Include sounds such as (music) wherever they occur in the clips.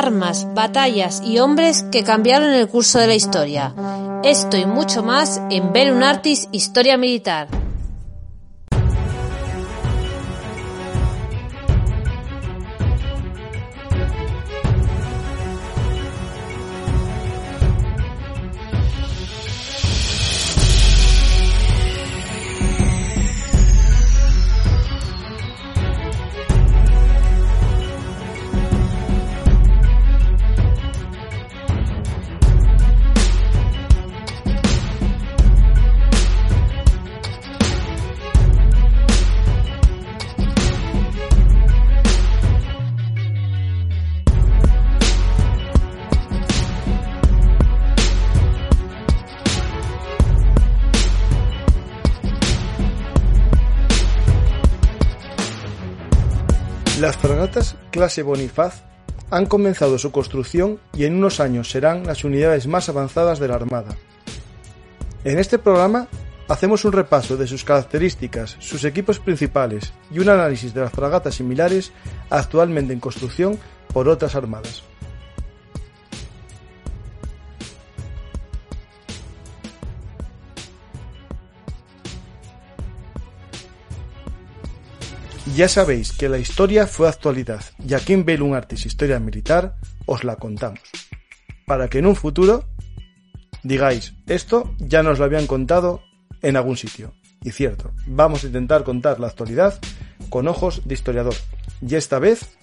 armas, batallas y hombres que cambiaron el curso de la historia. Esto y mucho más en Belun Artis Historia Militar. Clase Bonifaz han comenzado su construcción y en unos años serán las unidades más avanzadas de la Armada. En este programa hacemos un repaso de sus características, sus equipos principales y un análisis de las fragatas similares actualmente en construcción por otras armadas. Ya sabéis que la historia fue actualidad y aquí en Belun Artis Historia Militar os la contamos. Para que en un futuro digáis, esto ya nos lo habían contado en algún sitio. Y cierto, vamos a intentar contar la actualidad con ojos de historiador. Y esta vez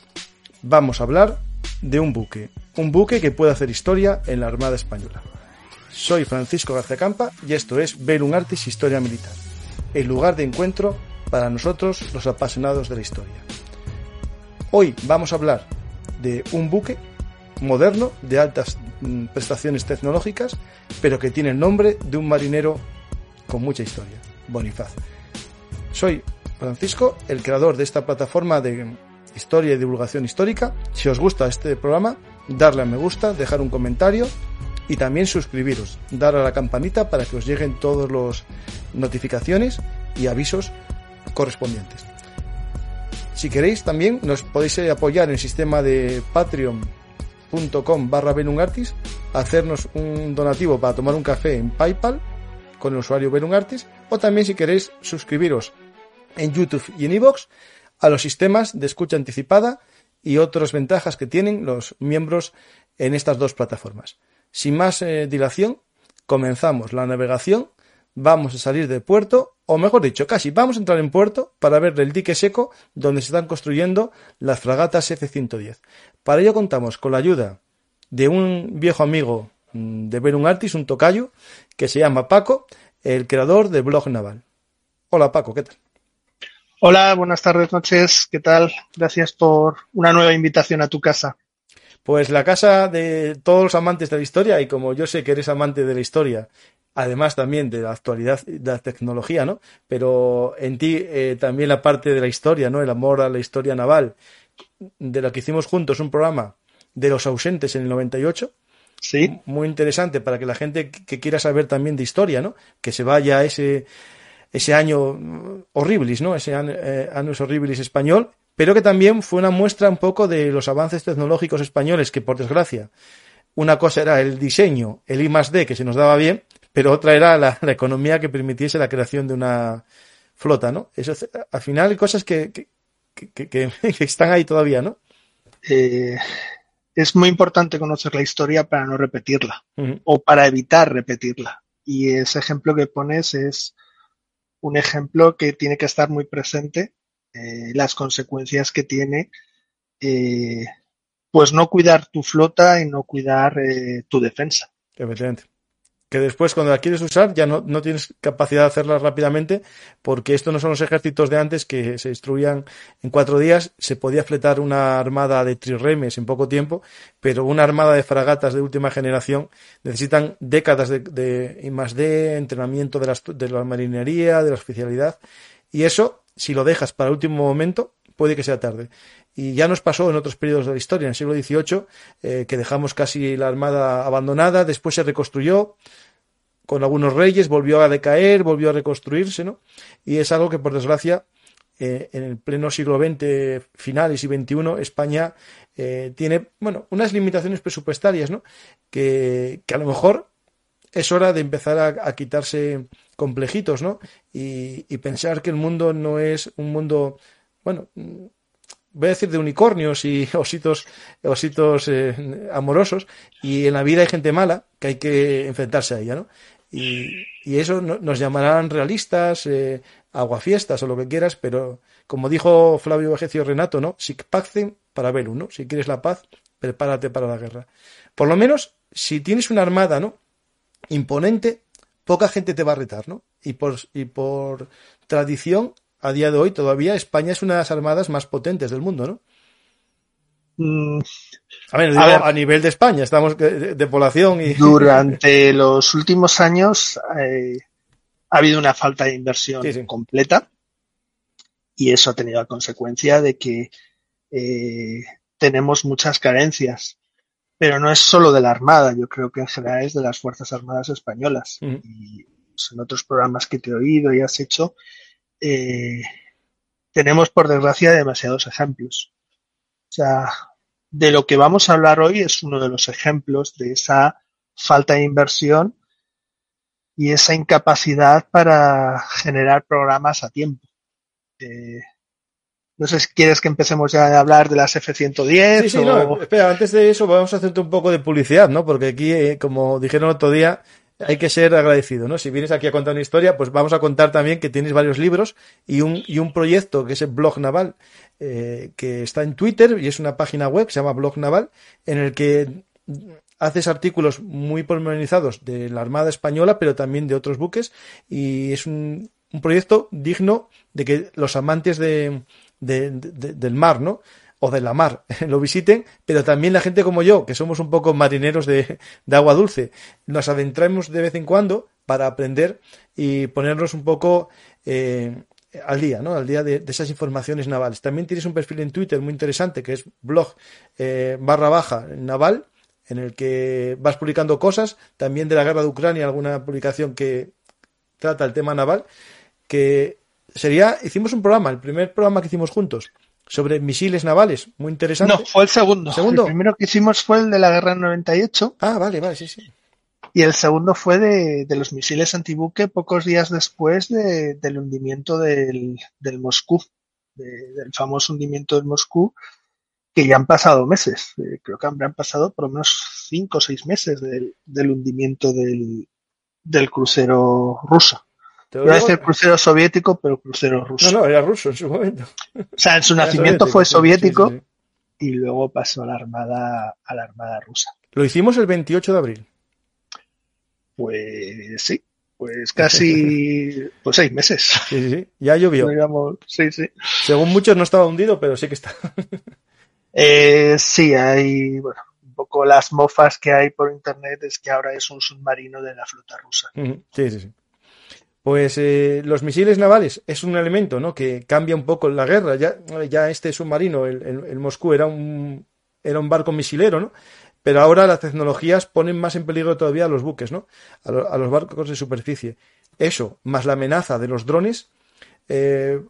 vamos a hablar de un buque. Un buque que puede hacer historia en la Armada Española. Soy Francisco García Campa y esto es Belun Artis Historia Militar. El lugar de encuentro para nosotros los apasionados de la historia. Hoy vamos a hablar de un buque moderno de altas mm, prestaciones tecnológicas, pero que tiene el nombre de un marinero con mucha historia, Bonifaz. Soy Francisco, el creador de esta plataforma de historia y divulgación histórica. Si os gusta este programa, darle a me gusta, dejar un comentario y también suscribiros, dar a la campanita para que os lleguen todas las notificaciones y avisos correspondientes. Si queréis también nos podéis apoyar en el sistema de patreon.com barra Belungartis, hacernos un donativo para tomar un café en PayPal con el usuario Belungartis o también si queréis suscribiros en YouTube y en iVoox a los sistemas de escucha anticipada y otras ventajas que tienen los miembros en estas dos plataformas. Sin más eh, dilación, comenzamos la navegación, vamos a salir del puerto o mejor dicho, casi vamos a entrar en puerto para ver el dique seco donde se están construyendo las fragatas F-110. Para ello contamos con la ayuda de un viejo amigo mm, de Verun Artis, un tocayo, que se llama Paco, el creador de Blog Naval. Hola Paco, ¿qué tal? Hola, buenas tardes, noches, ¿qué tal? Gracias por una nueva invitación a tu casa. Pues la casa de todos los amantes de la historia, y como yo sé que eres amante de la historia además también de la actualidad de la tecnología, ¿no? Pero en ti eh, también la parte de la historia, ¿no? El amor a la historia naval, de lo que hicimos juntos, un programa de los ausentes en el 98. Sí. Muy interesante para que la gente que quiera saber también de historia, ¿no? Que se vaya a ese, ese año horribilis, ¿no? Ese año, eh, horribilis español, pero que también fue una muestra un poco de los avances tecnológicos españoles, que por desgracia, una cosa era el diseño, el I más D, que se nos daba bien, pero otra era la, economía que permitiese la creación de una flota, ¿no? Eso, al final hay cosas que, (laughs) que, están ahí todavía, ¿no? Eh, es muy importante conocer la historia para no repetirla o para evitar repetirla. Y ese ejemplo que pones es un ejemplo que tiene que estar muy presente, eh, las consecuencias que tiene, eh, pues no cuidar tu flota y no cuidar tu defensa. Efectivamente que después cuando la quieres usar ya no, no, tienes capacidad de hacerla rápidamente porque esto no son los ejércitos de antes que se destruían en cuatro días, se podía fletar una armada de trirremes en poco tiempo, pero una armada de fragatas de última generación necesitan décadas de, de y más de entrenamiento de, las, de la marinería, de la oficialidad y eso, si lo dejas para el último momento, puede que sea tarde. Y ya nos pasó en otros periodos de la historia, en el siglo XVIII, eh, que dejamos casi la armada abandonada, después se reconstruyó con algunos reyes, volvió a decaer, volvió a reconstruirse, ¿no? Y es algo que, por desgracia, eh, en el pleno siglo XX, finales y XXI, España eh, tiene, bueno, unas limitaciones presupuestarias, ¿no? Que, que a lo mejor es hora de empezar a, quitarse complejitos, ¿no? Y, pensar que el mundo no es un mundo, bueno, voy a decir de unicornios y (laughs) ositos, ositos eh, amorosos, y en la vida hay gente mala que hay que enfrentarse a ella, ¿no? Y, eso nos llamarán realistas, eh, aguafiestas o lo que quieras, pero como dijo Flavio Vegecio Renato, ¿no? Sic pacem para velum, ¿no? Si quieres la paz, prepárate para la guerra. Por lo menos, si tienes una armada, ¿no? Imponente, poca gente te va a retar, ¿no? Y por, y por tradición, a día de hoy todavía España es una de las armadas más potentes del mundo, ¿no? Mm. A, ver, a, nivel de España, estamos de, población y. Durante los últimos años eh, ha habido una falta de inversión completa y eso ha tenido la consecuencia de que eh, tenemos muchas carencias. Pero no es solo de la Armada, yo creo que en general es de las Fuerzas Armadas Españolas. Y pues, en otros programas que te he oído y has hecho, eh, tenemos por desgracia demasiados ejemplos. O sea, de lo que vamos a hablar hoy es uno de los ejemplos de esa falta de inversión y esa incapacidad para generar programas a tiempo. Eh, no sé si quieres que empecemos ya a hablar de las F-110. Sí, sí, no, espera, antes de eso vamos a hacerte un poco de publicidad, ¿no? Porque aquí, eh, como dijeron otro día, hay que ser agradecido, ¿no? Si vienes aquí a contar una historia, pues vamos a contar también que tienes varios libros y un, y un proyecto que es el Blog Naval, eh, que está en Twitter y es una página web, se llama Blog Naval, en el que haces artículos muy pormenorizados de la Armada Española, pero también de otros buques, y es un, un proyecto digno de que los amantes de, del mar, ¿no? O de la mar (laughs) lo visiten, pero también la gente como yo, que somos un poco marineros de, agua dulce, nos adentramos de vez en cuando para aprender y ponernos un poco eh, al día, ¿no? Al día de, esas informaciones navales. También tienes un perfil en Twitter muy interesante que es blog eh, barra baja naval, en el que vas publicando cosas, también de la guerra de Ucrania, alguna publicación que trata el tema naval, que sería, hicimos un programa, el primer programa que hicimos juntos, sobre misiles navales, muy interesante. No, fue el segundo. ¿Segundo? El primero que hicimos fue el de la guerra 98. Ah, vale, vale, sí, sí. Y el segundo fue de, de los misiles antibuque pocos días después de, del hundimiento del, del Moscú, del famoso hundimiento del Moscú, que ya han pasado meses. Eh, creo que han pasado por lo menos cinco o seis meses del, del hundimiento del, del crucero ruso. Iba a decir crucero soviético, pero crucero ruso. No, no, era ruso en su momento. O sea, en su nacimiento fue soviético y luego pasó a la armada a la armada rusa. Lo hicimos el 28 de abril. Pues sí, pues casi (laughs) pues seis meses. Sí, sí, sí. Ya llovió. sí, sí. Según muchos no estaba hundido, pero sí que está. (laughs) eh, sí, hay, bueno, un poco las mofas que hay por internet es que ahora es un submarino de la flota rusa. Sí, sí, sí. Pues eh, los misiles navales es un elemento ¿no? que cambia un poco la guerra. Ya, este submarino, el, Moscú, era un, era un barco misilero, ¿no? Pero ahora las tecnologías ponen más en peligro todavía a los buques, ¿no? A, los barcos de superficie. Eso, más la amenaza de los drones, eh,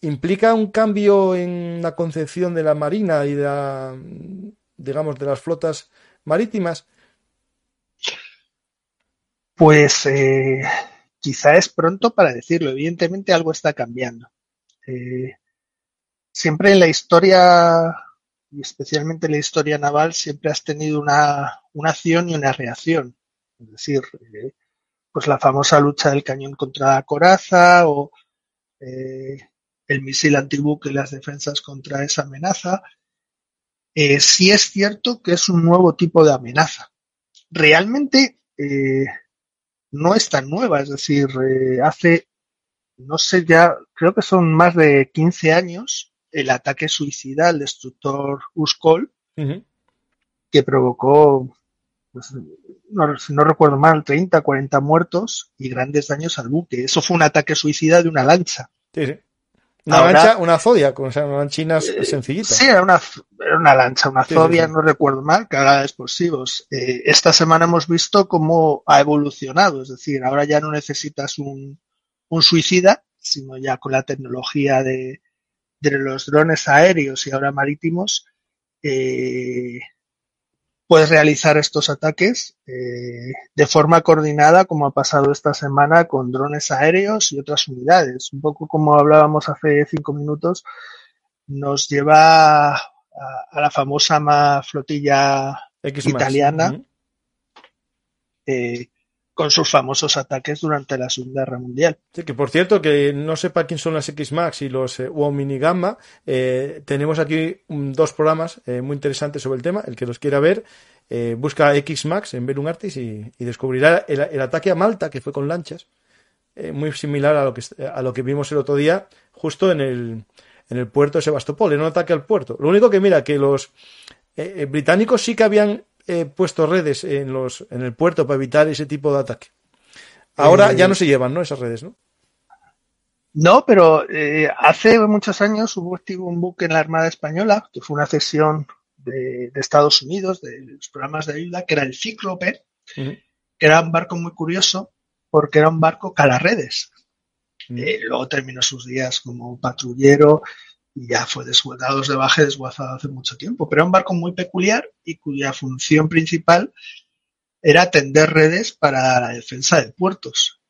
implica un cambio en la concepción de la marina y de la, digamos, de las flotas marítimas. Pues eh, quizá es pronto para decirlo. Evidentemente algo está cambiando. Eh, siempre en la historia, y especialmente en la historia naval, siempre has tenido una, acción y una reacción. Es decir, eh, pues la famosa lucha del cañón contra la coraza o eh, el misil antibuque y las defensas contra esa amenaza. sí es cierto que es un nuevo tipo de amenaza. Realmente no es tan nueva, es decir, eh, hace, no sé ya, creo que son más de 15 años el ataque suicida al destructor Uskol, que provocó, pues, no, si no recuerdo mal, 30, 40 muertos y grandes daños al buque. Eso fue un ataque suicida de una lancha. Sí, sí. Una lancha, una Zodia, como se llama, lanchinas eh, sencillita. Sí, era una, era una lancha, una Zodia, no recuerdo mal, cargada de explosivos. Eh, esta semana hemos visto cómo ha evolucionado, es decir, ahora ya no necesitas un, un suicida, sino ya con la tecnología de, de los drones aéreos y ahora marítimos, eh, puedes realizar estos ataques eh, de forma coordinada, como ha pasado esta semana con drones aéreos y otras unidades. Un poco como hablábamos hace cinco minutos, nos lleva a, la famosa flotilla italiana con sus famosos ataques durante la Segunda Guerra Mundial. Sí, que por cierto, que no sepa quién son las X-Max y los eh, Gamma, eh, tenemos aquí dos programas eh, muy interesantes sobre el tema. El que los quiera ver, eh, busca X-Max en Belum Artis y, descubrirá el, ataque a Malta, que fue con lanchas, muy similar a lo, que, a lo que vimos el otro día, justo en el, en el puerto de Sebastopol, en un ataque al puerto. Lo único que mira, que los británicos sí que habían puesto redes en, los, en el puerto para evitar ese tipo de ataque. Ahora ya no se llevan, ¿no? Esas redes, ¿no? No, pero eh, hace muchos años hubo un buque en la Armada Española, que fue una cesión de, Estados Unidos, de los programas de ayuda, que era el Cíclope, que era un barco muy curioso porque era un barco calaredes. Eh, luego terminó sus días como patrullero ya fue desguazado de baja desguazado hace mucho tiempo. Pero era un barco muy peculiar y cuya función principal era tender redes para la defensa de puertos.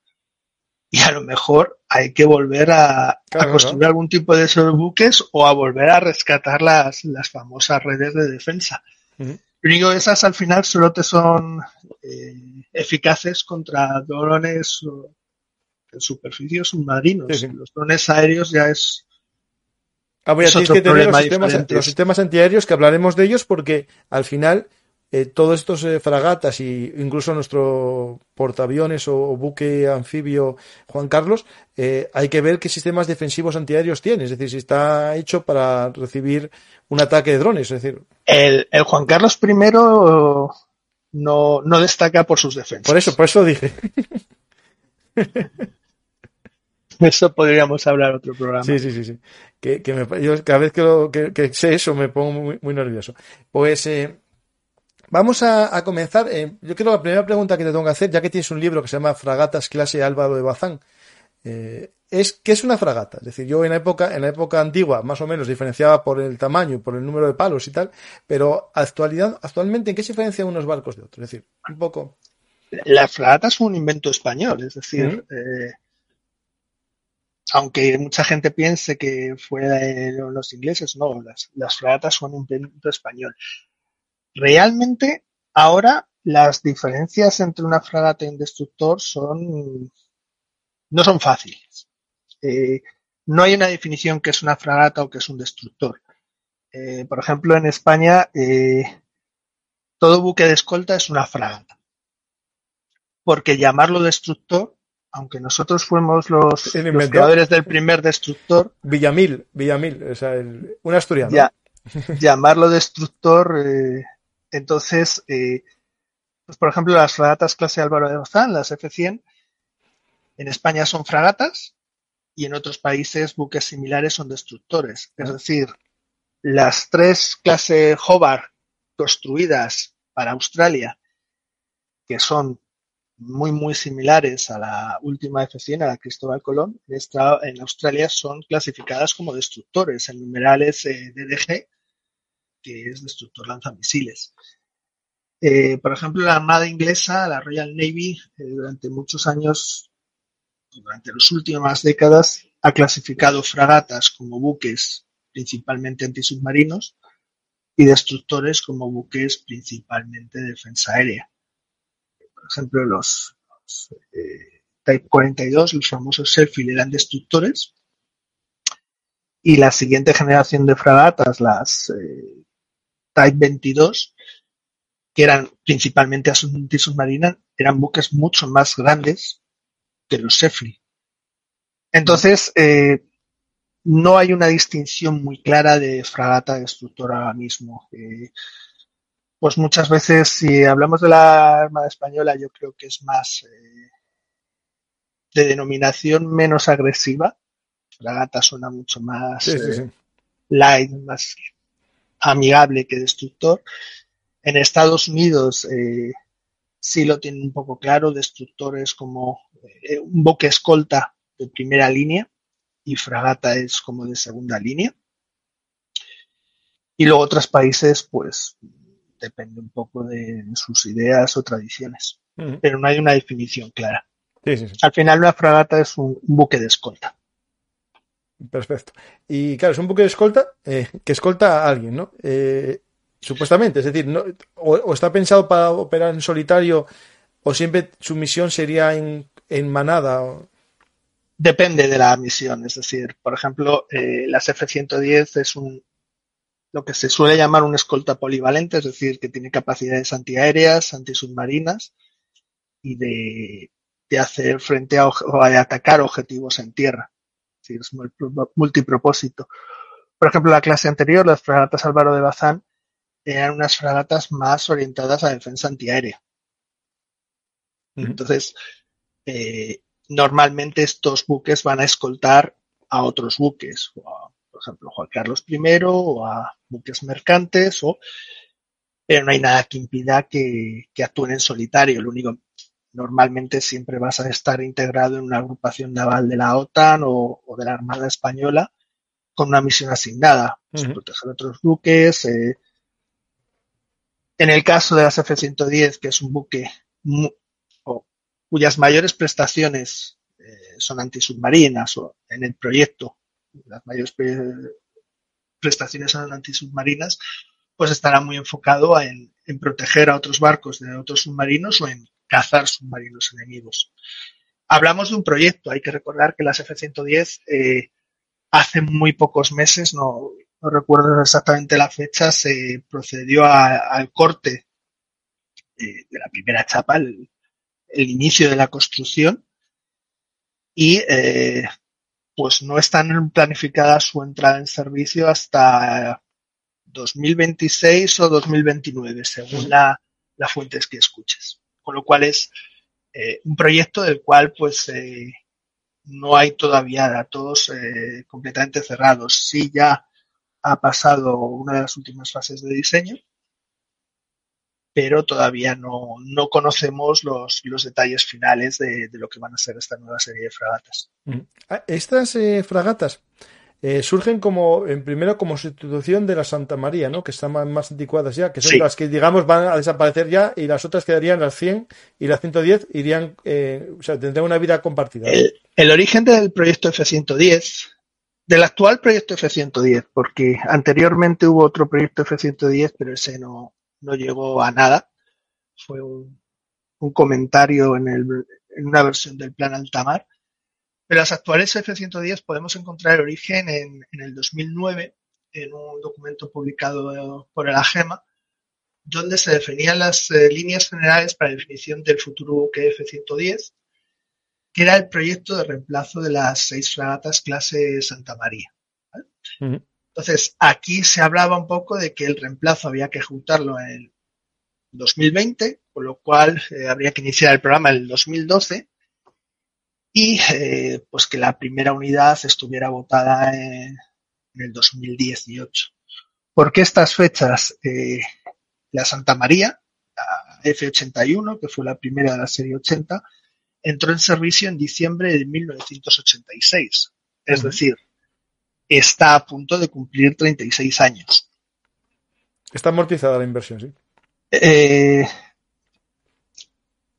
Y a lo mejor hay que volver a, construir algún tipo de esos buques o a volver a rescatar las, las famosas redes de defensa. Lo único que esas al final solo te son eh, eficaces contra drones en superficies submarinos. Los drones aéreos ya es Ah, voy a que tener los sistemas, antiaéreos, que hablaremos de ellos porque al final eh, todos estos eh, fragatas y incluso nuestro portaaviones o, buque anfibio Juan Carlos, eh, hay que ver qué sistemas defensivos antiaéreos tiene, es decir, si está hecho para recibir un ataque de drones, es decir. El, el Juan Carlos I no, no destaca por sus defensas. Por eso, por eso dije. (laughs) (laughs) Eso podríamos hablar otro programa. Sí, sí, sí, sí. Que, que me, yo cada vez que, lo, que, que, sé eso me pongo muy, muy nervioso. Pues eh, vamos a, a comenzar. Eh, yo creo la primera pregunta que te tengo que hacer, ya que tienes un libro que se llama Fragatas clase Álvaro de Bazán, eh, es ¿qué es una fragata? Es decir, yo en la época, en la época antigua, más o menos, diferenciaba por el tamaño y por el número de palos y tal, pero actualidad, actualmente, ¿en qué se diferencia unos barcos de otros? Es decir, un poco. La fragata es un invento español, es decir, eh, aunque mucha gente piense que fue los ingleses, no, las, las fragatas son un invento español. Realmente, ahora las diferencias entre una fragata y un destructor son no son fáciles. Eh, no hay una definición que es una fragata o que es un destructor. Eh, por ejemplo, en España, eh, todo buque de escolta es una fragata. Porque llamarlo destructor aunque nosotros fuimos los, creadores del primer destructor. Villamil, Villamil, o sea, un asturiano. Ya, (laughs) llamarlo destructor, eh, entonces, eh, pues por ejemplo, las fragatas clase Álvaro de Bazán, las F-100, en España son fragatas y en otros países buques similares son destructores. Es decir, las tres clase Hobart construidas para Australia, que son muy, muy similares a la última F-100, a la Cristóbal Colón, en Australia son clasificadas como destructores. El numeral es eh, DDG, que es destructor lanzamisiles. Eh, por ejemplo, la Armada inglesa, la Royal Navy, eh, durante muchos años, durante las últimas décadas, ha clasificado fragatas como buques principalmente antisubmarinos y destructores como buques principalmente de defensa aérea ejemplo, los, eh, Type 42, los famosos Sheffield, eran destructores. Y la siguiente generación de fragatas, las eh, Type 22, que eran principalmente antisubmarinas, eran buques mucho más grandes que los Sheffield. Entonces, eh, no hay una distinción muy clara de fragata destructora ahora mismo pues muchas veces, si hablamos de la Armada Española, yo creo que es más eh, de denominación menos agresiva. Fragata suena mucho más eh, light, más amigable que destructor. En Estados Unidos eh, sí lo tienen un poco claro, destructores como un buque escolta de primera línea y fragata es como de segunda línea. Y luego otros países, pues depende un poco de sus ideas o tradiciones. Pero no hay una definición clara. Al final una fragata es un, buque de escolta. Perfecto. Y claro, es un buque de escolta eh, que escolta a alguien, ¿no? Eh, supuestamente, es decir, no, o, está pensado para operar en solitario o siempre su misión sería en, manada. Depende de la misión, es decir, por ejemplo, eh, las F-110 es un lo que se suele llamar un escolta polivalente, es decir, que tiene capacidades antiaéreas, antisubmarinas y de, hacer frente a o de atacar objetivos en tierra. Es, decir, es multipropósito. Por ejemplo, la clase anterior, las fragatas Álvaro de Bazán, eran unas fragatas más orientadas a defensa antiaérea. Entonces, eh, normalmente estos buques van a escoltar a otros buques, por ejemplo, Juan Carlos I o a buques mercantes, o, pero no hay nada que impida que, actúen en solitario. Lo único, normalmente siempre vas a estar integrado en una agrupación naval de la OTAN o, de la Armada Española con una misión asignada, pues, proteger otros buques. Eh. En el caso de las F-110, que es un buque cuyas mayores prestaciones eh, son antisubmarinas o en el proyecto las mayores prestaciones antisubmarinas, pues estará muy enfocado en, proteger a otros barcos de otros submarinos o en cazar submarinos enemigos. Hablamos de un proyecto, hay que recordar que las F-110 eh, hace muy pocos meses, no, recuerdo exactamente la fecha, se procedió al corte de la primera chapa, el, inicio de la construcción, y eh, pues no están planificadas su entrada en servicio hasta 2026 o 2029, según la, la fuentes que escuches. Con lo cual es eh, un proyecto del cual pues eh, no hay todavía datos eh, completamente cerrados. Sí ya ha pasado una de las últimas fases de diseño, pero todavía no, conocemos los, los detalles finales de, lo que van a ser esta nueva serie de fragatas. Ah, estas eh, fragatas eh, surgen como, en primero, como sustitución de la Santa María, ¿no? Que están más, anticuadas ya, que son las que, digamos, van a desaparecer ya y las otras quedarían las 100 y las 110 irían, eh, o sea, tendrían una vida compartida. El, origen del proyecto F-110 del actual proyecto F-110, porque anteriormente hubo otro proyecto F-110, pero ese no, no llegó a nada. Fue un, comentario en, el, en, una versión del plan Altamar. Pero las actuales F-110 podemos encontrar el origen en, el 2009 en un documento publicado por el AGEMA, donde se definían las eh, líneas generales para definición del futuro buque F-110, que era el proyecto de reemplazo de las seis fragatas clase Santa María. Entonces, aquí se hablaba un poco de que el reemplazo había que juntarlo en 2020, con lo cual eh, habría que iniciar el programa en el 2012 y eh, pues que la primera unidad estuviera votada en, el 2018. ¿Por qué estas fechas? Eh, la Santa María, la F81, que fue la primera de la serie 80, entró en servicio en diciembre de 1986. Es decir, está a punto de cumplir 36 años. Está amortizada la inversión, sí. Eh,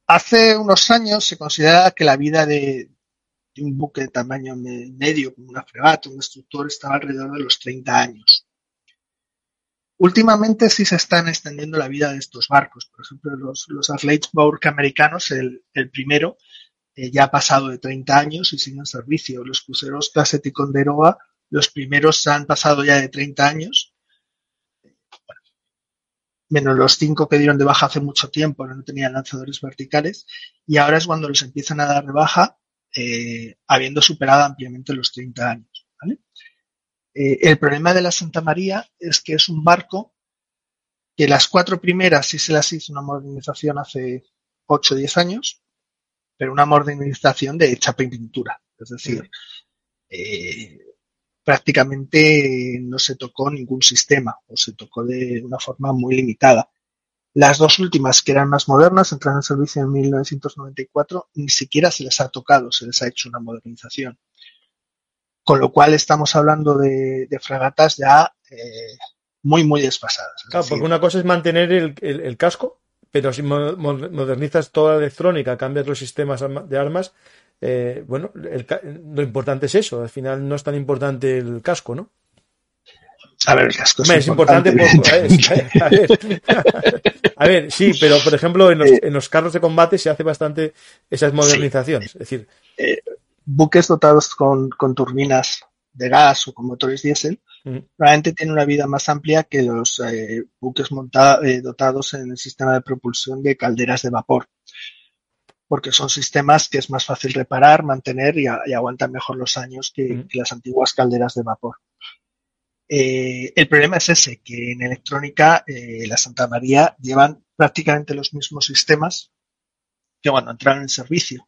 hace unos años se consideraba que la vida de, un buque de tamaño medio, como una fregata, un destructor, estaba alrededor de los 30 años. Últimamente sí se están extendiendo la vida de estos barcos. Por ejemplo, los, los americanos, el, primero, eh, ya ha pasado de 30 años y sigue en servicio. Los cruceros clase Ticonderoga los primeros han pasado ya de 30 años, menos los cinco que dieron de baja hace mucho tiempo, no tenían lanzadores verticales, y ahora es cuando los empiezan a dar de baja, eh, habiendo superado ampliamente los 30 años. Eh, el problema de la Santa María es que es un barco que las cuatro primeras sí se las hizo una modernización hace 8 o 10 años, pero una modernización de chapa y pintura. Es decir, eh, prácticamente no se tocó ningún sistema o se tocó de una forma muy limitada. Las dos últimas, que eran más modernas, entraron en servicio en 1994, ni siquiera se les ha tocado, se les ha hecho una modernización. Con lo cual estamos hablando de, fragatas ya eh, muy, muy desfasadas. Claro, porque una cosa es mantener el, casco, pero si modernizas toda la electrónica, cambias los sistemas de armas, eh, bueno, lo importante es eso. Al final no es tan importante el casco, ¿no? A ver, el casco es, importante. (laughs) a, ver, sí, (laughs) pero por ejemplo eh, en los, carros de combate se hace bastante esas modernizaciones. Es decir, eh, buques dotados con, turbinas de gas o con motores diésel probablemente tienen una vida más amplia que los eh, buques dotados en el sistema de propulsión de calderas de vapor porque son sistemas que es más fácil reparar, mantener y, aguantan mejor los años que, las antiguas calderas de vapor. Eh, el problema es ese, que en electrónica eh, la Santa María llevan prácticamente los mismos sistemas que cuando entraron en servicio,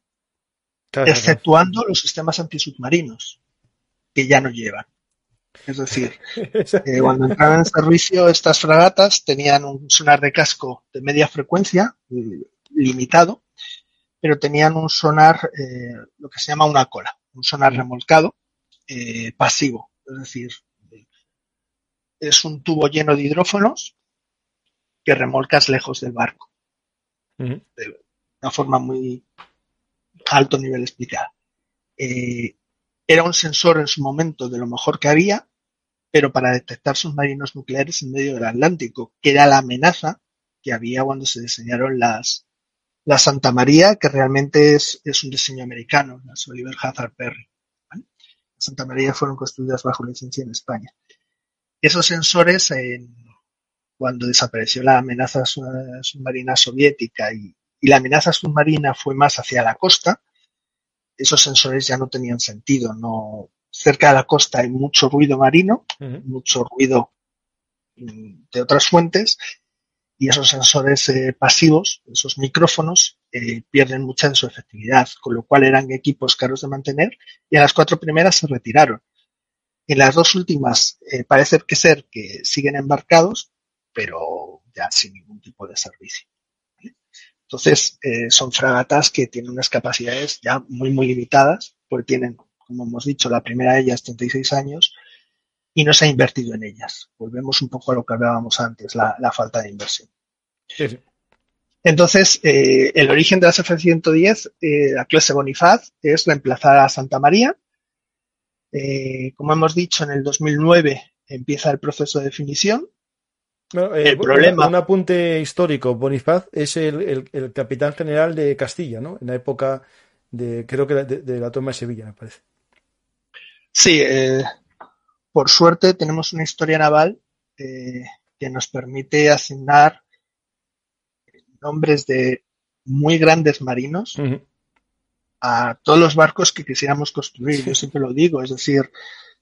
exceptuando los sistemas antisubmarinos, que ya no llevan. Es decir, (laughs) eh, cuando entraron en servicio estas fragatas tenían un sonar de casco de media frecuencia limitado, pero tenían un sonar, lo que se llama una cola, un sonar remolcado pasivo, es decir, es un tubo lleno de hidrófonos que remolcas lejos del barco. De una forma muy alto nivel explicada. Eh, era un sensor en su momento de lo mejor que había, pero para detectar submarinos nucleares en medio del Atlántico, que era la amenaza que había cuando se diseñaron las, la Santa María, que realmente es, es un diseño americano, las Oliver Hazard Perry. Las Santa María fueron construidas bajo licencia en España. Esos sensores, cuando desapareció la amenaza submarina soviética y, la amenaza submarina fue más hacia la costa, esos sensores ya no tenían sentido. No, cerca de la costa hay mucho ruido marino, mucho ruido mm, de otras fuentes, y esos sensores eh, pasivos, esos micrófonos, eh, pierden mucha de su efectividad, con lo cual eran equipos caros de mantener, y a las cuatro primeras se retiraron. En las dos últimas eh, parece que ser que siguen embarcados, pero ya sin ningún tipo de servicio. Entonces, son fragatas que tienen unas capacidades ya muy, muy limitadas, porque tienen, como hemos dicho, la primera de ellas 36 años y no se ha invertido en ellas. Volvemos un poco a lo que hablábamos antes, la, falta de inversión. Entonces, eh, el origen de la F-110, la clase Bonifaz, es reemplazar a Santa María eh, como hemos dicho, en el 2009 empieza el proceso de definición. Eh, el problema... Un apunte histórico, Bonifaz es el, capitán general de Castilla, ¿no? En la época de, creo que de, la toma de Sevilla, me parece. Sí, eh, por suerte tenemos una historia naval que nos permite asignar nombres de muy grandes marinos a todos los barcos que quisiéramos construir. Yo siempre lo digo, es decir,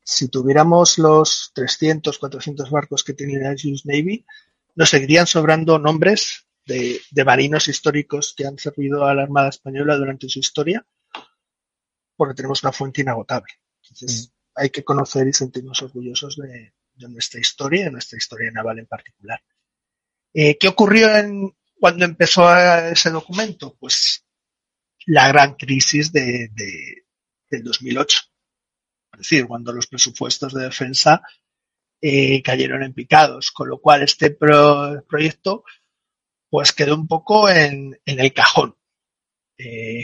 si tuviéramos los 300, 400 barcos que tiene la US Navy, nos seguirían sobrando nombres de, marinos históricos que han servido a la Armada Española durante su historia, porque tenemos una fuente inagotable. Entonces. Hay que conocer y sentirnos orgullosos de, nuestra historia, de nuestra historia naval en particular. Eh, ¿Qué ocurrió en, cuando empezó ese documento? Pues la gran crisis de, del 2008. Es decir, cuando los presupuestos de defensa eh, cayeron en picados, con lo cual este proyecto pues quedó un poco en, el cajón. Eh,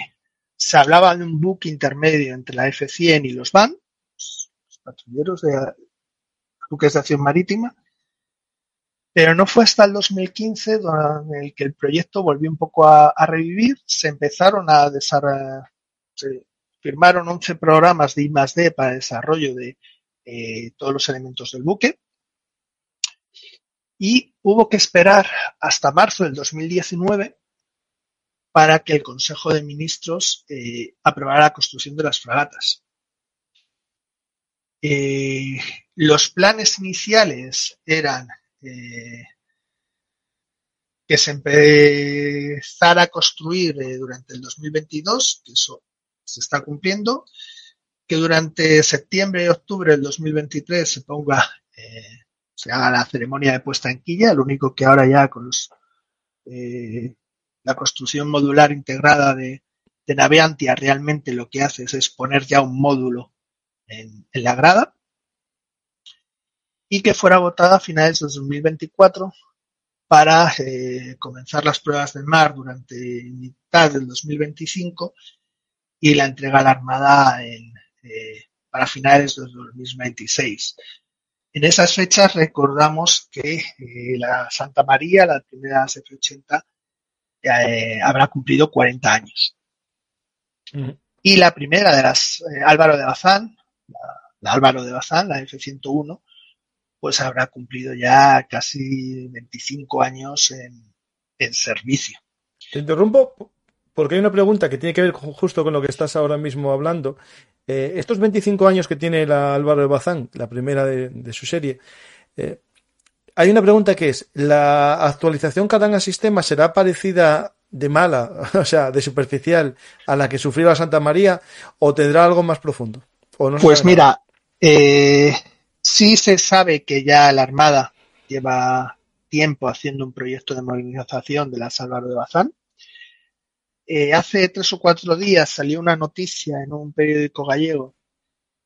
se hablaba de un buque intermedio entre la F-100 y los los patrulleros de buques de acción marítima, pero no fue hasta el 2015 en el que el proyecto volvió un poco a, revivir, se empezaron a desarrollar, se firmaron 11 programas de I+D para el desarrollo de eh, todos los elementos del buque. Y hubo que esperar hasta marzo del 2019 para que el Consejo de Ministros eh, aprobara la construcción de las fragatas. Eh, los planes iniciales eran eh, que se empezara a construir eh, durante el 2022, que eso se está cumpliendo, que durante septiembre y octubre del 2023 se ponga, se haga la ceremonia de puesta en quilla, lo único que ahora ya con la construcción modular integrada de, de Naveantia realmente lo que hace es, poner ya un módulo en la grada y que fuera votada a finales de 2024 para eh, comenzar las pruebas de mar durante mitad del 2025 y la entrega a la Armada en, eh, para finales de 2026. En esas fechas recordamos que eh, la Santa María, la primera SF-80, habrá cumplido 40 años. Y la primera de las Álvaro de Bazán, la, Álvaro de Bazán, la F-101, pues habrá cumplido ya casi 25 años en, servicio. Te interrumpo porque hay una pregunta que tiene que ver justo con lo que estás ahora mismo hablando. Eh, estos 25 años que tiene la Álvaro de Bazán, la primera de, su serie, eh, hay una pregunta que es, ¿la actualización que harán al sistema será parecida de mala, (laughs) o sea, de superficial, a la que sufrió la Santa María, o tendrá algo más profundo? Pues mira, eh, Sí se sabe que ya la Armada lleva tiempo haciendo un proyecto de modernización de la Álvaro de Bazán. Eh, hace tres o cuatro días salió una noticia en un periódico gallego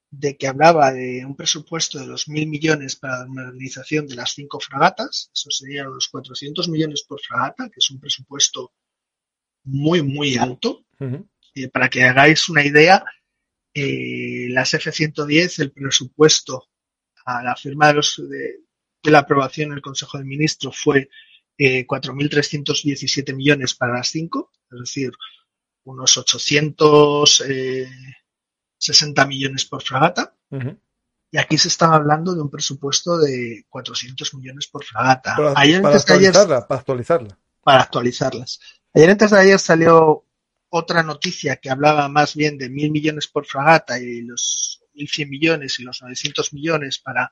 de que hablaba de un presupuesto de dos mil millones para la modernización de las cinco fragatas. Eso serían los 400 millones por fragata, que es un presupuesto muy, muy alto. Eh, para que hagáis una idea, eh, las F-110, el presupuesto a la firma de, los, de, la aprobación en el Consejo de Ministros fue eh, 4.317 millones para las cinco, es decir, unos 860 eh, millones por fragata. Y aquí se estaba hablando de un presupuesto de 400 millones por fragata. Para, ayer, para actualizarla, para actualizarla. Para actualizarlas. Ayer antes de ayer salió otra noticia que hablaba más bien de mil millones por fragata y los 1.100 millones y los 900 millones para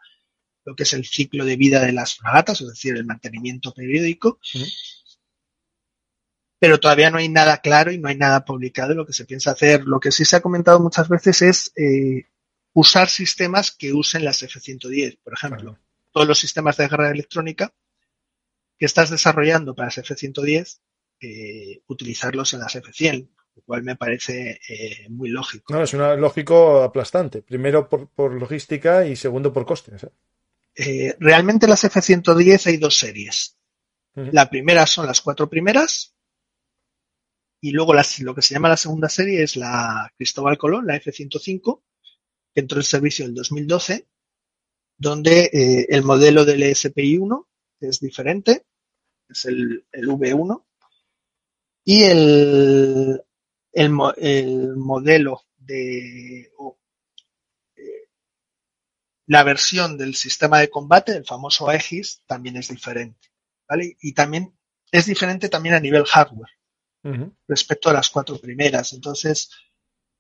lo que es el ciclo de vida de las fragatas, es decir, el mantenimiento periódico. Pero todavía no hay nada claro y no hay nada publicado de lo que se piensa hacer. Lo que sí se ha comentado muchas veces es eh, usar sistemas que usen las F-110. Por ejemplo, todos los sistemas de guerra electrónica que estás desarrollando para las F-110, eh, utilizarlos en las F-100 lo cual me parece eh, muy lógico. No, es una, lógico aplastante. Primero por, logística y segundo por costes. ¿eh? Eh, realmente las F-110 hay dos series. La primera son las cuatro primeras y luego lo que se llama la segunda serie es la Cristóbal Colón, la F-105, que entró en servicio en el 2012, donde el modelo del ESPI-1 es diferente, es el, el V1, y el el, modelo de eh, la versión del sistema de combate, el famoso Aegis, también es diferente. ¿vale? Y también es diferente también a nivel hardware respecto a las cuatro primeras. Entonces,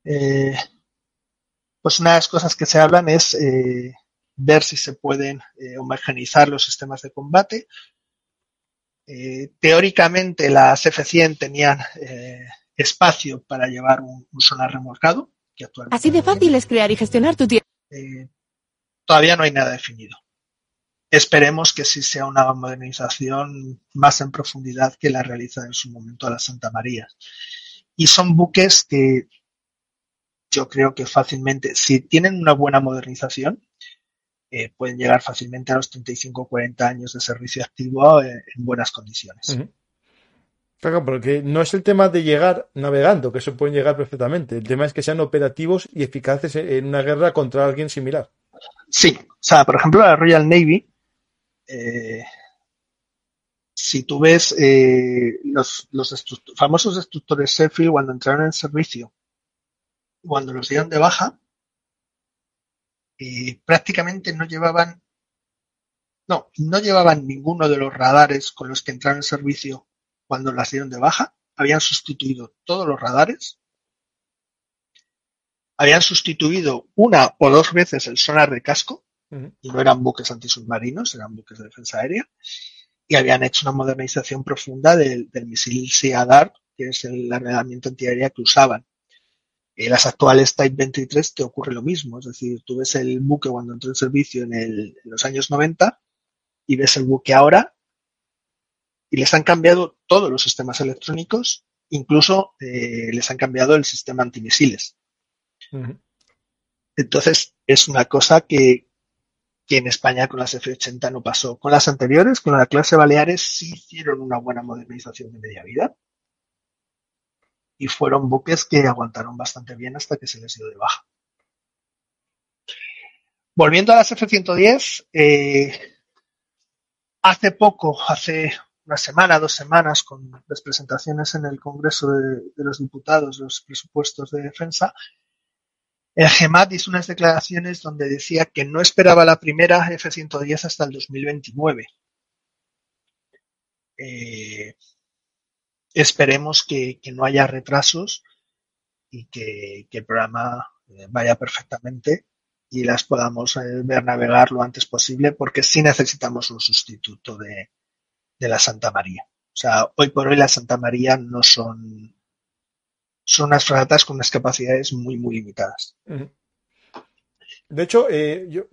eh, pues una de las cosas que se hablan es eh, ver si se pueden homogenizar los sistemas de combate. Teóricamente las F100 tenían espacio para llevar un, sonar remolcado. Que actualmente Así de fácil es crear y gestionar tu tiempo. Eh, todavía no hay nada definido. Esperemos que sí sea una modernización más en profundidad que la realiza en su momento la Santa María. Y son buques que yo creo que fácilmente, si tienen una buena modernización, eh, pueden llegar fácilmente a los 35 o 40 años de servicio activo en, buenas condiciones. Claro, porque no es el tema de llegar navegando, que eso pueden llegar perfectamente. El tema es que sean operativos y eficaces en una guerra contra alguien similar. Sí, o sea, por ejemplo, la Royal Navy, eh, si tú ves eh, los, famosos destructores Sheffield cuando entraron en servicio, cuando los dieron de baja, eh, prácticamente no llevaban, no, no llevaban ninguno de los radares con los que entraron en servicio cuando las dieron de baja, habían sustituido todos los radares, habían sustituido una o dos veces el sonar de casco, y no eran buques antisubmarinos, eran buques de defensa aérea, y habían hecho una modernización profunda del, misil SEADAR, que es el armamento antiaérea que usaban. En las actuales Type 23 te ocurre lo mismo, es decir, tú ves el buque cuando entró en servicio en, en los años 90 y ves el buque ahora y les han cambiado todos los sistemas electrónicos, incluso eh, les han cambiado el sistema antimisiles. Entonces, es una cosa que que en España con las F-80 no pasó. Con las anteriores, con la clase Baleares, sí hicieron una buena modernización de media vida. Y fueron buques que aguantaron bastante bien hasta que se les dio de baja. Volviendo a las F-110, eh, hace poco, hace una semana, dos semanas, con las presentaciones en el Congreso de, los Diputados, los presupuestos de defensa, el GEMAT hizo unas declaraciones donde decía que no esperaba la primera F-110 hasta el 2029. Eh, esperemos que, no haya retrasos y que, el programa eh, vaya perfectamente y las podamos eh, ver navegar lo antes posible porque sí necesitamos un sustituto de, la Santa María. O sea, hoy por hoy la Santa María no son son unas fragatas con unas capacidades muy, muy limitadas. De hecho, eh, yo,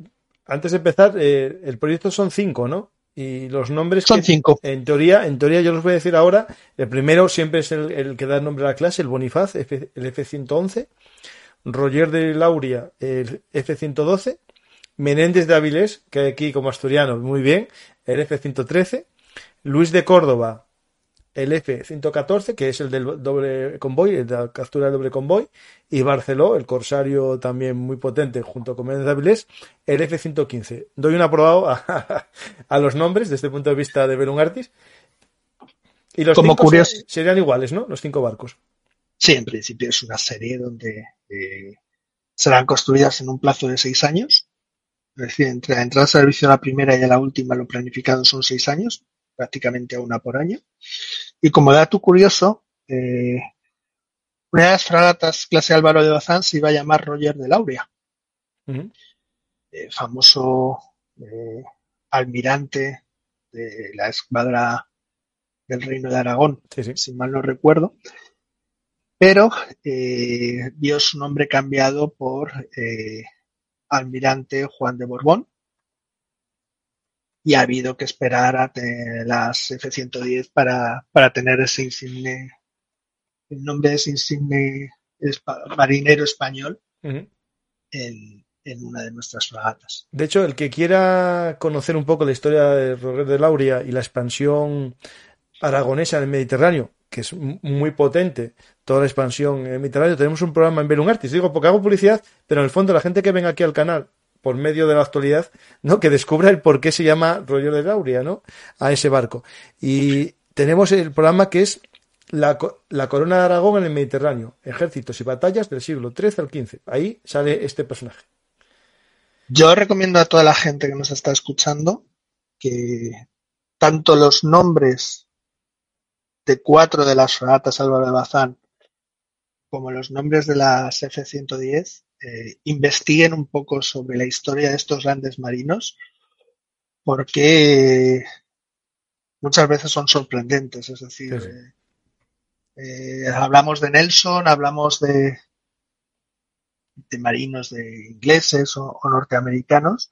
antes de empezar, eh, el proyecto son cinco, ¿no? Y los nombres son cinco. En teoría, en teoría yo los voy a decir ahora. El primero siempre es el, que da el nombre a la clase, el Bonifaz, el F-111. Roger de Lauria, el F-112. Menéndez de Avilés, que aquí como asturiano, muy bien, el F-113. Luis de Córdoba, el F-114, que es el del doble convoy, el de la captura del doble convoy, y Barceló, el corsario también muy potente, junto con Méndez Avilés, el F-115. Doy un aprobado (laughs) a, los nombres desde el punto de vista de Belungartis. Y los Como cinco curioso. serían iguales, ¿no? Los cinco barcos. Sí, en principio es una serie donde eh, serán construidas en un plazo de seis años. Es decir, entre la entrada de servicio a la primera y a la última, lo planificado son seis años, prácticamente a una por año. Y como dato curioso, eh, una de las fragatas clase Álvaro de Bazán se iba a llamar Roger de Lauria, eh, famoso eh, almirante de la escuadra del Reino de Aragón, si mal no recuerdo, pero vio su nombre cambiado por almirante Juan de Borbón, y ha habido que esperar a las F-110 para, para tener ese insigne, el nombre de ese insigne marinero español en, en, una de nuestras fragatas. De hecho, el que quiera conocer un poco la historia de Roger de Lauria y la expansión aragonesa en el Mediterráneo, que es muy potente, toda la expansión en el Mediterráneo, tenemos un programa en Belungartis. Digo, porque hago publicidad, pero en el fondo la gente que venga aquí al canal por medio de la actualidad, ¿no? Que descubra el por qué se llama Rollo de Lauria, ¿no? A ese barco. Y tenemos el programa que es la, corona de Aragón en el Mediterráneo, ejércitos y batallas del siglo XIII al XV. Ahí sale este personaje. Yo recomiendo a toda la gente que nos está escuchando que tanto los nombres de cuatro de las fragatas Álvaro de Bazán como los nombres de las F-110 eh, investiguen un poco sobre la historia de estos grandes marinos, porque muchas veces son sorprendentes. Es decir, eh, eh, hablamos de Nelson, hablamos de, de marinos de ingleses o, norteamericanos,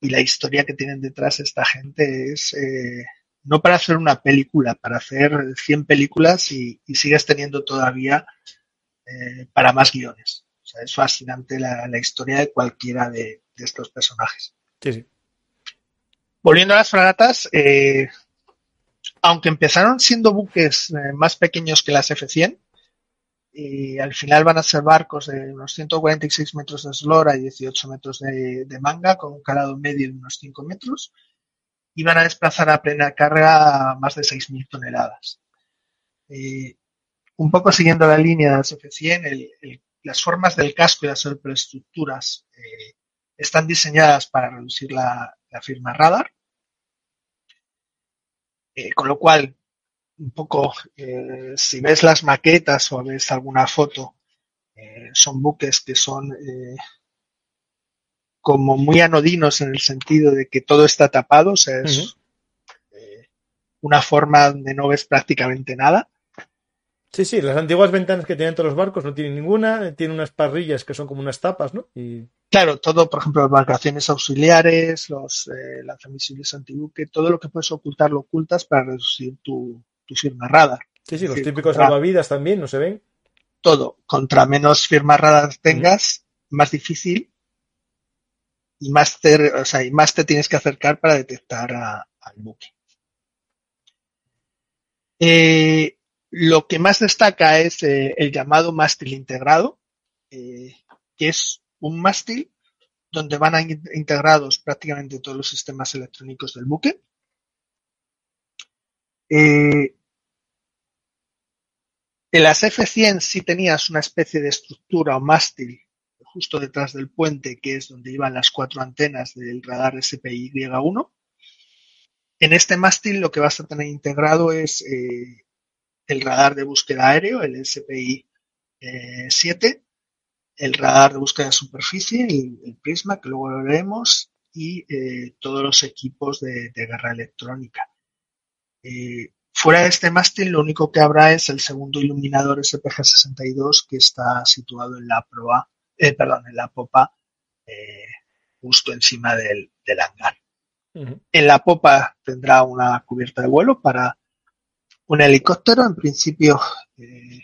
y la historia que tienen detrás esta gente es no para hacer una película, para hacer 100 películas y, sigues teniendo todavía para más guiones es fascinante la, historia de cualquiera de, estos personajes. Volviendo a las fragatas, eh, aunque empezaron siendo buques eh, más pequeños que las F-100, y al final van a ser barcos de unos 146 metros de eslora y 18 metros de, manga, con un calado medio de unos 5 metros, y van a desplazar a plena carga más de 6.000 toneladas. Eh, un poco siguiendo la línea de las F-100, el, las formas del casco y las superestructuras eh, están diseñadas para reducir la, firma radar. Eh, con lo cual, un poco, eh, si ves las maquetas o ves alguna foto, son buques que son como muy anodinos en el sentido de que todo está tapado, o sea, es una forma donde no ves prácticamente nada. Sí, sí, las antiguas ventanas que tienen todos los barcos no tienen ninguna, tienen unas parrillas que son como unas tapas, ¿no? Y... Claro, todo, por ejemplo, embarcaciones auxiliares, los eh, lanzamisiles antibuque, todo lo que puedes ocultar lo ocultas para reducir tu, firma radar. Sí, sí, los típicos salvavidas también, ¿no se ven? Todo. Contra menos firma radar tengas, más difícil y más te, o sea, y más te tienes que acercar para detectar al buque. Eh, lo que más destaca es eh, el llamado mástil integrado, eh, que es un mástil donde van integrados prácticamente todos los sistemas electrónicos del buque. en las F-100 sí tenías una especie de estructura o mástil justo detrás del puente, que es donde iban las cuatro antenas del radar SPY-1. En este mástil lo que vas a tener integrado es eh, el radar de búsqueda aéreo, el SPI 7, eh, el radar de búsqueda de superficie, el, Prisma, que luego lo veremos, y eh, todos los equipos de, guerra electrónica. fuera de este mástil, lo único que habrá es el segundo iluminador SPG-62 que está situado en la proa eh, perdón, en la popa, eh, justo encima del, hangar. En la popa tendrá una cubierta de vuelo para un helicóptero, en principio eh,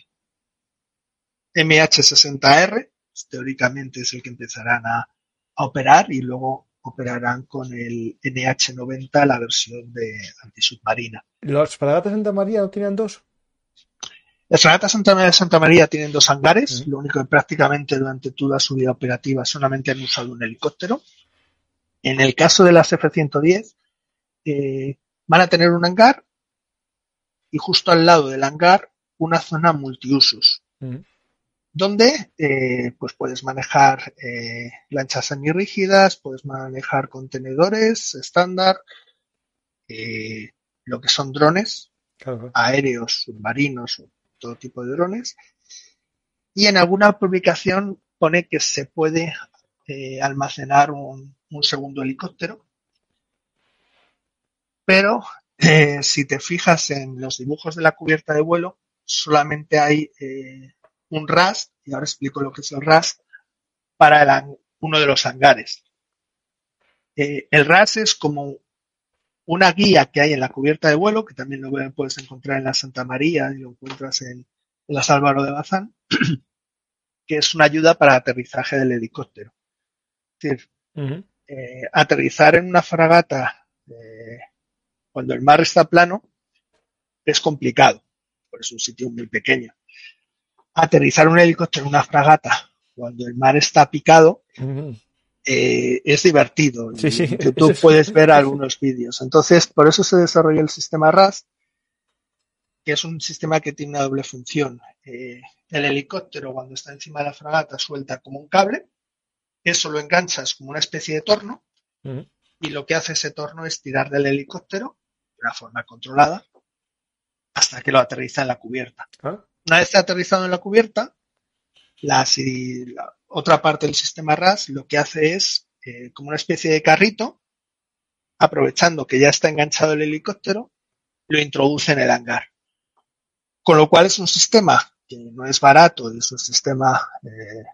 MH-60R, teóricamente es el que empezarán a, operar y luego operarán con el NH-90, la versión de antisubmarina. ¿Los fragatas Santa María no tienen dos? Las fragatas Santa María de Santa María tienen dos hangares, lo único que prácticamente durante toda su vida operativa solamente han usado un helicóptero. En el caso de las F-110, eh, van a tener un hangar y justo al lado del hangar una zona multiusos, donde eh, pues puedes manejar eh, lanchas semirrígidas, puedes manejar contenedores estándar, lo que son drones, aéreos, submarinos, todo tipo de drones. Y en alguna publicación pone que se puede eh, almacenar un, segundo helicóptero. Pero eh, si te fijas en los dibujos de la cubierta de vuelo, solamente hay eh, un RAS, y ahora explico lo que es el RAS, para uno de los hangares. el RAS es como una guía que hay en la cubierta de vuelo, que también lo puedes encontrar en la Santa María y lo encuentras en, las Álvaro de Bazán, (clears throat) que es una ayuda para aterrizaje del helicóptero. Es decir, eh, aterrizar en una fragata eh, cuando el mar está plano es complicado, porque es un sitio muy pequeño. Aterrizar un helicóptero en una fragata cuando el mar está picado eh, es divertido. Sí, Tú (laughs) puedes ver algunos vídeos. Entonces, por eso se desarrolló el sistema RAS, que es un sistema que tiene una doble función. Eh, el helicóptero, cuando está encima de la fragata, suelta como un cable. Eso lo enganchas como una especie de torno. Y lo que hace ese torno es tirar del helicóptero una forma controlada hasta que lo aterriza en la cubierta. Ah. Una vez aterrizado en la cubierta, la, la, otra parte del sistema RAS lo que hace es, eh, como una especie de carrito, aprovechando que ya está enganchado el helicóptero, lo introduce en el hangar. Con lo cual es un sistema que no es barato, es un sistema eh,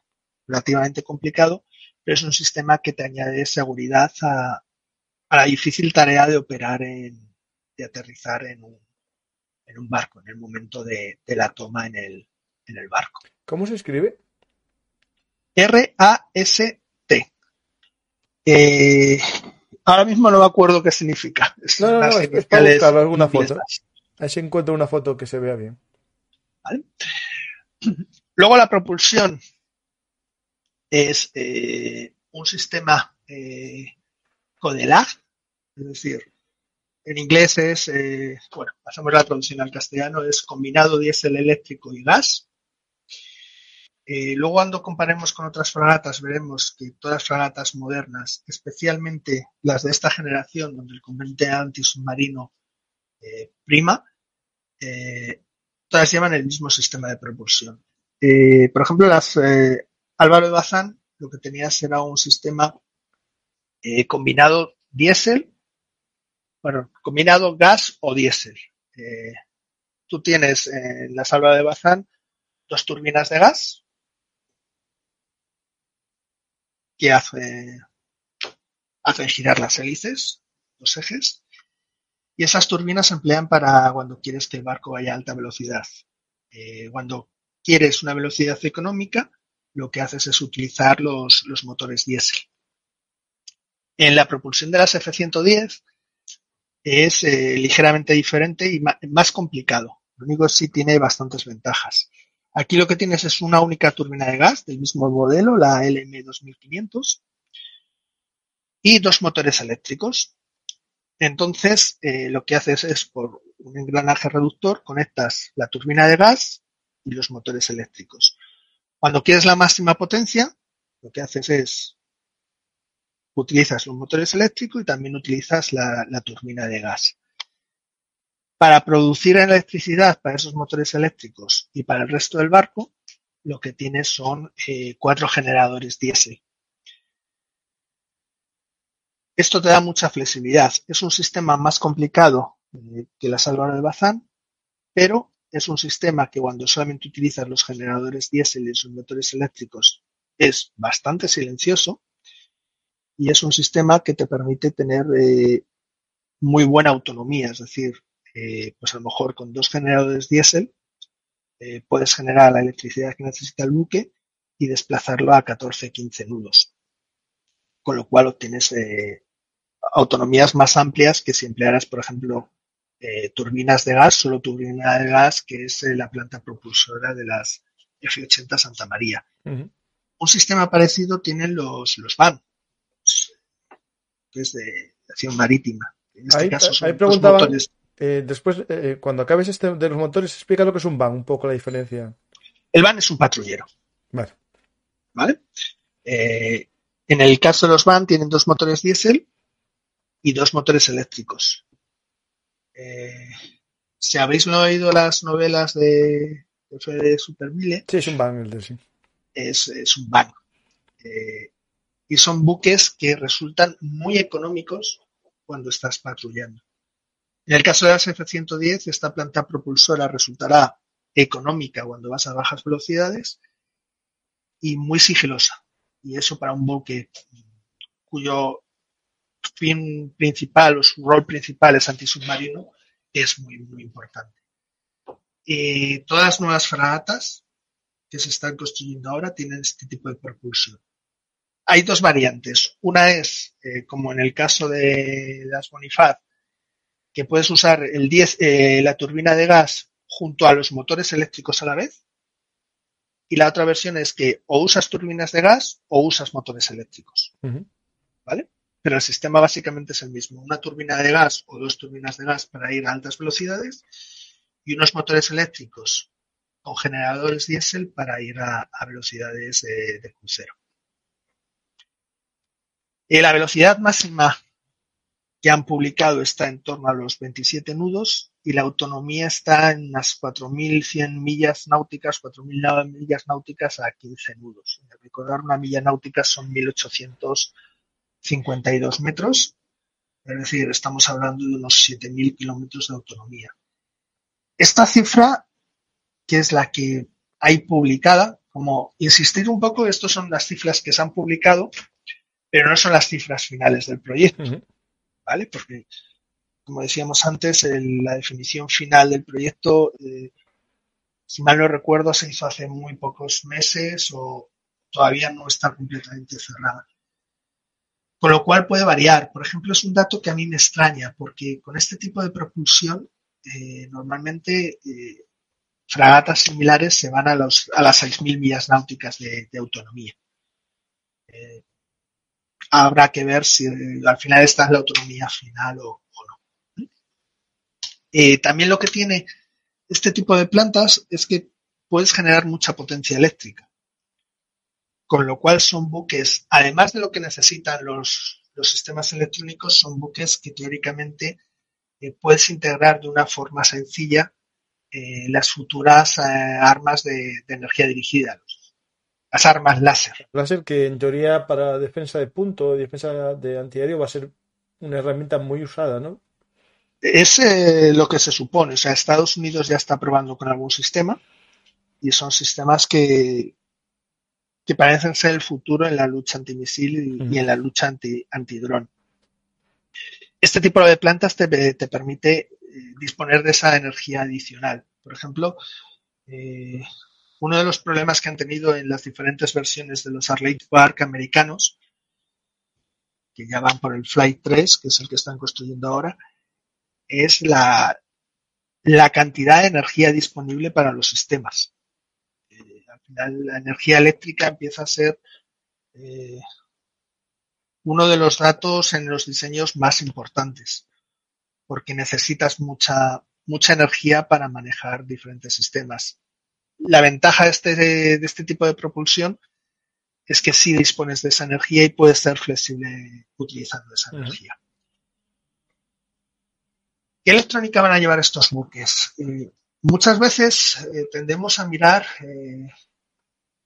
relativamente complicado, pero es un sistema que te añade seguridad a, la difícil tarea de operar en, de aterrizar en un, en un barco, en el momento de, la toma en el, en el barco. ¿Cómo se escribe? R-A-S-T. Eh, ahora mismo no me acuerdo qué significa. (laughs) no, no, no, es, para buscar alguna foto. Ahí se encuentra una foto que se vea bien. (clears throat) Luego la propulsión es eh, un sistema eh, Codelag, es decir, en inglés es, eh, bueno, hacemos la traducción al castellano, es combinado diésel eléctrico y gas. Eh, luego cuando comparemos con otras fragatas veremos que todas las fragatas modernas, especialmente las de esta generación donde el combate antisubmarino eh, prima, todas llevan el mismo sistema de propulsión. por ejemplo, las Álvaro de Bazán lo que tenía era un sistema combinado diésel, bueno, combinado gas o diésel. tú tienes en las Álvaro de Bazán dos turbinas de gas que hace, hacen girar las hélices, los ejes, y esas turbinas se emplean para cuando quieres que el barco vaya a alta velocidad. Eh, cuando quieres una velocidad económica, lo que haces es utilizar los, motores diésel. En la propulsión de las F-110 es eh, ligeramente diferente y más complicado. Lo único sí tiene bastantes ventajas. Aquí lo que tienes es una única turbina de gas del mismo modelo, la LM2500, y dos motores eléctricos. Entonces, eh, lo que haces es por un engranaje reductor conectas la turbina de gas y los motores eléctricos. Cuando quieres la máxima potencia, lo que haces es utilizas los motores eléctricos y también utilizas la, turbina de gas. Para producir electricidad para esos motores eléctricos y para el resto del barco, lo que tienes son eh, cuatro generadores diésel. Esto te da mucha flexibilidad. Es un sistema más complicado eh, que la Salvador de Bazán, pero es un sistema que cuando solamente utilizas los generadores diésel y los motores eléctricos es bastante silencioso y es un sistema que te permite tener eh, muy buena autonomía, es decir, eh, pues a lo mejor con dos generadores diésel eh, puedes generar la electricidad que necesita el buque y desplazarlo a 14-15 nudos, con lo cual obtienes autonomías más amplias que si emplearas, por ejemplo, turbinas de gas, solo turbina de gas, que es la planta propulsora de las F-80 Santa María. Un sistema parecido tienen los, los VAN, que es de acción marítima. En este ahí, caso son preguntaba, motores. Eh, después, eh, cuando acabes este de los motores, explica lo que es un van, un poco la diferencia. El van es un patrullero. Vale. ¿Vale? Eh, en el caso de los van tienen dos motores diésel y dos motores eléctricos. si habéis oído las novelas de, de Fede. Sí, es un van el de sí. Es, es un van y son buques que resultan muy económicos cuando estás patrullando. En el caso de las F-110, esta planta propulsora resultará económica cuando vas a bajas velocidades y muy sigilosa. Y eso para un buque cuyo fin principal o su rol principal es antisubmarino es muy, muy importante. Y todas las nuevas fragatas que se están construyendo ahora tienen este tipo de propulsión. Hay dos variantes. Una es, eh, como en el caso de las Bonifaz, que puedes usar el 10, eh, la turbina de gas junto a los motores eléctricos a la vez. Y la otra versión es que o usas turbinas de gas o usas motores eléctricos. ¿Vale? Pero el sistema básicamente es el mismo. Una turbina de gas o dos turbinas de gas para ir a altas velocidades y unos motores eléctricos con generadores diésel para ir a, velocidades de crucero. La velocidad máxima que han publicado está en torno a los 27 nudos y la autonomía está en las 4.100 millas náuticas, 4.000 millas náuticas a 15 nudos. Recordar una milla náutica son 1.852 metros, es decir, estamos hablando de unos 7.000 kilómetros de autonomía. Esta cifra, que es la que hay publicada, como insistir un poco, estas son las cifras que se han publicado, pero no son las cifras finales del proyecto, ¿vale? Porque, como decíamos antes, la definición final del proyecto, eh, si mal no recuerdo, se hizo hace muy pocos meses o todavía no está completamente cerrada. Con lo cual puede variar. Por ejemplo, es un dato que a mí me extraña, porque con este tipo de propulsión, eh, normalmente eh, fragatas similares se van a, los, a las 6.000 millas náuticas de, autonomía habrá que ver si al final esta es la autonomía final o, no. Eh, también lo que tiene este tipo de plantas es que puedes generar mucha potencia eléctrica. Con lo cual son buques, además de lo que necesitan los, sistemas electrónicos, son buques que teóricamente eh, puedes integrar de una forma sencilla eh, las futuras armas de, energía dirigida, las armas láser. Láser que en teoría para defensa de punto, defensa de antiaéreo va a ser una herramienta muy usada, ¿no? Es eh, lo que se supone. O sea, Estados Unidos ya está probando con algún sistema y son sistemas que, que parecen ser el futuro en la lucha antimisil y, y en la lucha anti, antidrón. Este tipo de plantas te, te permite eh, disponer de esa energía adicional. Por ejemplo, eh, uno de los problemas que han tenido en las diferentes versiones de los Arleigh Park americanos, que ya van por el Flight 3, que es el que están construyendo ahora, es la, la cantidad de energía disponible para los sistemas. Eh, al final, la energía eléctrica empieza a ser eh, uno de los datos en los diseños más importantes, porque necesitas mucha, mucha energía para manejar diferentes sistemas. La ventaja de este, de este tipo de propulsión es que sí dispones de esa energía y puedes ser flexible utilizando esa energía. ¿Qué electrónica van a llevar estos buques? Eh, muchas veces eh, tendemos a mirar eh,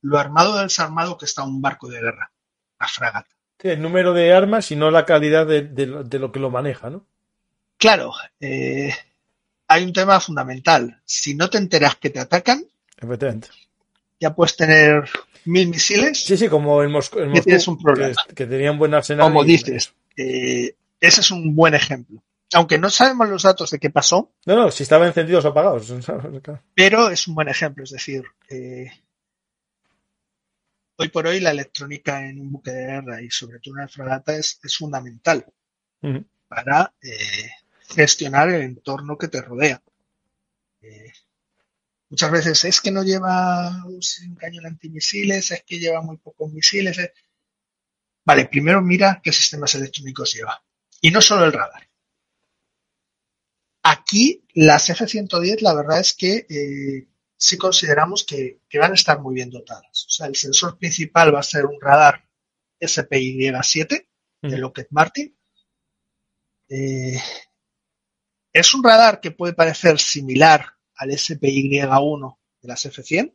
lo armado del desarmado que está un barco de guerra, la fragata. Sí, el número de armas y no la calidad de, de lo que lo maneja, ¿no? Claro, hay un tema fundamental. Si no te enteras que te atacan, ya puedes tener mil misiles. Sí, sí, como en, Moscú, tienes un problema. Que, tenían buen arsenal. Como dices, eh, ese es un buen ejemplo. Aunque no sabemos los datos de qué pasó. No, no, si estaban encendidos o apagados. (laughs) Pero es un buen ejemplo, es decir, eh, hoy por hoy la electrónica en un buque de guerra y sobre todo en una fragata es, fundamental para eh, gestionar el entorno que te rodea. Muchas veces es que no lleva un cañón antimisiles, es que lleva muy pocos misiles. Vale, primero mira qué sistemas electrónicos lleva. Y no solo el radar. Aquí las F-110 la verdad es que eh, sí consideramos que, van a estar muy bien dotadas. O sea, el sensor principal va a ser un radar SPY-7 de Lockheed Martin. Eh, es un radar que puede parecer similar al SPY1 de las F100,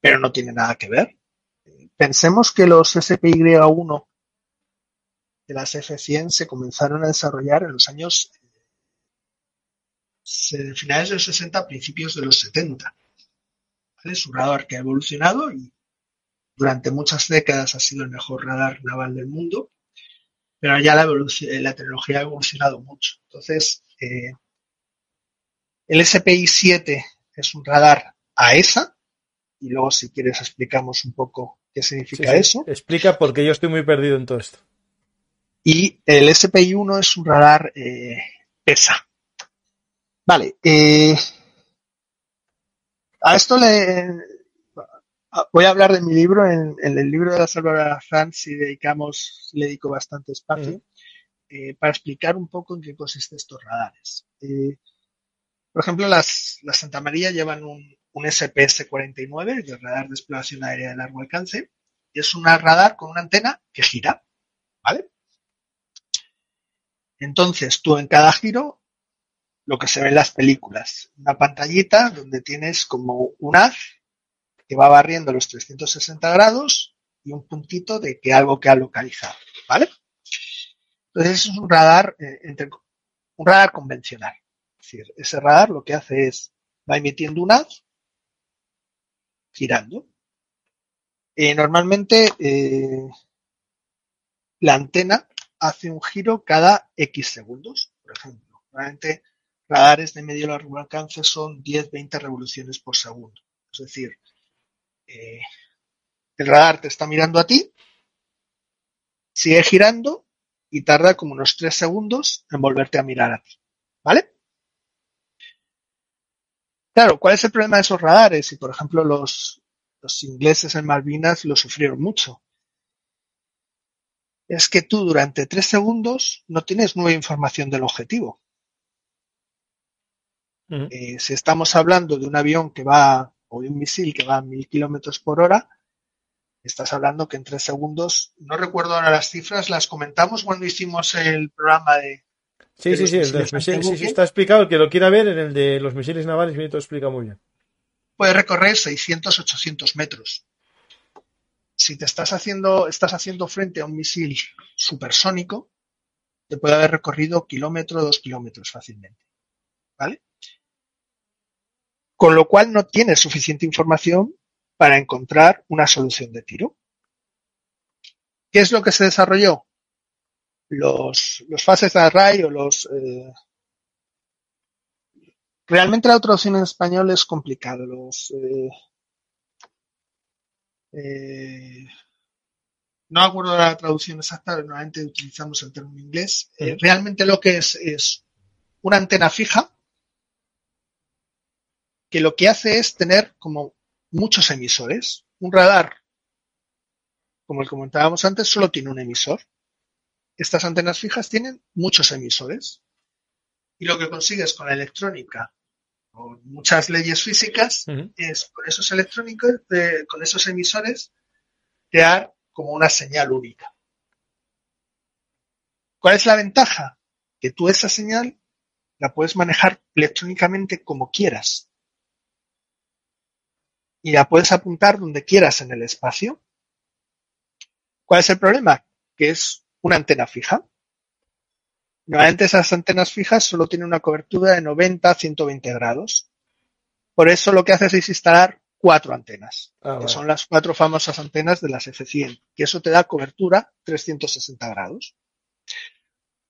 pero no tiene nada que ver. Pensemos que los SPY1 de las F100 se comenzaron a desarrollar en los años eh, finales de los 60, principios de los 70. Es un radar que ha evolucionado y durante muchas décadas ha sido el mejor radar naval del mundo, pero ya la, la tecnología ha evolucionado mucho. Entonces, eh, el SPI-7 es un radar AESA, y luego si quieres explicamos un poco qué significa eso. Explica porque yo estoy muy perdido en todo esto. Y el SPI-1 es un radar eh, PESA. Vale, eh, a esto le voy a hablar de mi libro. En, el libro de la Salvador Franz y dedicamos, le dedico bastante espacio eh, para explicar un poco en qué consiste estos radares. Por ejemplo, las, Santa María llevan un, SPS-49, el radar de exploración aérea de largo alcance, y es un radar con una antena que gira, ¿vale? Entonces, tú en cada giro, lo que se ve en las películas, una pantallita donde tienes como un haz que va barriendo los 360 grados y un puntito de que algo que ha localizado, ¿vale? Entonces, es un radar, eh, entre, un radar convencional decir, ese radar lo que hace es, va emitiendo un haz girando. Eh, normalmente eh, la antena hace un giro cada X segundos, por ejemplo. Normalmente radares de medio largo alcance son 10-20 revoluciones por segundo. Es decir, eh, el radar te está mirando a ti, sigue girando y tarda como unos 3 segundos en volverte a mirar a ti. ¿Vale? Claro, ¿cuál es el problema de esos radares? Y por ejemplo, los, los ingleses en Malvinas lo sufrieron mucho. Es que tú durante tres segundos no tienes nueva información del objetivo. Eh, si estamos hablando de un avión que va, o de un misil que va a mil kilómetros por hora, estás hablando que en tres segundos, no recuerdo ahora las cifras, las comentamos cuando hicimos el programa de, Sí, sí, sí, sí, sí, está explicado. El que lo quiera ver en el de los misiles navales, viene todo explicado muy bien. Puede recorrer 600, 800 metros. Si te estás haciendo, estás haciendo frente a un misil supersónico, te puede haber recorrido kilómetro, dos kilómetros fácilmente. ¿Vale? Con lo cual no tienes suficiente información para encontrar una solución de tiro. ¿Qué es lo que se desarrolló? Los, los fases de array o los... Eh, realmente la traducción en español es complicado. Los... Eh, eh, no acuerdo la traducción exacta, normalmente utilizamos el término inglés. Eh, realmente lo que es es una antena fija que lo que hace es tener como muchos emisores. Un radar, como el comentábamos antes, solo tiene un emisor. Estas antenas fijas tienen muchos emisores. Y lo que consigues con la electrónica con muchas leyes físicas es con esos electrónicos, con esos emisores, crear como una señal única. ¿Cuál es la ventaja? Que tú esa señal la puedes manejar electrónicamente como quieras. Y la puedes apuntar donde quieras en el espacio. ¿Cuál es el problema? Que es una antena fija. Normalmente esas antenas fijas solo tienen una cobertura de 90 a 120 grados. Por eso lo que haces es instalar cuatro antenas, ah, que son las cuatro famosas antenas de las F100, que eso te da cobertura 360 grados.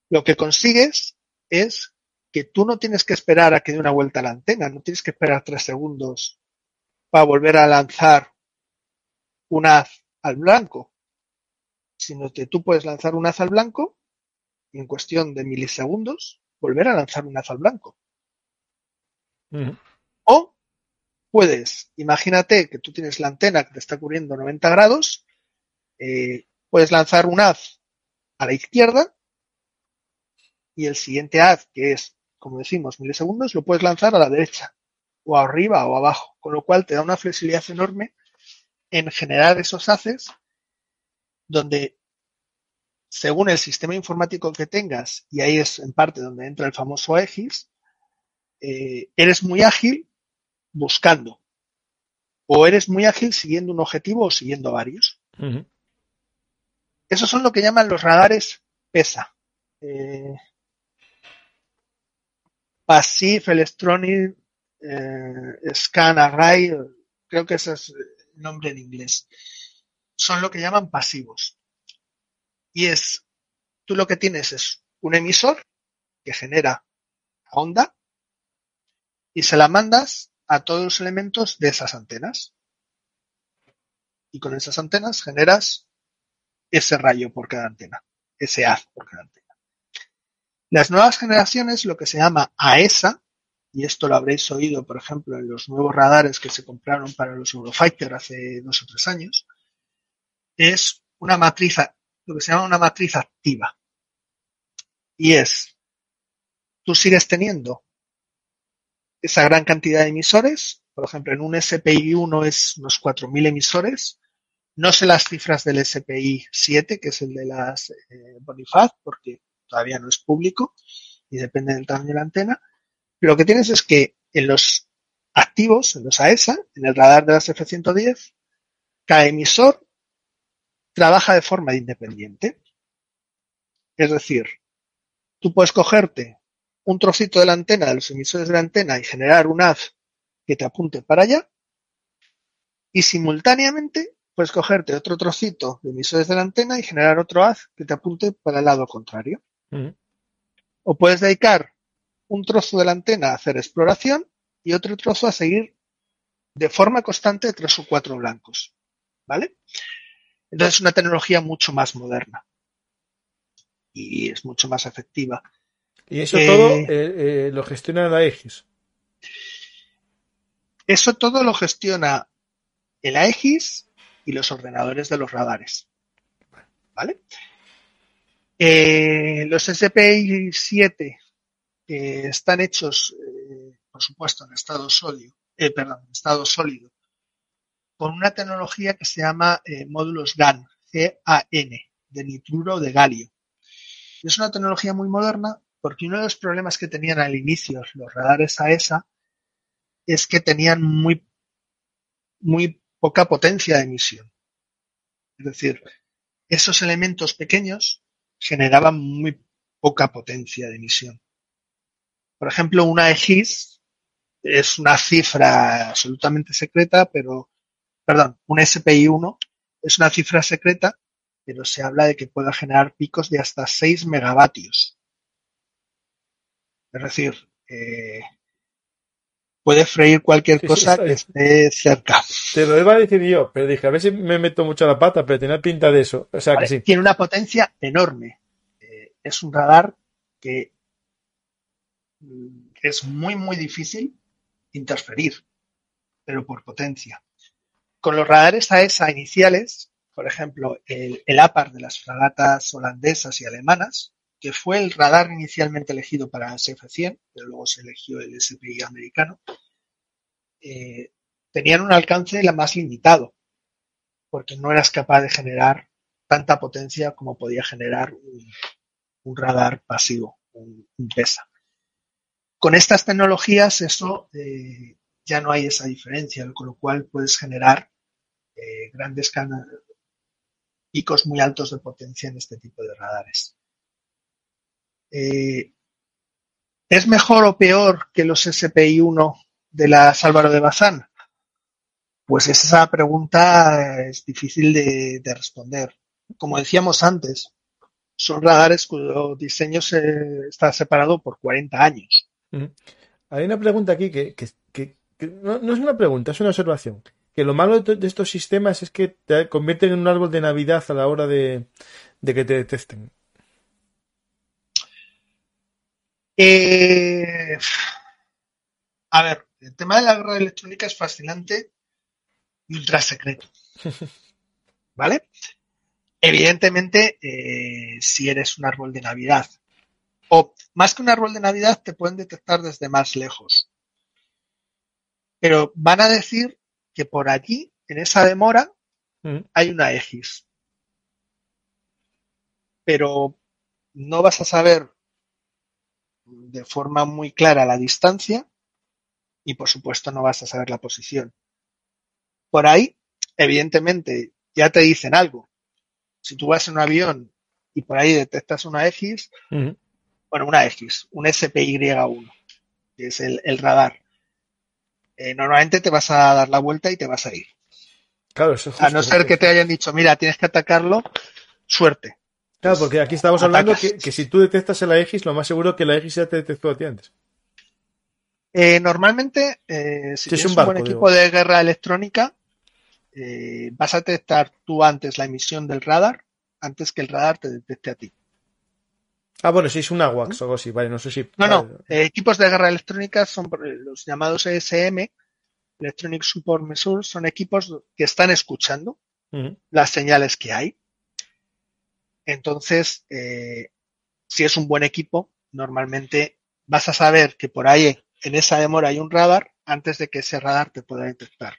Lo que consigues es que tú no tienes que esperar a que dé una vuelta a la antena, no tienes que esperar tres segundos para volver a lanzar un haz al blanco, sino que tú puedes lanzar un haz al blanco y en cuestión de milisegundos volver a lanzar un haz al blanco. O puedes, imagínate que tú tienes la antena que te está cubriendo 90 grados, eh, puedes lanzar un haz a la izquierda y el siguiente haz, que es, como decimos, milisegundos, lo puedes lanzar a la derecha, o arriba o abajo, con lo cual te da una flexibilidad enorme en generar esos haces donde según el sistema informático que tengas, y ahí es en parte donde entra el famoso EGIS, eh, eres muy ágil buscando. O eres muy ágil siguiendo un objetivo o siguiendo varios. Esos son lo que llaman los radares PESA. Eh, Passive Electronic eh, Scan Array, creo que ese es el nombre en inglés. Son lo que llaman pasivos. Y es, tú lo que tienes es un emisor que genera onda y se la mandas a todos los elementos de esas antenas. Y con esas antenas generas ese rayo por cada antena, ese haz por cada antena. Las nuevas generaciones, lo que se llama AESA, y esto lo habréis oído, por ejemplo, en los nuevos radares que se compraron para los Eurofighter hace dos o tres años, es una matriz, lo que se llama una matriz activa. Y es, tú sigues teniendo esa gran cantidad de emisores. Por ejemplo, en un SPI1 es unos 4.000 emisores. No sé las cifras del SPI 7, que es el de las eh, Bonifaz, porque todavía no es público y depende del tamaño de la antena. Pero lo que tienes es que en los activos, en los AESA, en el radar de las F-110, cada emisor trabaja de forma independiente. Es decir, tú puedes cogerte un trocito de la antena, de los emisores de la antena y generar un haz que te apunte para allá y simultáneamente puedes cogerte otro trocito de emisores de la antena y generar otro haz que te apunte para el lado contrario. O puedes dedicar un trozo de la antena a hacer exploración y otro trozo a seguir de forma constante tres o cuatro blancos. ¿Vale? Entonces es una tecnología mucho más moderna y es mucho más efectiva. ¿Y eso todo eh, eh, lo gestiona la Aegis? Eso todo lo gestiona el Aegis y los ordenadores de los radares. ¿Vale? Eh, los SPI 7 están hechos, por supuesto, en estado sólido, perdón, en estado sólido, con una tecnología que se llama módulos GAN, G-A-N, de nitruro de galio. es una tecnología muy moderna porque uno de los problemas que tenían al inicio los radares AESA es que tenían muy, muy poca potencia de emisión. Es decir, esos elementos pequeños generaban muy poca potencia de emisión. Por ejemplo, una EGIS es una cifra absolutamente secreta, pero, perdón, un SPI1 es una cifra secreta, pero se habla de que pueda generar picos de hasta 6 megavatios. Es decir, eh, puede freír cualquier cosa que esté cerca. Te lo iba a decir yo, pero dije, a ver si me meto mucho la pata, pero tenía pinta de eso. O sea que sí. Tiene una potencia enorme. Eh, es un radar que mm, es muy, muy difícil interferir, pero por potencia. Con los radares AESA iniciales, por ejemplo, el, el APAR de las fragatas holandesas y alemanas, que fue el radar inicialmente elegido para SF-100, pero luego se eligió el SPI americano, eh, tenían un alcance la más limitado, porque no eras capaz de generar tanta potencia como podía generar un, radar pasivo, un, PESA. Con estas tecnologías eso eh, ya no hay esa diferencia, con lo cual puedes generar eh, grandes picos muy altos de potencia en este tipo de radares. Eh, ¿Es mejor o peor que los SPI-1 de la Álvaro de Bazán? Pues esa pregunta es difícil de, responder. Como decíamos antes, son radares cuyo diseño se, está separado por 40 años. Hay una pregunta aquí que, no, es una pregunta, es una observación. Que lo malo de, estos sistemas es que te convierten en un árbol de Navidad a la hora de que te detesten. Eh, a ver, el tema de la guerra electrónica es fascinante y ultra secreto. (laughs) ¿Vale? Evidentemente, eh, si eres un árbol de Navidad, o más que un árbol de Navidad, te pueden detectar desde más lejos. Pero van a decir que por allí, en esa demora, mm. hay una X. Pero no vas a saber de forma muy clara la distancia y por supuesto no vas a saber la posición. Por ahí, evidentemente, ya te dicen algo. Si tú vas en un avión y por ahí detectas una X, bueno, una X, un SPY1, que es el, radar, eh, normalmente te vas a dar la vuelta y te vas a ir. Claro, eso a no ser que te hayan dicho, mira, tienes que atacarlo, suerte. Claro, porque aquí estamos hablando que, si tú detectas el X, lo más seguro que la X ya te detectó a ti antes. Eh, normalmente, eh, si tienes un, buen equipo de guerra electrónica, eh, vas a detectar tú antes la emisión del radar, antes que el radar te detecte a ti. Ah, bueno, si es un AWACS o algo así, vale, no sé si. No, no, equipos de guerra electrónica son los llamados ESM, Electronic Support Measures, son equipos que están escuchando las señales que hay entonces, eh, si es un buen equipo, normalmente vas a saber que por ahí en esa demora hay un radar antes de que ese radar te pueda detectar.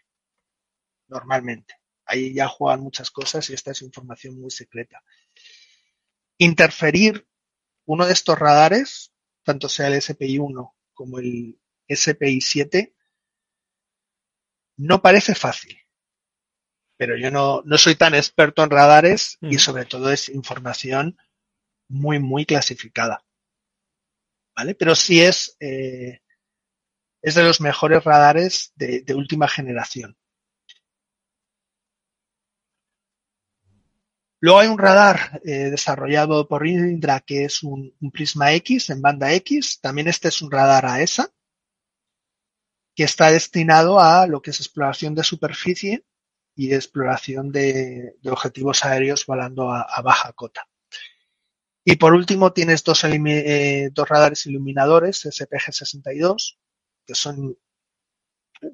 Normalmente. Ahí ya juegan muchas cosas y esta es información muy secreta. Interferir uno de estos radares, tanto sea el SPI-1 como el SPI-7, no parece fácil pero yo no, no soy tan experto en radares y sobre todo es información muy, muy clasificada. ¿Vale? Pero sí es, eh, es de los mejores radares de, última generación. Luego hay un radar eh, desarrollado por Indra que es un, Prisma X en banda X. También este es un radar AESA que está destinado a lo que es exploración de superficie y exploración de, objetivos aéreos volando a, baja cota. Y por último tienes dos, eh, dos radares iluminadores SPG-62 que son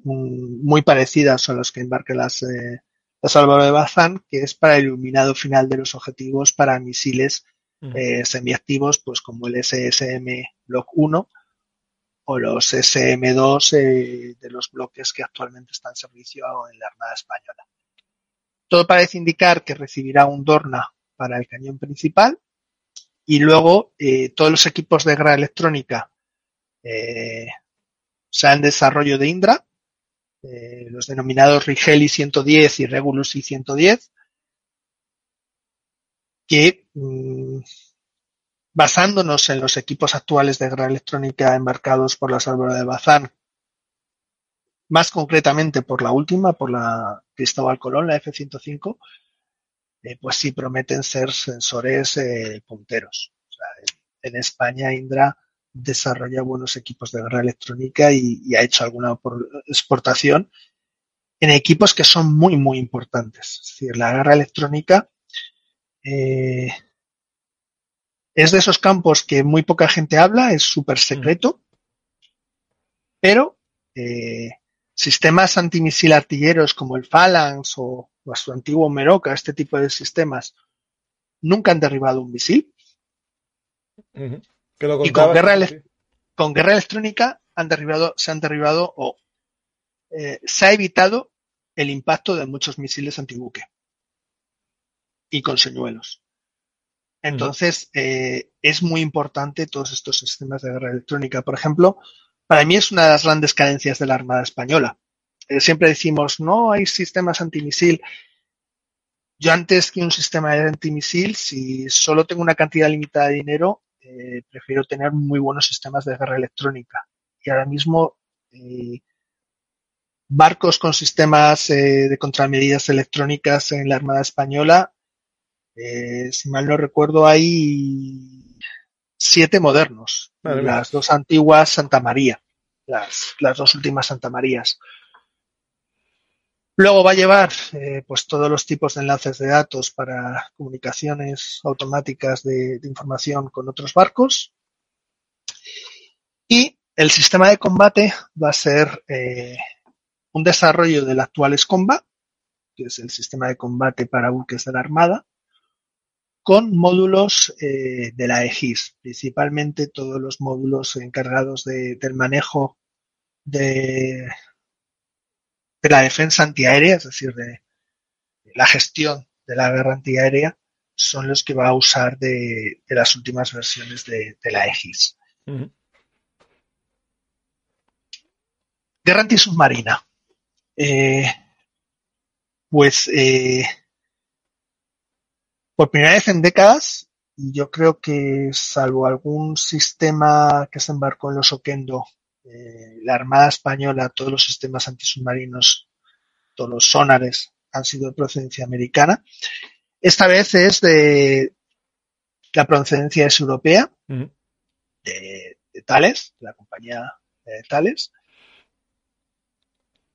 muy parecidas a los que embarca las, eh, Álvaro de Bazán, que es para el iluminado final de los objetivos para misiles eh, semiactivos, pues como el SSM Block 1 o los SM2 eh, de los bloques que actualmente están en servicio en la Armada Española. Todo parece indicar que recibirá un Dorna para el cañón principal y luego eh, todos los equipos de guerra electrónica eh, sean desarrollo de Indra, eh, los denominados Rigeli 110 y Regulus I 110, que mm, basándonos en los equipos actuales de guerra electrónica embarcados por la Álvaro de Bazán, más concretamente por la última, por la Cristóbal Colón, la F-105, eh, pues sí prometen ser sensores eh, punteros. en, España, Indra desarrolla buenos equipos de guerra electrónica y, ha hecho alguna exportación en equipos que son muy, muy importantes. Es decir, la guerra electrónica eh, es de esos campos que muy poca gente habla, es súper secreto, pero eh, sistemas antimisil artilleros como el Phalanx o, su antiguo Meroca, este tipo de sistemas, nunca han derribado un misil. Y con guerra, electrónica han derribado, se han derribado o eh, se ha evitado el impacto de muchos misiles antibuque y con señuelos. Entonces, eh, es muy importante todos estos sistemas de guerra electrónica. Por ejemplo, para mí es una de las grandes carencias de la Armada Española. Eh, siempre decimos, no hay sistemas antimisil. Yo antes que un sistema de antimisil, si solo tengo una cantidad limitada de dinero, eh, prefiero tener muy buenos sistemas de guerra electrónica. Y ahora mismo, barcos con sistemas de contramedidas electrónicas en la Armada Española eh, si mal no recuerdo, hay siete modernos. las dos antiguas Santa María, las, las, dos últimas Santa Marías. Luego va a llevar eh, pues todos los tipos de enlaces de datos para comunicaciones automáticas de, información con otros barcos. Y el sistema de combate va a ser eh, un desarrollo del actual SCOMBA, que es el sistema de combate para buques de la Armada, con módulos eh, de la EGIS, principalmente todos los módulos encargados del manejo de, la defensa antiaérea, es decir, de, la gestión de la guerra antiaérea, son los que va a usar de, las últimas versiones de, la EGIS. Guerra antisubmarina. Eh, pues eh, por primera vez en décadas, yo creo que salvo algún sistema que se embarcó en los Oquendo, eh, la Armada Española, todos los sistemas antisubmarinos, todos los sonares han sido de procedencia americana. Esta vez es de la procedencia es europea, de, Thales, de la compañía de Thales.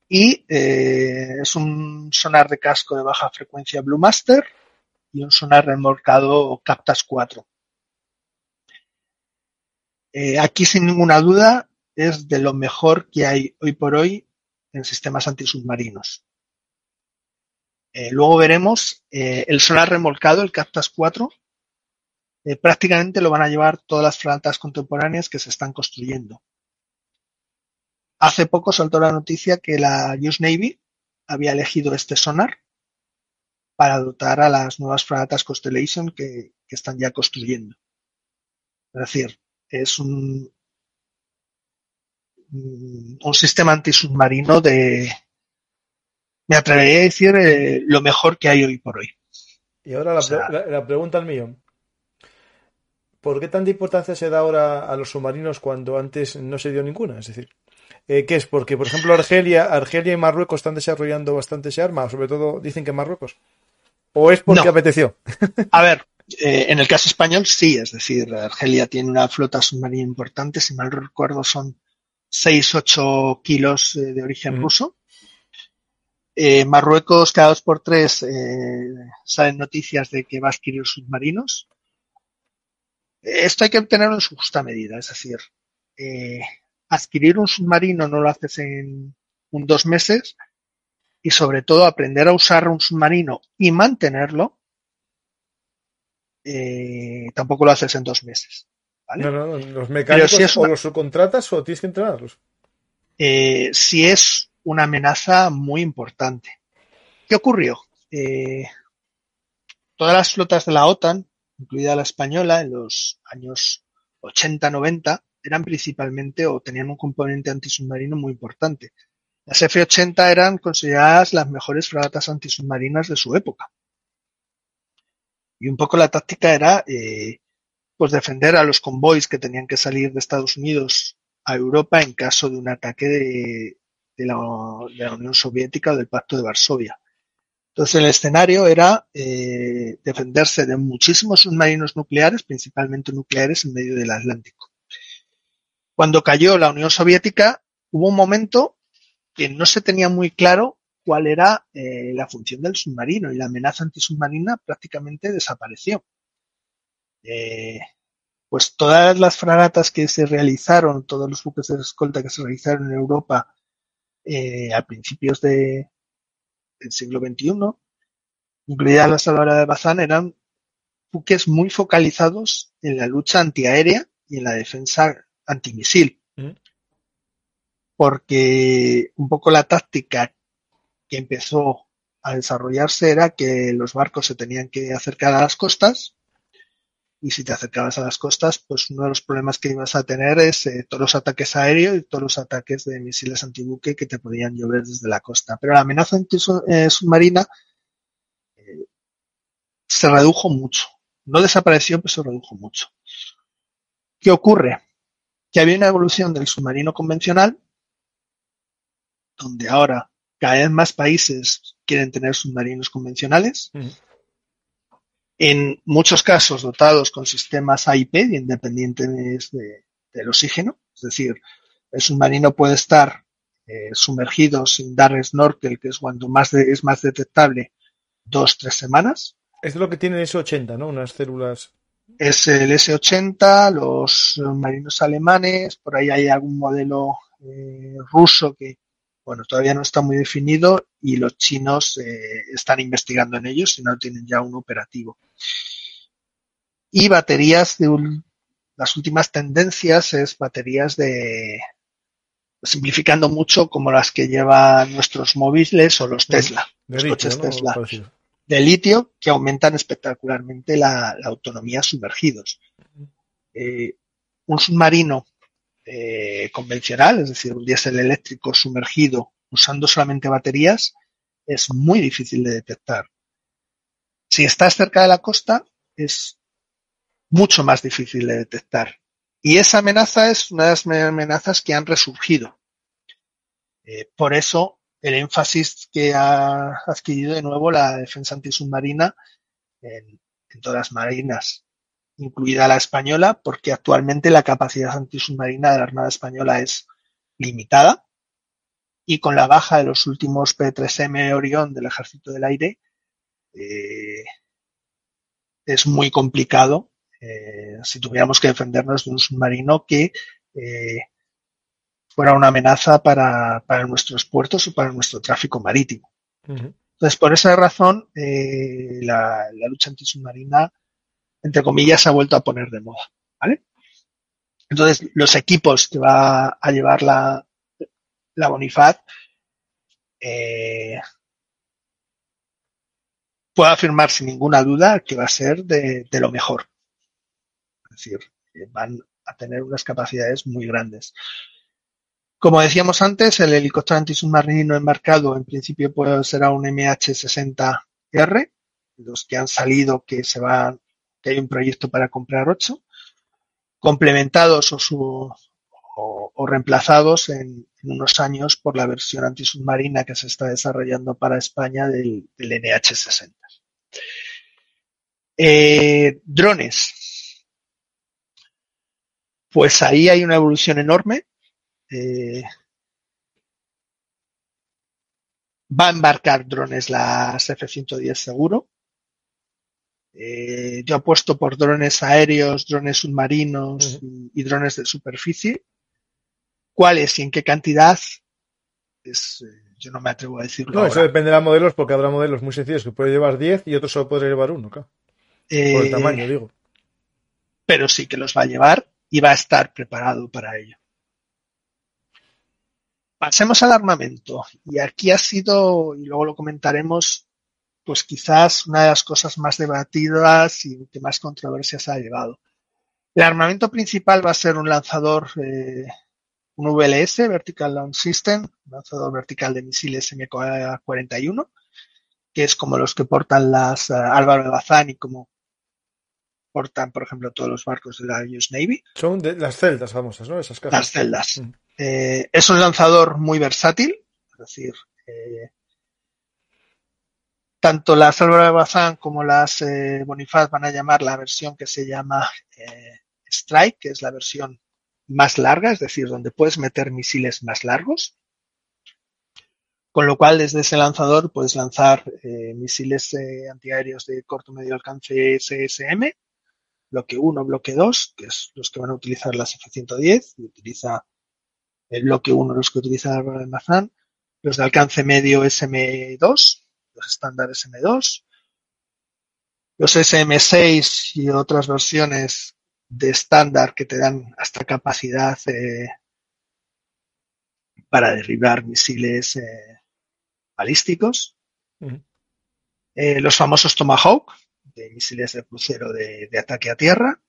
Y eh, es un sonar de casco de baja frecuencia Blue Master y un sonar remolcado Captas 4. Eh, aquí sin ninguna duda es de lo mejor que hay hoy por hoy en sistemas antisubmarinos. Eh, luego veremos eh, el sonar remolcado, el Captas 4, prácticamente lo van a llevar todas las fragatas contemporáneas que se están construyendo. Hace poco saltó la noticia que la US Navy había elegido este sonar para dotar a las nuevas fragatas Constellation que, están ya construyendo. Es decir, es un, un sistema antisubmarino de, me atrevería a decir, eh, lo mejor que hay hoy por hoy. Y ahora la, pregunta al millón. ¿Por qué tanta importancia se da ahora a los submarinos cuando antes no se dio ninguna? Es decir, eh, ¿qué es? Porque, por ejemplo, Argelia, Argelia y Marruecos están desarrollando bastante ese arma, sobre todo dicen que Marruecos. ¿O es porque apeteció? A ver, eh, en el caso español sí, es decir, Argelia tiene una flota submarina importante, si mal recuerdo son 6-8 kilos eh, de origen ruso. Eh, Marruecos cada dos por tres salen noticias de que va a adquirir submarinos. Esto hay que tenerlo en su justa medida, es decir, adquirir un submarino no lo haces en un dos meses, y sobre todo aprender a usar un submarino y mantenerlo, eh, tampoco lo haces en dos meses. No, no, los mecánicos o los subcontratas o tienes que entrenarlos. Eh, si es una amenaza muy importante. ¿Qué ocurrió? Eh, todas las flotas de la OTAN, incluida la española, en los años 80-90, eran principalmente o tenían un componente antisubmarino muy importante. Las F-80 eran consideradas las mejores fragatas antisubmarinas de su época. Y un poco la táctica era eh, pues defender a los convoys que tenían que salir de Estados Unidos a Europa en caso de un ataque de, la, Unión Soviética o del Pacto de Varsovia. Entonces el escenario era eh, defenderse de muchísimos submarinos nucleares, principalmente nucleares en medio del Atlántico. Cuando cayó la Unión Soviética, hubo un momento que no se tenía muy claro cuál era eh, la función del submarino y la amenaza antisubmarina prácticamente desapareció. Eh, pues todas las fragatas que se realizaron, todos los buques de escolta que se realizaron en Europa eh, a principios de, del siglo XXI, incluida la Salvadora de Bazán, eran buques muy focalizados en la lucha antiaérea y en la defensa antimisil. Mm. Porque un poco la táctica que empezó a desarrollarse era que los barcos se tenían que acercar a las costas y si te acercabas a las costas, pues uno de los problemas que ibas a tener es eh, todos los ataques aéreos y todos los ataques de misiles antibuque que te podían llover desde la costa. Pero la amenaza eh, submarina eh, se redujo mucho. No desapareció, pero se redujo mucho. ¿Qué ocurre? Que había una evolución del submarino convencional, donde ahora cada vez más países quieren tener submarinos convencionales. En muchos casos dotados con sistemas AIP independientes de, del oxígeno. Es decir, el submarino puede estar eh, sumergido sin dar snorkel, que es cuando más es más detectable, dos, tres semanas. Es lo que tiene el S80, ¿no? Unas células. Es el S80, los marinos alemanes, por ahí hay algún modelo eh, ruso que, bueno, todavía no está muy definido y los chinos eh, están investigando en ellos y no tienen ya un operativo. Y baterías de las últimas tendencias es baterías de, simplificando mucho, como las que llevan nuestros móviles o los Tesla, los coches Tesla de litio que aumentan espectacularmente la, autonomía sumergidos. Eh, un submarino eh, convencional, es decir, un diésel eléctrico sumergido usando solamente baterías, es muy difícil de detectar. Si estás cerca de la costa, es mucho más difícil de detectar. Y esa amenaza es una de las amenazas que han resurgido. Eh, por eso el énfasis que ha adquirido de nuevo la defensa antisubmarina en, todas las marinas, incluida la española, porque actualmente la capacidad antisubmarina de la Armada Española es limitada y con la baja de los últimos P3M Orión del Ejército del Aire eh, es muy complicado eh, si tuviéramos que defendernos de un submarino que eh, fuera una amenaza para, nuestros puertos o para nuestro tráfico marítimo. Entonces, por esa razón, la, lucha antisubmarina, entre comillas, se ha vuelto a poner de moda. ¿vale? Entonces, los equipos que va a llevar la, la Bonifaz, eh, puedo afirmar sin ninguna duda que va a ser de, lo mejor. Es decir, van a tener unas capacidades muy grandes. Como decíamos antes, el helicóptero antisubmarino embarcado en principio será un MH-60R, los que han salido que se van, que hay un proyecto para comprar ocho, complementados o, reemplazados en, unos años por la versión antisubmarina que se está desarrollando para España del, NH-60. Eh, drones. Pues ahí hay una evolución enorme. Eh, va a embarcar drones las F-110 seguro. Eh, yo apuesto por drones aéreos, drones submarinos y, drones de superficie. ¿Cuáles y en qué cantidad? Es, eh, yo no me atrevo a decirlo. No, eso dependerá de modelos porque habrá modelos muy sencillos que puede llevar 10 y otros solo podrá llevar uno, claro. por el tamaño, digo. Pero sí que los va a llevar y va a estar preparado para ello. Pasemos al armamento. Y aquí ha sido, y luego lo comentaremos, pues quizás una de las cosas más debatidas y que más controversias ha llevado. El armamento principal va a ser un lanzador, eh, un VLS, Vertical Launch System, un lanzador vertical de misiles MK-41, que es como los que portan las uh, Álvaro de Bazán y como portan, por ejemplo, todos los barcos de la US Navy. Son de las celdas famosas, ¿no? Esas Las celdas. Mm. Eh, es un lanzador muy versátil, es decir, eh, tanto las Álvaro Bazán como las eh, Bonifaz van a llamar la versión que se llama Strike, que es la versión más larga, es decir, donde puedes meter misiles más largos. Con lo cual, desde ese lanzador puedes lanzar eh, misiles eh, antiaéreos de corto medio alcance SSM, bloque 1, bloque 2, que es los que van a utilizar las F-110, y utiliza el bloque 1 los que utiliza el Mazán, los de alcance medio SM2, los estándar SM2, los SM6 y otras versiones de estándar que te dan hasta capacidad eh, para derribar misiles eh, balísticos. Eh, los famosos Tomahawk, de misiles de crucero de, ataque a tierra.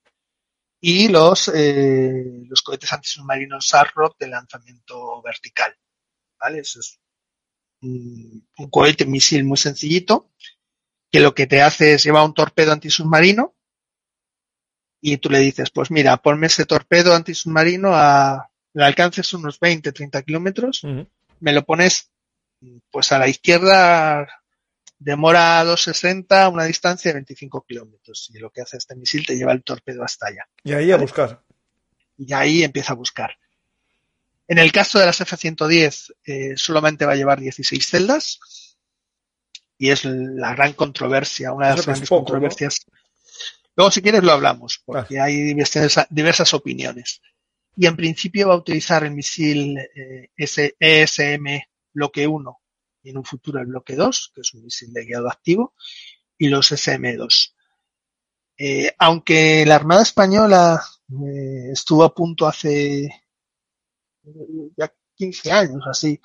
Y los, los cohetes antisubmarinos Sarrot de lanzamiento vertical. ¿Vale? Eso es un, un cohete misil muy sencillito que lo que te hace es llevar un torpedo antisubmarino y tú le dices, pues mira, ponme ese torpedo antisubmarino a, el alcance es unos 20, 30 kilómetros, me lo pones pues a la izquierda demora 260 una distancia de 25 kilómetros y lo que hace este misil te lleva el torpedo hasta allá. Y ahí a buscar. Y ahí empieza a buscar. En el caso de las F-110 eh, solamente va a llevar 16 celdas y es la gran controversia, una de las grandes controversias. Luego si quieres lo hablamos porque hay diversas opiniones y en principio va a utilizar el misil eh, ESM bloque 1 y en un futuro el bloque 2, que es un misil de guiado activo, y los SM2. Eh, aunque la Armada Española eh, estuvo a punto hace ya 15 años así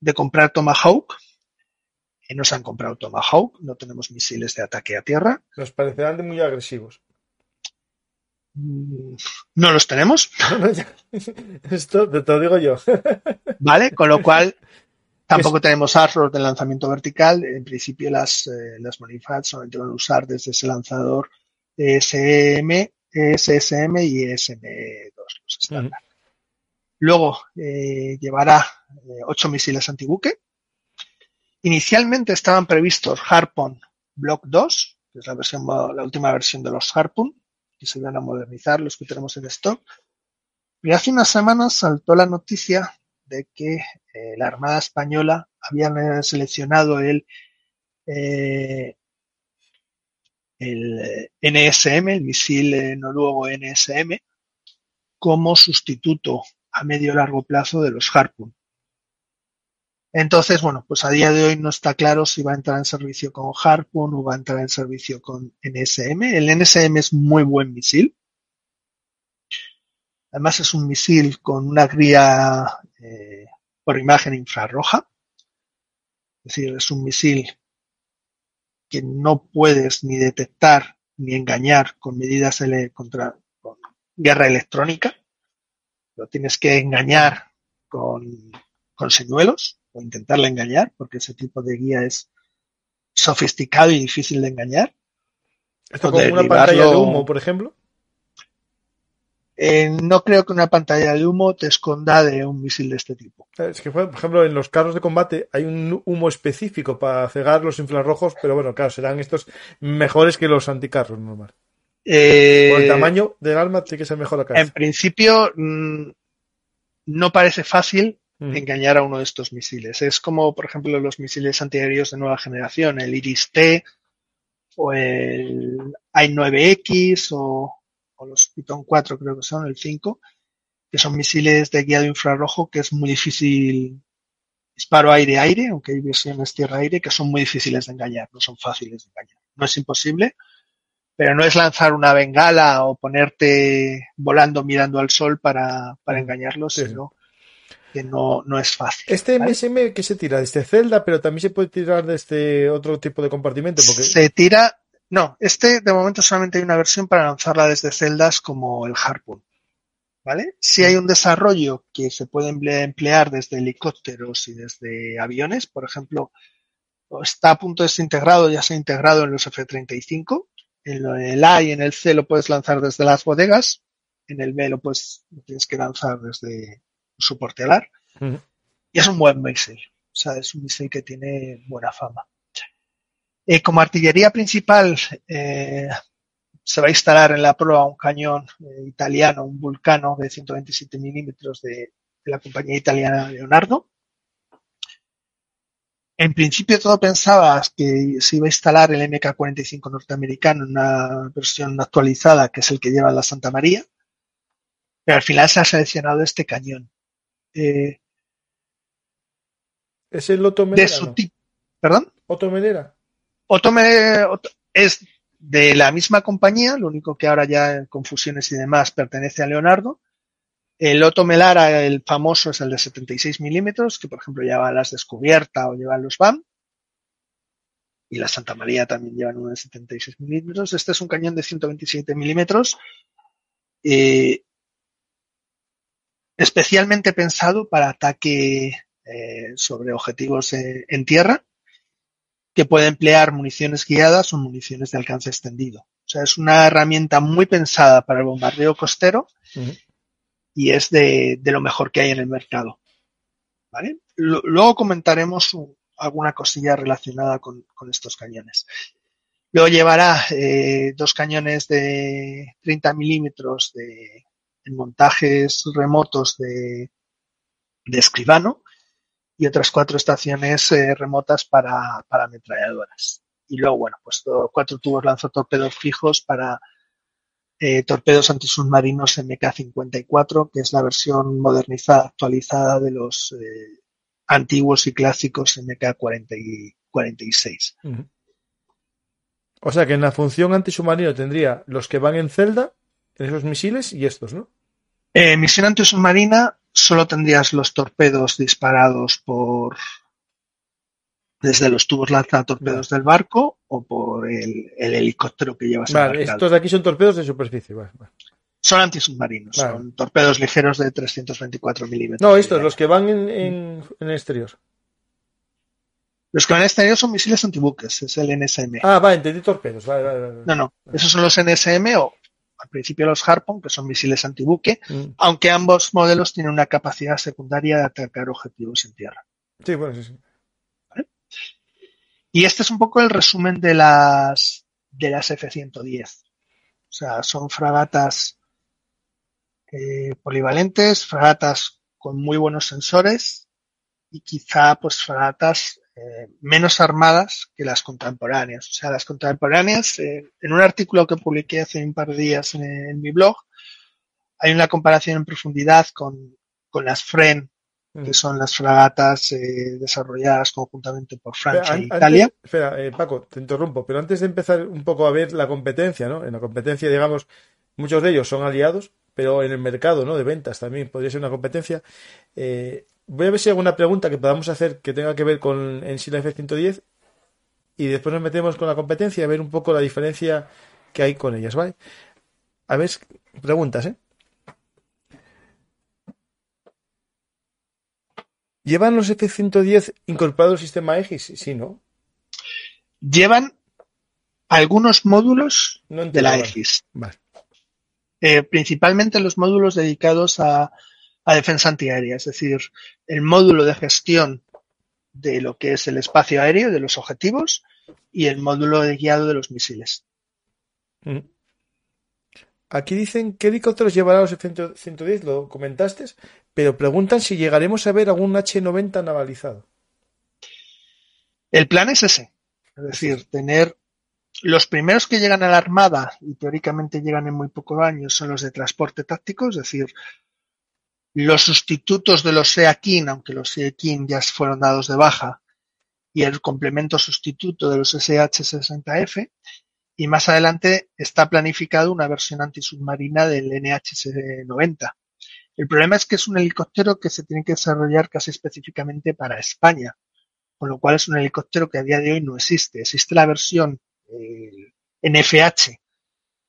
de comprar Tomahawk, no se han comprado Tomahawk, no tenemos misiles de ataque a tierra. Nos parecerán de muy agresivos. Mm, no los tenemos. (laughs) Esto te lo digo yo. (laughs) Vale, con lo cual tampoco tenemos arrows de lanzamiento vertical. En principio las, eh, las Manifats solamente van a usar desde ese lanzador SM, SSM y SM2, los estándar. Luego eh, llevará eh, ocho misiles antibuque. Inicialmente estaban previstos Harpoon Block 2, que es la, versión, la última versión de los Harpoon, que se iban a modernizar los que tenemos en stock. Y hace unas semanas saltó la noticia de que eh, la Armada Española había seleccionado el, el NSM, el misil noruego NSM, como sustituto a medio largo plazo de los Harpoon. Entonces, bueno, pues a día de hoy no está claro si va a entrar en servicio con Harpoon o va a entrar en servicio con NSM. El NSM es muy buen misil. Además es un misil con una guía eh, por imagen infrarroja. Es decir, es un misil que no puedes ni detectar ni engañar con medidas contra con guerra electrónica. Lo tienes que engañar con, con señuelos o intentarle engañar, porque ese tipo de guía es sofisticado y difícil de engañar. ¿Esto como una pantalla de humo, por ejemplo? Eh, no creo que una pantalla de humo te esconda de un misil de este tipo. Es que, por ejemplo, en los carros de combate hay un humo específico para cegar los infrarrojos, pero bueno, claro, serán estos mejores que los anticarros normal. Eh, por el tamaño del arma tiene que ser mejor acá. En principio, mm, no parece fácil Mm. engañar a uno de estos misiles. Es como, por ejemplo, los misiles antiaéreos de nueva generación, el Iris-T o el i9X o, los Python 4 creo que son, el 5, que son misiles de guiado infrarrojo que es muy difícil disparo aire-aire, aunque hay versiones tierra-aire que son muy difíciles de engañar, no son fáciles de engañar. No es imposible, pero no es lanzar una bengala o ponerte volando mirando al sol para, para engañarlos, sino no, no es fácil. Este MSM que se tira desde celda, pero también se puede tirar desde este otro tipo de compartimento. Porque... Se tira, no, este de momento solamente hay una versión para lanzarla desde celdas como el Harpoon. ¿Vale? Si hay un desarrollo que se puede emplear desde helicópteros y desde aviones, por ejemplo, está a punto de ser integrado, ya se ha integrado en los F-35. En el A y en el C lo puedes lanzar desde las bodegas. En el B lo, puedes, lo tienes que lanzar desde, soporte alar. Y es un buen misil. O sea, es un misil que tiene buena fama. Eh, como artillería principal, eh, se va a instalar en la prueba un cañón eh, italiano, un Vulcano de 127 milímetros de, la compañía italiana Leonardo. En principio todo pensaba que se iba a instalar el MK-45 norteamericano en una versión actualizada, que es el que lleva la Santa María, pero al final se ha seleccionado este cañón. Eh, ¿Es el Otto De su tipo. ¿Perdón? Otto Melera. Otto, es de la misma compañía, lo único que ahora ya en confusiones y demás pertenece a Leonardo. El Otto Melara, el famoso, es el de 76 milímetros, que por ejemplo lleva las descubierta o lleva los BAM. Y la Santa María también llevan uno de 76 milímetros. Este es un cañón de 127 milímetros. Eh, especialmente pensado para ataque eh, sobre objetivos eh, en tierra que puede emplear municiones guiadas o municiones de alcance extendido. O sea, es una herramienta muy pensada para el bombardeo costero y es de, lo mejor que hay en el mercado. ¿Vale? luego comentaremos alguna cosilla relacionada con, estos cañones. Luego llevará eh, dos cañones de 30 milímetros de, en montajes remotos de, de escribano y otras cuatro estaciones eh, remotas para, para ametralladoras. Y luego, bueno, pues cuatro tubos lanzotorpedos fijos para eh, torpedos antisubmarinos MK-54, que es la versión modernizada, actualizada de los eh, antiguos y clásicos MK-46. O sea que en la función antisubmarino tendría los que van en celda, esos misiles y estos, ¿no? misión antisubmarina solo tendrías los torpedos disparados por desde los tubos lanzatorpedos del barco o por el, helicóptero que llevas vale, estos de aquí son torpedos de superficie. Son antisubmarinos, son torpedos ligeros de 324 milímetros. No, estos, los que van en, en, exterior. Los que van en exterior son misiles antibuques, es el NSM. Ah, va, entendí torpedos. no, no, esos son los NSM o al principio los Harpoon, que son misiles antibuque, mm. aunque ambos modelos tienen una capacidad secundaria de atacar objetivos en tierra. Sí, bueno, sí, sí. Y este es un poco el resumen de las de las F-110. O sea, son fragatas eh, polivalentes, fragatas con muy buenos sensores y quizá pues fragatas eh, menos armadas que las contemporáneas. O sea, las contemporáneas, eh, en un artículo que publiqué hace un par de días en, mi blog, hay una comparación en profundidad con, las FREN, que mm. son las fragatas eh, desarrolladas conjuntamente por Francia e Italia. espera, Paco, te interrumpo, pero antes de empezar un poco a ver la competencia, ¿no? En la competencia, digamos, muchos de ellos son aliados, pero en el mercado, ¿no? De ventas también podría ser una competencia. Voy a ver si hay alguna pregunta que podamos hacer que tenga que ver con en sí la F-110 y después nos metemos con la competencia a ver un poco la diferencia que hay con ellas, ¿vale? A ver, preguntas, ¿eh? ¿Llevan los F-110 incorporado el sistema X? Sí, ¿no? Llevan algunos módulos de la X. Vale. Eh, principalmente los módulos dedicados a a defensa antiaérea, es decir, el módulo de gestión de lo que es el espacio aéreo, de los objetivos, y el módulo de guiado de los misiles. Mm. Aquí dicen qué helicópteros llevará los F-110, lo comentaste, pero preguntan si llegaremos a ver algún H-90 navalizado. El plan es ese, es decir, tener los primeros que llegan a la Armada y teóricamente llegan en muy pocos años son los de transporte táctico, es decir, los sustitutos de los SEAKIN, aunque los SEAKIN ya fueron dados de baja, y el complemento sustituto de los SH-60F, y más adelante está planificado una versión antisubmarina del NH-90. El problema es que es un helicóptero que se tiene que desarrollar casi específicamente para España, con lo cual es un helicóptero que a día de hoy no existe. Existe la versión eh, NFH,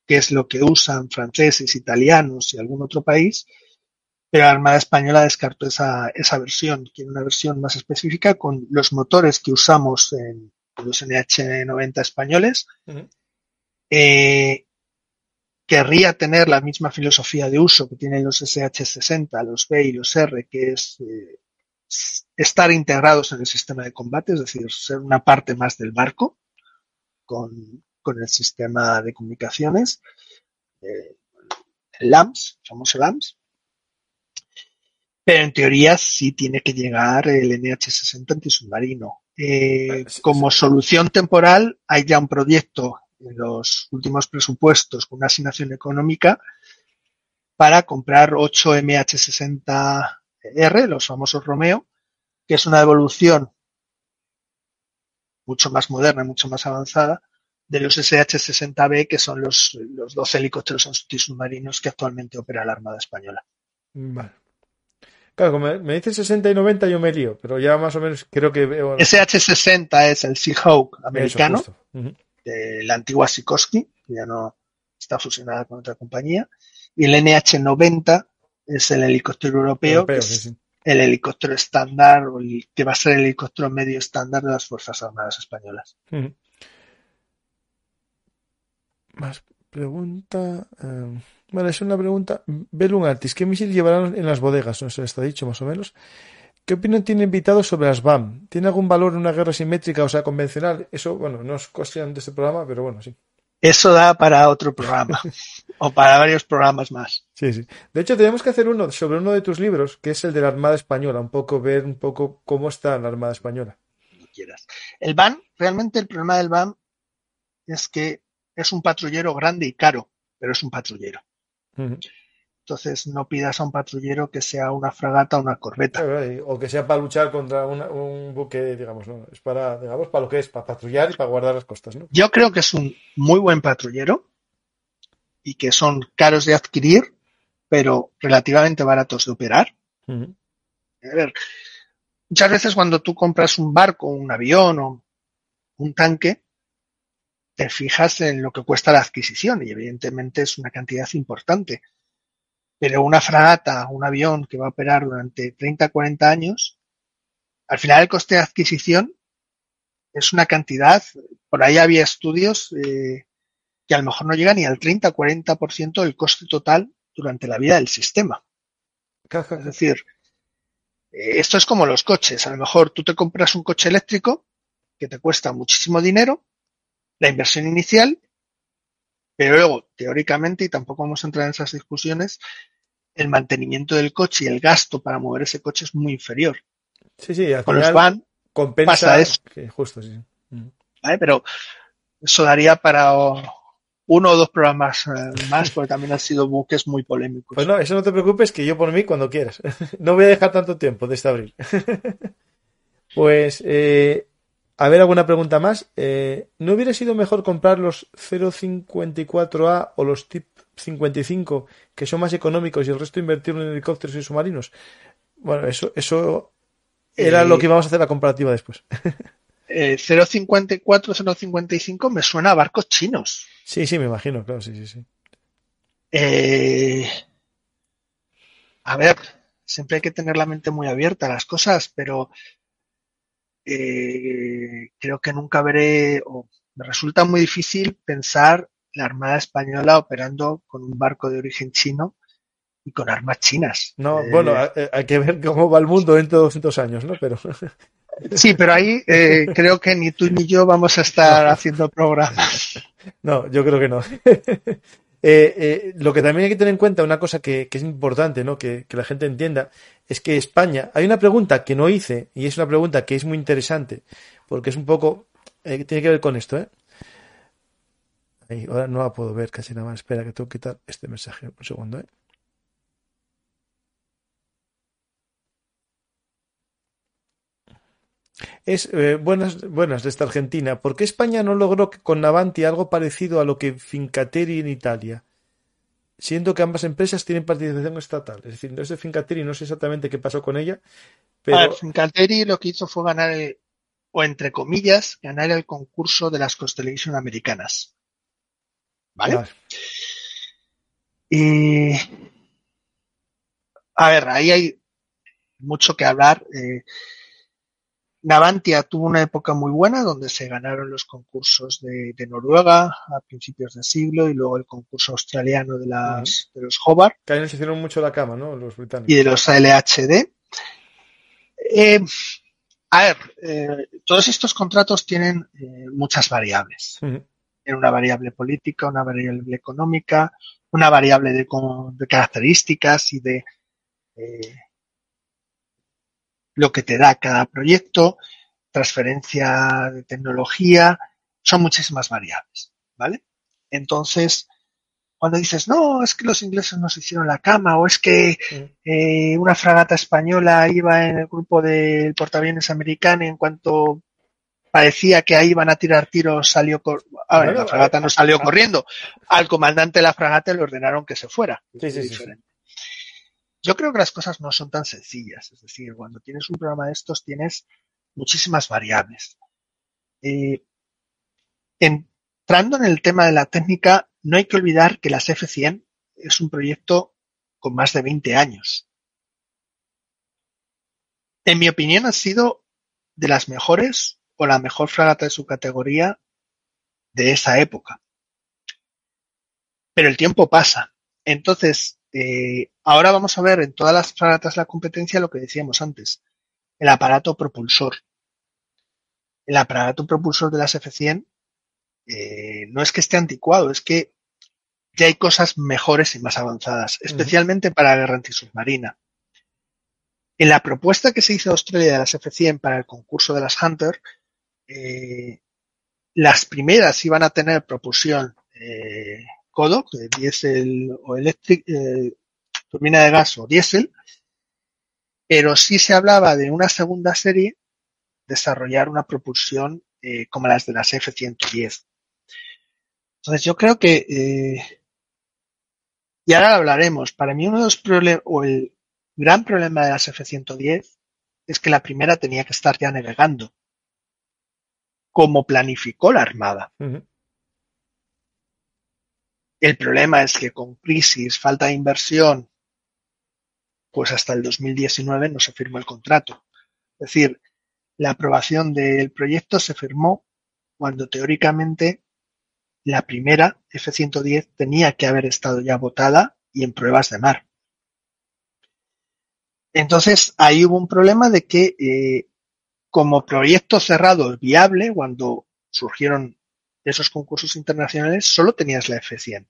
que es lo que usan franceses, italianos y algún otro país, pero la Armada Española descartó esa, esa versión, quiere una versión más específica con los motores que usamos en los NH90 españoles. Eh, querría tener la misma filosofía de uso que tienen los SH60, los B y los R, que es eh, estar integrados en el sistema de combate, es decir, ser una parte más del barco con, con el sistema de comunicaciones, eh, el LAMS, famoso LAMS, Pero en teoría sí tiene que llegar el NH-60 antisubmarino. Eh, como solución temporal hay ya un proyecto en los últimos presupuestos con una asignación económica para comprar 8 MH60R, los famosos Romeo, que es una evolución mucho más moderna, mucho más avanzada, de los SH-60B, que son los, los dos helicópteros antisubmarinos que actualmente opera la Armada Española. Vale. Claro, como me dice 60 y 90 yo me lío, pero ya más o menos creo que veo... SH-60 es el Seahawk americano, de la antigua Sikorsky, que ya no está fusionada con otra compañía, y el NH-90 es el helicóptero europeo, que es el helicóptero estándar, o el, que va a ser el helicóptero medio estándar de las Fuerzas Armadas Españolas. Más pregunta. Eh, vale, es una pregunta. Belun Artis, ¿qué misil llevarán en las bodegas? No se está dicho más o menos. ¿Qué opinión tiene invitado sobre las BAM? ¿Tiene algún valor en una guerra simétrica, o sea, convencional? Eso, bueno, no es cuestión de este programa, pero bueno, sí. Eso da para otro programa. (laughs) o para varios programas más. Sí, sí. De hecho, tenemos que hacer uno sobre uno de tus libros, que es el de la Armada Española. Un poco ver un poco cómo está la Armada Española. quieras. El BAM, realmente el problema del BAM es que es un patrullero grande y caro, pero es un patrullero. Entonces no pidas a un patrullero que sea una fragata o una corbeta. O que sea para luchar contra un buque, digamos, ¿no? Es para, digamos, para lo que es, para patrullar y para guardar las costas, ¿no? Yo creo que es un muy buen patrullero y que son caros de adquirir, pero relativamente baratos de operar. A ver, muchas veces cuando tú compras un barco, un avión o un tanque, te fijas en lo que cuesta la adquisición y evidentemente es una cantidad importante. Pero una fragata, un avión que va a operar durante 30, 40 años, al final el coste de adquisición es una cantidad, por ahí había estudios eh, que a lo mejor no llega ni al 30 40% del coste total durante la vida del sistema. Es decir, eh, esto es como los coches. A lo mejor tú te compras un coche eléctrico que te cuesta muchísimo dinero la inversión inicial, pero luego, teóricamente, y tampoco vamos a entrar en esas discusiones, el mantenimiento del coche y el gasto para mover ese coche es muy inferior. Sí, sí, Con los van compensa pasa eso. justo, sí. ¿Vale? Pero eso daría para uno o dos programas eh, más, (laughs) porque también han sido buques muy polémicos. Pues no, eso no te preocupes, que yo por mí cuando quieras. (laughs) no voy a dejar tanto tiempo de este abril. (laughs) pues eh, a ver, alguna pregunta más. Eh, ¿No hubiera sido mejor comprar los 054A o los TIP 55, que son más económicos, y el resto invertirlo en helicópteros y submarinos? Bueno, eso, eso era lo que íbamos a hacer la comparativa después. 054, (laughs) eh, 055 me suena a barcos chinos. Sí, sí, me imagino, claro, sí, sí, sí. Eh, a ver, siempre hay que tener la mente muy abierta a las cosas, pero eh, creo que nunca veré, o me resulta muy difícil pensar la Armada Española operando con un barco de origen chino y con armas chinas. No, eh, bueno, hay que ver cómo va el mundo dentro de 200 años, ¿no? Pero... (laughs) Sí, pero ahí eh, creo que ni tú ni yo vamos a estar (laughs) haciendo programas. (laughs) No, yo creo que no. Eh, eh, lo que también hay que tener en cuenta, una cosa que, es importante, ¿no? Que, la gente entienda, es que España, hay una pregunta que no hice, y es una pregunta que es muy interesante, porque es un poco, eh, tiene que ver con esto, ¿eh? Ahí, ahora no la puedo ver casi nada más. Espera, que tengo que quitar este mensaje. Un segundo, ¿eh? Es eh, buenas, buenas desde Argentina. ¿Por qué España no logró con Navanti algo parecido a lo que Fincateri en Italia? Siendo que ambas empresas tienen participación estatal. Es decir, desde Fincateri no sé exactamente qué pasó con ella. Pero... Fincateri lo que hizo fue ganar, o entre comillas, ganar el concurso de las Constellation americanas. ¿Vale? Y. A ver, ahí hay mucho que hablar. Eh, Navantia tuvo una época muy buena donde se ganaron los concursos de, Noruega a principios del siglo y luego el concurso australiano de, las, de los Hobart. Que ahí se hicieron mucho la cama, ¿no? Los británicos. Y de los LHD. Eh, a ver, eh, todos estos contratos tienen eh, muchas variables. Tienen una variable política, una variable económica, una variable de, de características y de lo que te da cada proyecto, transferencia de tecnología, son muchísimas variables, ¿vale? Entonces, cuando dices, no, es que los ingleses nos hicieron la cama, o es que eh, una fragata española iba en el grupo del portaaviones americano y en cuanto parecía que ahí iban a tirar tiros, salió la fragata no salió corriendo. Al comandante de la fragata le ordenaron que se fuera. Yo creo que las cosas no son tan sencillas. Es decir, cuando tienes un programa de estos tienes muchísimas variables. Eh, entrando en el tema de la técnica, no hay que olvidar que las F100 es un proyecto con más de 20 años. En mi opinión, ha sido de las mejores o la mejor fragata de su categoría de esa época. Pero el tiempo pasa. Entonces, eh, ahora vamos a ver en todas las fragatas de la competencia lo que decíamos antes, el aparato propulsor. El aparato propulsor de las F100 eh, no es que esté anticuado, es que ya hay cosas mejores y más avanzadas, especialmente para la guerra antisubmarina. En la propuesta que se hizo Australia de las F-100 para el concurso de las Hunter, eh, las primeras iban a tener propulsión eh, Kodok, diésel o eléctrica, eh, turbina de gas o diésel, pero sí se hablaba de una segunda serie desarrollar una propulsión eh, como las de las F-110. Entonces yo creo que, eh, y ahora hablaremos, para mí uno de los problemas, o el gran problema de las F-110 es que la primera tenía que estar ya navegando, como planificó la Armada. El problema es que con crisis, falta de inversión, pues hasta el 2019 no se firmó el contrato. Es decir, la aprobación del proyecto se firmó cuando teóricamente la primera, F-110, tenía que haber estado ya votada y en pruebas de mar. Entonces, ahí hubo un problema de que eh, como proyecto cerrado viable, cuando surgieron esos concursos internacionales, solo tenías la F-100.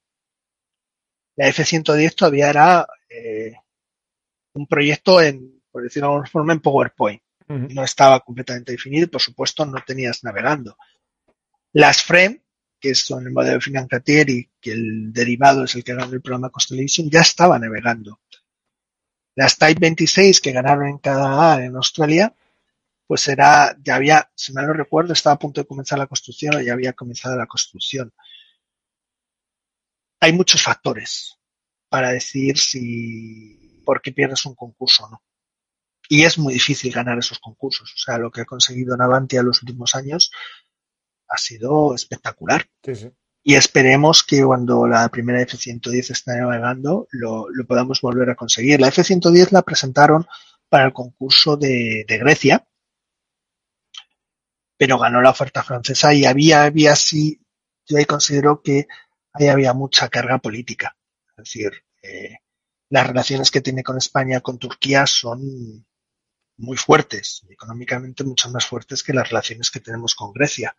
La F-110 todavía era eh, un proyecto en, por decirlo de alguna forma, en PowerPoint. No estaba completamente definido y, por supuesto, no tenías navegando. Las FREM que son el modelo Financiatier y que el derivado es el que ganó el programa Constellation, ya estaba navegando. Las Type 26 que ganaron en cada en Australia, pues era, ya había, si mal no recuerdo, estaba a punto de comenzar la construcción o ya había comenzado la construcción. Hay muchos factores para decir si, por qué pierdes un concurso o no. Y es muy difícil ganar esos concursos. O sea, lo que ha conseguido Navantia en los últimos años ha sido espectacular. Y esperemos que cuando la primera F-110 esté navegando lo, podamos volver a conseguir. La F-110 la presentaron para el concurso de, Grecia, pero ganó la oferta francesa y había, había sí, yo ahí considero que ahí había mucha carga política. Es decir, eh, las relaciones que tiene con España, con Turquía son muy fuertes, económicamente mucho más fuertes que las relaciones que tenemos con Grecia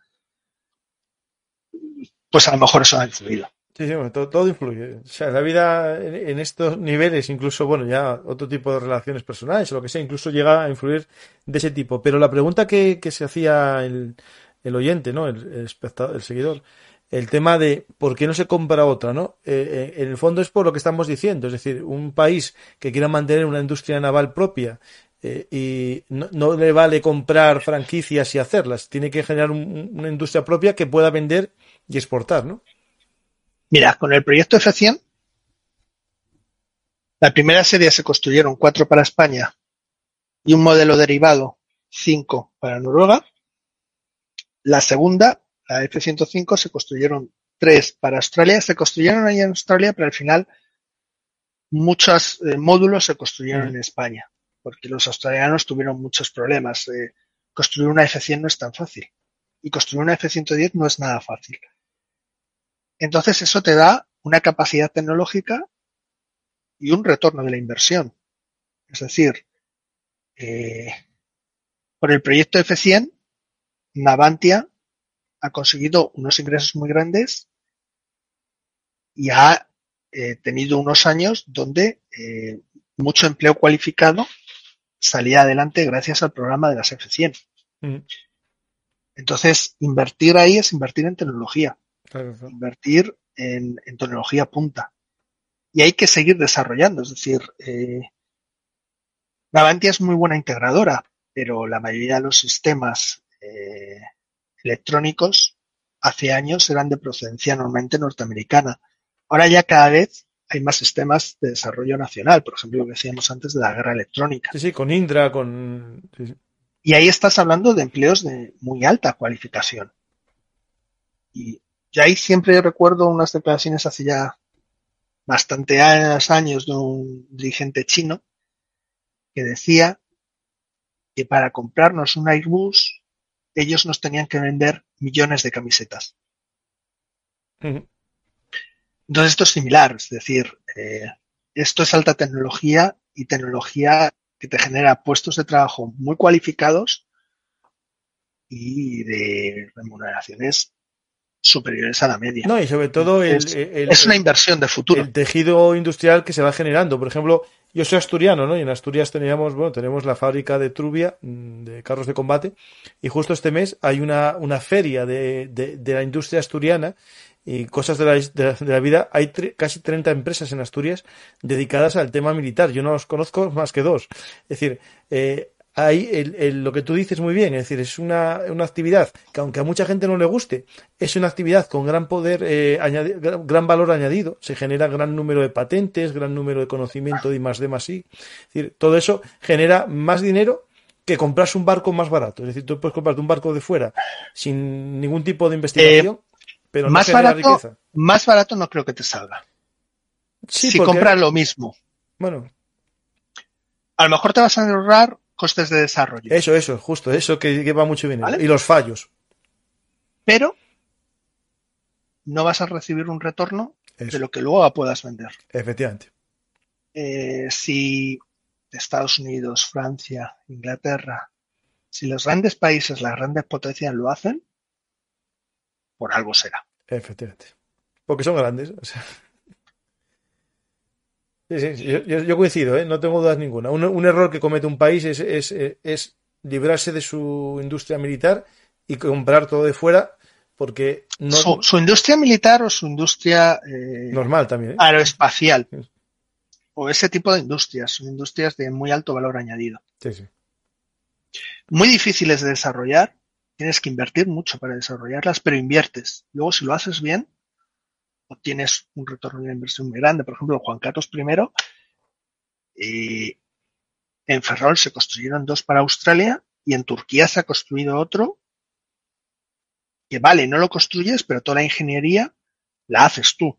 pues a lo mejor eso ha influido. Sí, sí, bueno, todo, influye. O sea, la vida en, estos niveles, incluso, bueno, ya otro tipo de relaciones personales o lo que sea, incluso llega a influir de ese tipo. Pero la pregunta que, se hacía el, oyente, ¿no? El, espectador, el seguidor, el tema de por qué no se compra otra, ¿no? Eh, eh, en el fondo es por lo que estamos diciendo, es decir, un país que quiera mantener una industria naval propia eh, y no, no, le vale comprar franquicias y hacerlas, tiene que generar una industria propia que pueda vender y exportar, ¿no? Mira, con el proyecto F100, la primera serie se construyeron cuatro para España y un modelo derivado, cinco para Noruega. La segunda, la F-105, se construyeron tres para Australia. Se construyeron ahí en Australia, pero al final muchos eh, módulos se construyeron en España, porque los australianos tuvieron muchos problemas. Eh, construir una F-100 no es tan fácil y construir una F-110 no es nada fácil. Entonces eso te da una capacidad tecnológica y un retorno de la inversión. Es decir, eh, por el proyecto F100, Navantia ha conseguido unos ingresos muy grandes y ha eh, tenido unos años donde eh, mucho empleo cualificado salía adelante gracias al programa de las F100. Entonces, invertir ahí es invertir en tecnología, invertir en, tecnología punta. Y hay que seguir desarrollando, es decir, eh, Navantia es muy buena integradora, pero la mayoría de los sistemas eh, electrónicos hace años eran de procedencia normalmente norteamericana. Ahora ya cada vez hay más sistemas de desarrollo nacional, por ejemplo, lo que decíamos antes de la guerra electrónica. Sí, sí, con Indra, con... Y ahí estás hablando de empleos de muy alta cualificación. Y ya ahí siempre recuerdo unas declaraciones hace ya bastante años de un dirigente chino que decía que para comprarnos un Airbus ellos nos tenían que vender millones de camisetas. Entonces esto es similar, es decir, eh, esto es alta tecnología y tecnología que te genera puestos de trabajo muy cualificados y de remuneraciones superiores a la media. No, y sobre todo el, es una inversión de futuro. El tejido industrial que se va generando. Por ejemplo, yo soy asturiano, ¿no? Y en Asturias teníamos, bueno, tenemos la fábrica de Trubia, mm, de carros de combate, y justo este mes hay una, una feria de, de, la industria asturiana y cosas de la, de la, vida. Hay casi 30 empresas en Asturias dedicadas al tema militar. Yo no los conozco más que dos. Es decir, eh, ahí el, lo que tú dices muy bien, es decir, es una, una, actividad que aunque a mucha gente no le guste, es una actividad con gran poder, eh, gran valor añadido, se genera gran número de patentes, gran número de conocimiento de más de más y, es decir, todo eso genera más dinero que comprarse un barco más barato. Es decir, tú puedes comprarte un barco de fuera sin ningún tipo de investigación, eh, pero más barato, Más barato no creo que te salga. si compras lo mismo. Bueno. A lo mejor te vas a ahorrar costes de desarrollo. Eso, eso, justo, eso que, va mucho bien. Y los fallos. Pero no vas a recibir un retorno de lo que luego puedas vender. Efectivamente. Eh, si Estados Unidos, Francia, Inglaterra, si los grandes países, las grandes potencias lo hacen, por algo será. Efectivamente. Porque son grandes. O sea. Sí, sí, yo, coincido, ¿eh? no tengo dudas ninguna. Un, error que comete un país es, es, es, librarse de su industria militar y comprar todo de fuera porque no... Su, industria militar o su industria... Eh, Normal también. ¿eh? Aeroespacial. O ese tipo de industrias. Son industrias de muy alto valor añadido. Sí, sí. Muy difíciles de desarrollar. Tienes que invertir mucho para desarrollarlas, pero inviertes. Luego, si lo haces bien, obtienes un retorno de inversión muy grande. Por ejemplo, Juan Carlos I, en Ferrol se construyeron dos para Australia y en Turquía se ha construido otro que vale, no lo construyes, pero toda la ingeniería la haces tú.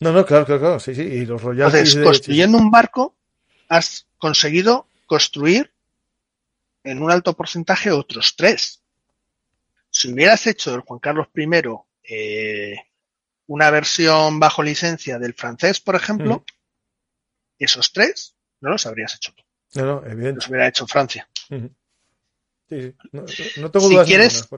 No, no, claro, claro, claro, sí, sí, y los Entonces, construyendo un barco, has conseguido construir en un alto porcentaje otros tres. Si hubieras hecho el Juan Carlos I eh, una versión bajo licencia del francés, por ejemplo, esos tres no los habrías hecho tú. No, no, evidente. Los hubiera hecho Francia. Sí, sí. No, tengo dudas si quieres,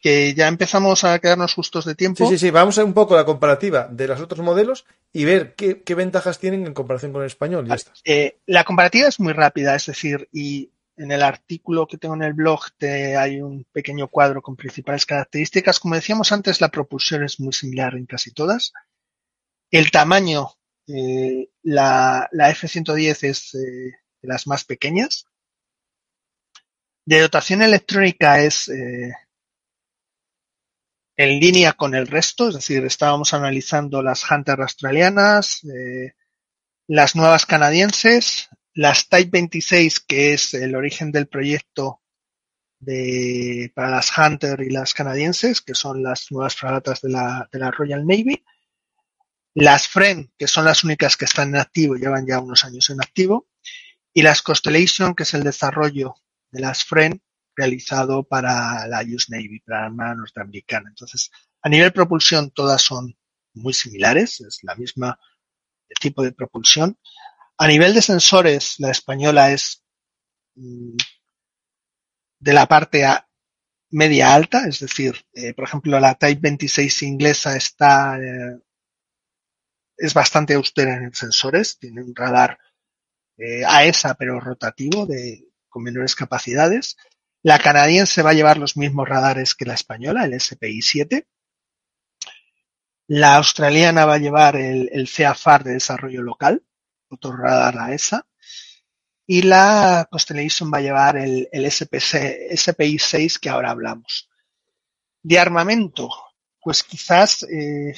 que ya empezamos a quedarnos justos de tiempo. Sí, sí, sí. Vamos a un poco la comparativa de los otros modelos y ver qué, ventajas tienen en comparación con el español. Está. Eh, la comparativa es muy rápida, es decir, y en el artículo que tengo en el blog te, hay un pequeño cuadro con principales características. Como decíamos antes, la propulsión es muy similar en casi todas. El tamaño, eh, la, F-110 es eh, de las más pequeñas. De dotación electrónica es eh, en línea con el resto, es decir, estábamos analizando las Hunter australianas, las nuevas canadienses, las Type 26, que es el origen del proyecto de, para las Hunter y las canadienses, que son las nuevas fragatas de la, Royal Navy. Las FREN, que son las únicas que están en activo, llevan ya unos años en activo. Y las Constellation, que es el desarrollo de las FREN realizado para la US Navy, para la Armada Norteamericana. Entonces, a nivel propulsión, todas son muy similares, es la misma tipo de propulsión. A nivel de sensores, la española es mm, de la parte media alta, es decir, eh, por ejemplo, la Type 26 inglesa está eh, es bastante austera en sensores, tiene un radar eh, AESA pero rotativo de con menores capacidades. La canadiense va a llevar los mismos radares que la española, el SPI-7. La australiana va a llevar el, el CAFAR de desarrollo local, otro radar AESA. Y la Constellation va a llevar el, el SPI-6 que ahora hablamos. De armamento, pues quizás eh,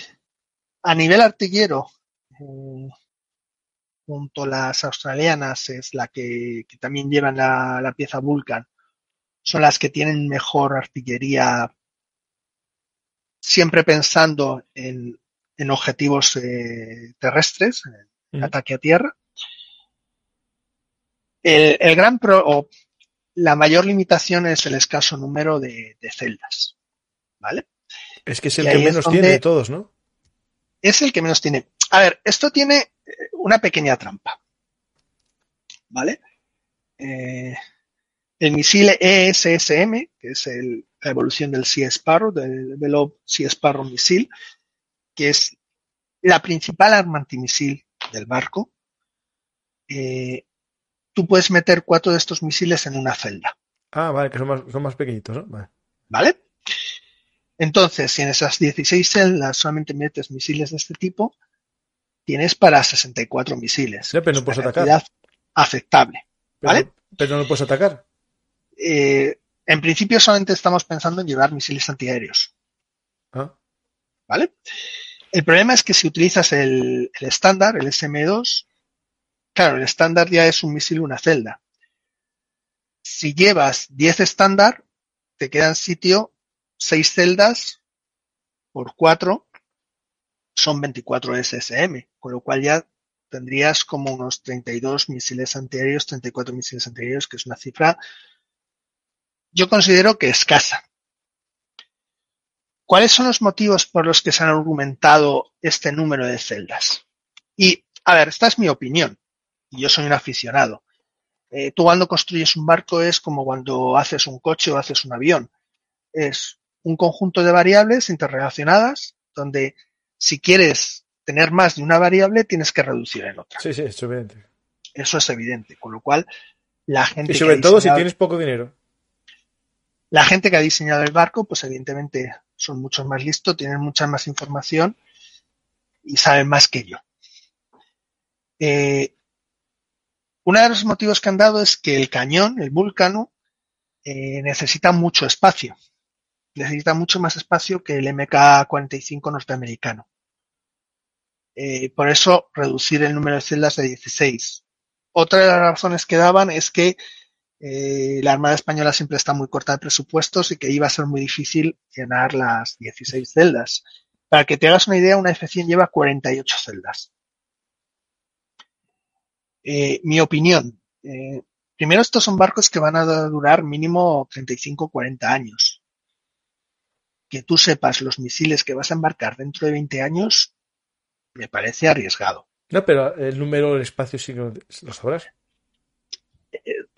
a nivel artillero, eh, junto a las australianas, es la que, también llevan la, la, pieza Vulcan, son las que tienen mejor artillería, siempre pensando en, en objetivos eh, terrestres, ataque a tierra. El, el gran pro, o la mayor limitación es el escaso número de, de celdas, ¿vale? Es que es el que menos tiene de todos, ¿no? Es el que menos tiene. A ver, esto tiene una pequeña trampa. ¿Vale? Eh, el misil ESSM, que es el, la evolución del Sea Sparrow, del Velov Sea Sparrow misil, que es la principal arma antimisil del barco, eh, tú puedes meter cuatro de estos misiles en una celda. Ah, vale, que son más, son más pequeñitos, ¿no? Vale. ¿Vale? Entonces, si en esas 16 celdas solamente metes misiles de este tipo, tienes para 64 misiles. Sí, pero no puedes atacar. Aceptable. ¿Vale? Pero, pero, no puedes atacar. Eh, en principio solamente estamos pensando en llevar misiles antiaéreos. Ah. ¿Vale? El problema es que si utilizas el, estándar, el SM2, claro, el estándar ya es un misil una celda. Si llevas 10 estándar, te queda en sitio 6 celdas por 4 son 24 SSM, con lo cual ya tendrías como unos 32 misiles antiaéreos, 34 misiles antiaéreos, que es una cifra, yo considero que escasa. ¿Cuáles son los motivos por los que se han argumentado este número de celdas? Y, a ver, esta es mi opinión. Yo soy un aficionado. Eh, tú cuando construyes un barco es como cuando haces un coche o haces un avión. Es un conjunto de variables interrelacionadas donde si quieres tener más de una variable tienes que reducir en otra. Sí, sí, es evidente. Eso es evidente, con lo cual la gente... Y sobre todo si tienes poco dinero. La gente que ha diseñado el barco, pues evidentemente son mucho más listos, tienen mucha más información y saben más que yo. Eh, uno de los motivos que han dado es que el cañón, el vulcano, eh, necesita mucho espacio necesita mucho más espacio que el MK45 norteamericano. Eh, por eso, reducir el número de celdas de 16. Otra de las razones que daban es que eh, la Armada Española siempre está muy corta de presupuestos y que iba a ser muy difícil llenar las 16 celdas. Para que te hagas una idea, una F100 lleva 48 celdas. Eh, mi opinión. Eh, primero, estos son barcos que van a durar mínimo 35-40 años que tú sepas los misiles que vas a embarcar dentro de 20 años, me parece arriesgado. No, pero el número del espacio sí lo sabrás.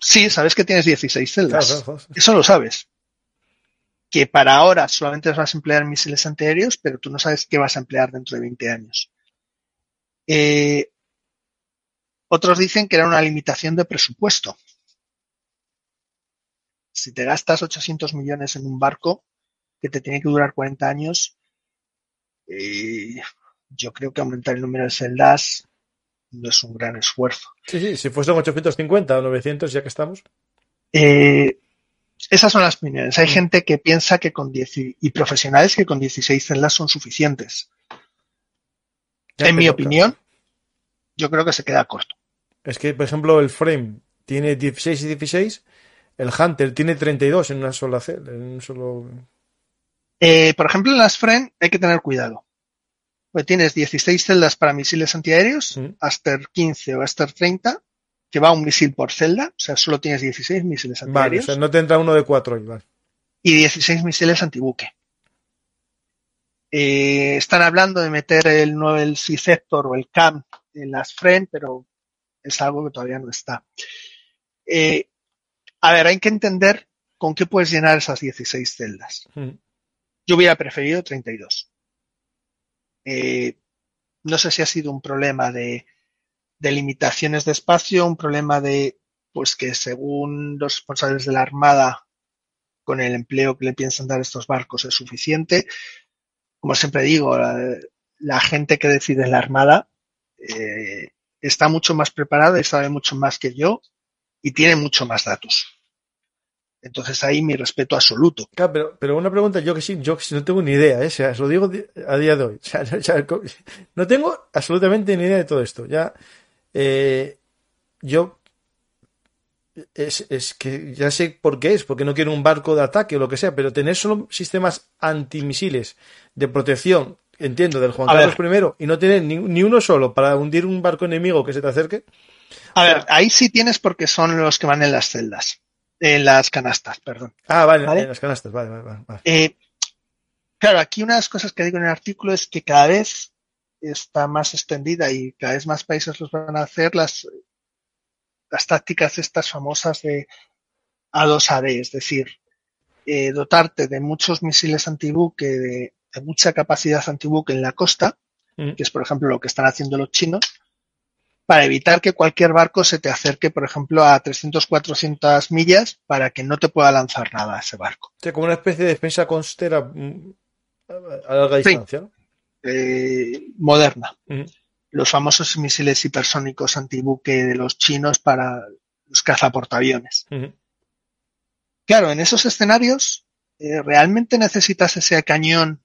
Sí, sabes que tienes 16 celdas. Claro, claro, claro. Eso lo sabes. Que para ahora solamente vas a emplear misiles antiaéreos, pero tú no sabes qué vas a emplear dentro de 20 años. Eh, otros dicen que era una limitación de presupuesto. Si te gastas 800 millones en un barco, que te tiene que durar 40 años, eh, yo creo que aumentar el número de celdas no es un gran esfuerzo. Sí, sí, si fuesen 850 o 900 ya que estamos. Eh, esas son las opiniones. Hay gente que piensa que con 10 y profesionales que con 16 celdas son suficientes. Ya, en mi opinión, yo creo que se queda corto. Es que, por ejemplo, el frame tiene 16 y 16, el Hunter tiene 32 en una sola celda, en un solo eh, por ejemplo, en las FREN hay que tener cuidado. Pues tienes 16 celdas para misiles antiaéreos, mm. Aster 15 o Aster 30, que va un misil por celda, o sea, solo tienes 16 misiles antiaéreos. Vale, o sea, no te entra uno de cuatro igual. Y 16 misiles antibuque. Eh, están hablando de meter el, no, el C-Sector o el CAM en las FREN, pero es algo que todavía no está. Eh, a ver, hay que entender con qué puedes llenar esas 16 celdas. Mm. Yo hubiera preferido 32. Eh, no sé si ha sido un problema de, limitaciones de espacio, un problema de pues que según los responsables de la Armada, con el empleo que le piensan dar estos barcos es suficiente. Como siempre digo, la, gente que decide en la Armada eh, está mucho más preparada y sabe mucho más que yo y tiene mucho más datos. Entonces ahí mi respeto absoluto. Claro, pero, una pregunta, yo que sí, yo que no tengo ni idea, ¿eh? o sea, os lo digo a día de hoy. (laughs) no tengo absolutamente ni idea de todo esto. Ya, eh, yo es, es, que ya sé por qué es, porque no quiero un barco de ataque o lo que sea, pero tener solo sistemas antimisiles de protección, entiendo, del Juan Carlos I y no tener ni, ni, uno solo para hundir un barco enemigo que se te acerque. A ver, ahí sí tienes porque son los que van en las celdas en las canastas, perdón. Ah, vale, en las canastas, vale, vale, vale. Eh, claro, aquí una de las cosas que digo en el artículo es que cada vez está más extendida y cada vez más países los van a hacer las, las tácticas estas famosas de A2AD, es decir, eh, dotarte de muchos misiles antibuque, de, de mucha capacidad antibuque en la costa, mm. que es por ejemplo lo que están haciendo los chinos, para evitar que cualquier barco se te acerque, por ejemplo, a 300, 400 millas para que no te pueda lanzar nada a ese barco. O como una especie de defensa costera mm, a larga distancia. Eh, moderna. Los famosos misiles hipersónicos antibuque de los chinos para los cazaportaaviones. Claro, en esos escenarios, eh, ¿realmente necesitas ese cañón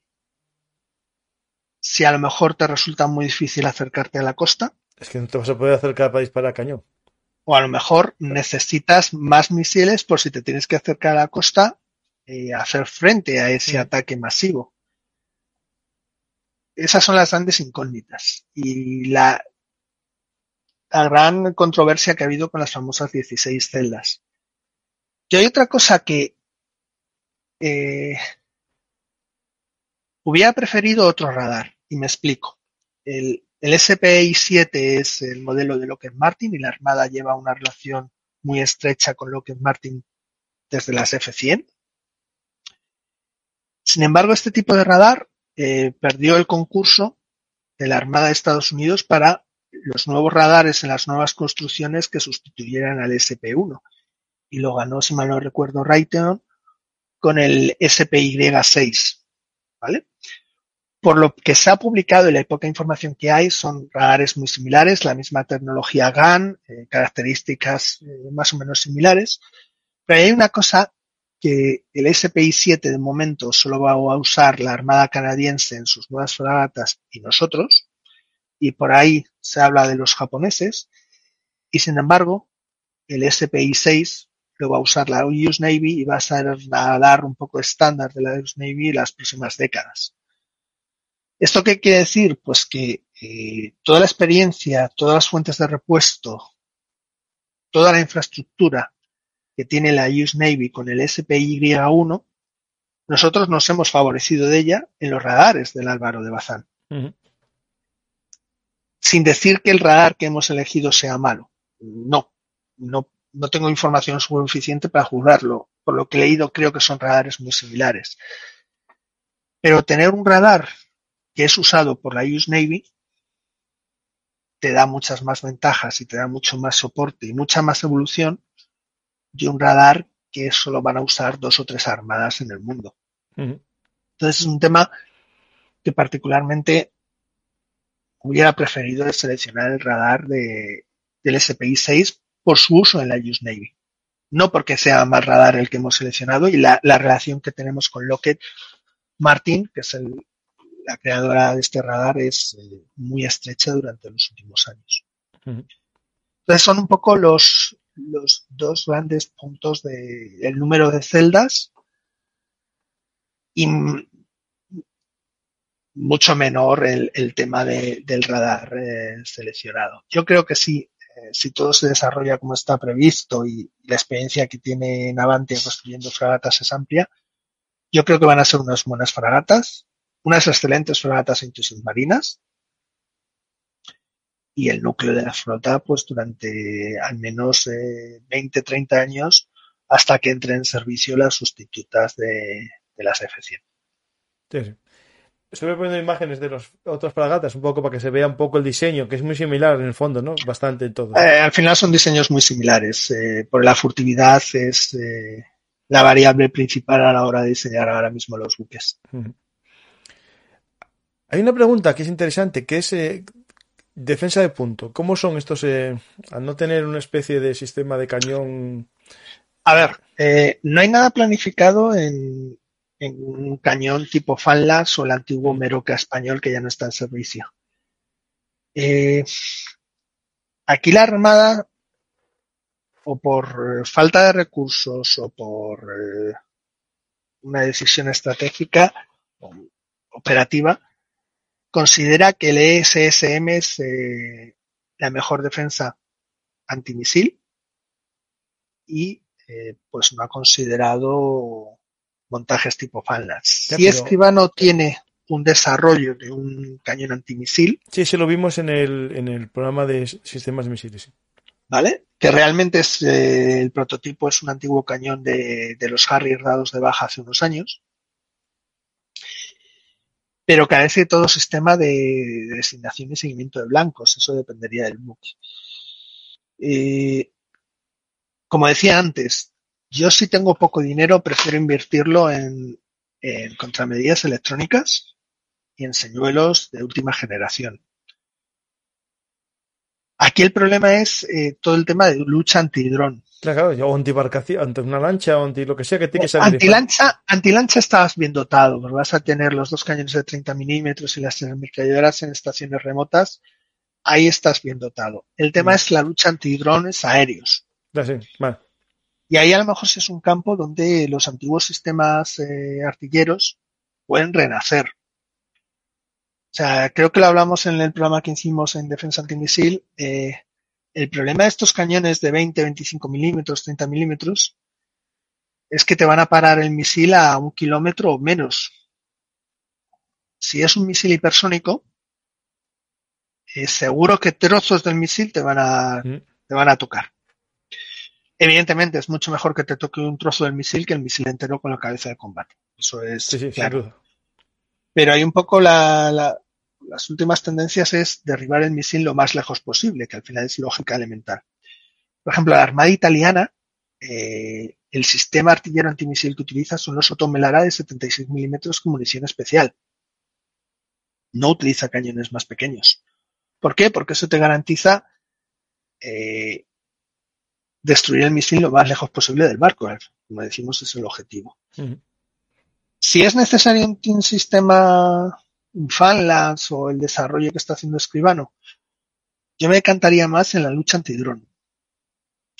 si a lo mejor te resulta muy difícil acercarte a la costa? Es que no te vas a poder acercar para disparar cañón. O a lo mejor necesitas más misiles por si te tienes que acercar a la costa y hacer frente a ese ataque masivo. Esas son las grandes incógnitas. Y la, la gran controversia que ha habido con las famosas 16 celdas. Y hay otra cosa que eh, hubiera preferido otro radar, y me explico. El, el SPI-7 es el modelo de Lockheed Martin y la Armada lleva una relación muy estrecha con Lockheed Martin desde las F-100. Sin embargo, este tipo de radar eh, perdió el concurso de la Armada de Estados Unidos para los nuevos radares en las nuevas construcciones que sustituyeran al SP-1 y lo ganó, si mal no recuerdo, Raytheon con el SPY-6. ¿Vale? Por lo que se ha publicado y la poca información que hay, son radares muy similares, la misma tecnología GAN, eh, características eh, más o menos similares. Pero hay una cosa que el SPI-7 de momento solo va a usar la Armada canadiense en sus nuevas fragatas y nosotros, y por ahí se habla de los japoneses, y sin embargo, el SPI-6 lo va a usar la US Navy y va a ser radar un poco estándar de la US Navy en las próximas décadas. ¿Esto qué quiere decir? Pues que eh, toda la experiencia, todas las fuentes de repuesto, toda la infraestructura que tiene la US Navy con el SPY-1, nosotros nos hemos favorecido de ella en los radares del Álvaro de Bazán. Sin decir que el radar que hemos elegido sea malo. No, no, no tengo información suficiente para juzgarlo. Por lo que he leído, creo que son radares muy similares. Pero tener un radar que es usado por la US Navy, te da muchas más ventajas y te da mucho más soporte y mucha más evolución de un radar que solo van a usar dos o tres armadas en el mundo. Entonces es un tema que particularmente hubiera preferido seleccionar el radar de, del SPI-6 por su uso en la US Navy. No porque sea más radar el que hemos seleccionado y la, la relación que tenemos con Lockheed Martin, que es el, la creadora de este radar es eh, muy estrecha durante los últimos años. Entonces son un poco los, los dos grandes puntos de el número de celdas y mucho menor el, tema del radar eh, seleccionado. Yo creo que sí, eh, si todo se desarrolla como está previsto y la experiencia que tiene Navantia construyendo fragatas es amplia, yo creo que van a ser unas buenas fragatas unas excelentes fragatas submarinas y el núcleo de la flota pues durante al menos eh, 20, 30 años hasta que entren en servicio las sustitutas de, las F-100. estuve poniendo imágenes de los otros fragatas un poco para que se vea un poco el diseño, que es muy similar en el fondo, ¿no? Bastante en todo. Eh, al final son diseños muy similares. Eh, por la furtividad es eh, la variable principal a la hora de diseñar ahora mismo los buques. Hay una pregunta que es interesante, que es defensa de punto. ¿Cómo son estos, al no tener una especie de sistema de cañón? A ver, no hay nada planificado en, en un cañón tipo Fanlas o el antiguo Meroca español que ya no está en servicio. Eh, aquí la Armada, o por falta de recursos o por eh, una decisión estratégica operativa, considera que el ESSM es eh, la mejor defensa antimisil y pues no ha considerado montajes tipo Fanlas. Si Escribano tiene un desarrollo de un cañón antimisil. Sí, sí, lo vimos en el, en el programa de sistemas de misiles. ¿Vale? Que realmente es eh, el prototipo es un antiguo cañón de, los Harrier dados de baja hace unos años. Pero carece de todo sistema de, designación y seguimiento de blancos. Eso dependería del buque. Eh, como decía antes, yo si tengo poco dinero, prefiero invertirlo en, contramedidas electrónicas y en señuelos de última generación. Aquí el problema es eh, todo el tema de lucha antidrón. Claro, o antibarcación, ante una lancha o anti lo que sea que tiene que ser. Antilancha, antilancha estás bien dotado, vas a tener los dos cañones de 30 milímetros y las ametralladoras en estaciones remotas. Ahí estás bien dotado. El tema mm. es la lucha antidrones aéreos. sí, vale. Y ahí a lo mejor es un campo donde los antiguos sistemas eh, artilleros pueden renacer. O sea, creo que lo hablamos en el programa que hicimos en defensa antimisil. Eh, el problema de estos cañones de 20, 25 milímetros, 30 milímetros, es que te van a parar el misil a un kilómetro o menos. Si es un misil hipersónico, es seguro que trozos del misil te van a, te van a tocar. Evidentemente es mucho mejor que te toque un trozo del misil que el misil entero con la cabeza de combate. Eso es claro. Pero hay un poco la, las últimas tendencias es derribar el misil lo más lejos posible, que al final es lógica elemental. Por ejemplo, la Armada italiana, eh, el sistema artillero antimisil que utiliza son los Otomelara de 76 milímetros con munición especial. No utiliza cañones más pequeños. ¿Por qué? Porque eso te garantiza eh, destruir el misil lo más lejos posible del barco. Como decimos, es el objetivo. Si es necesario un, sistema, un FANLAS o el desarrollo que está haciendo Escribano, yo me encantaría más en la lucha antidrón.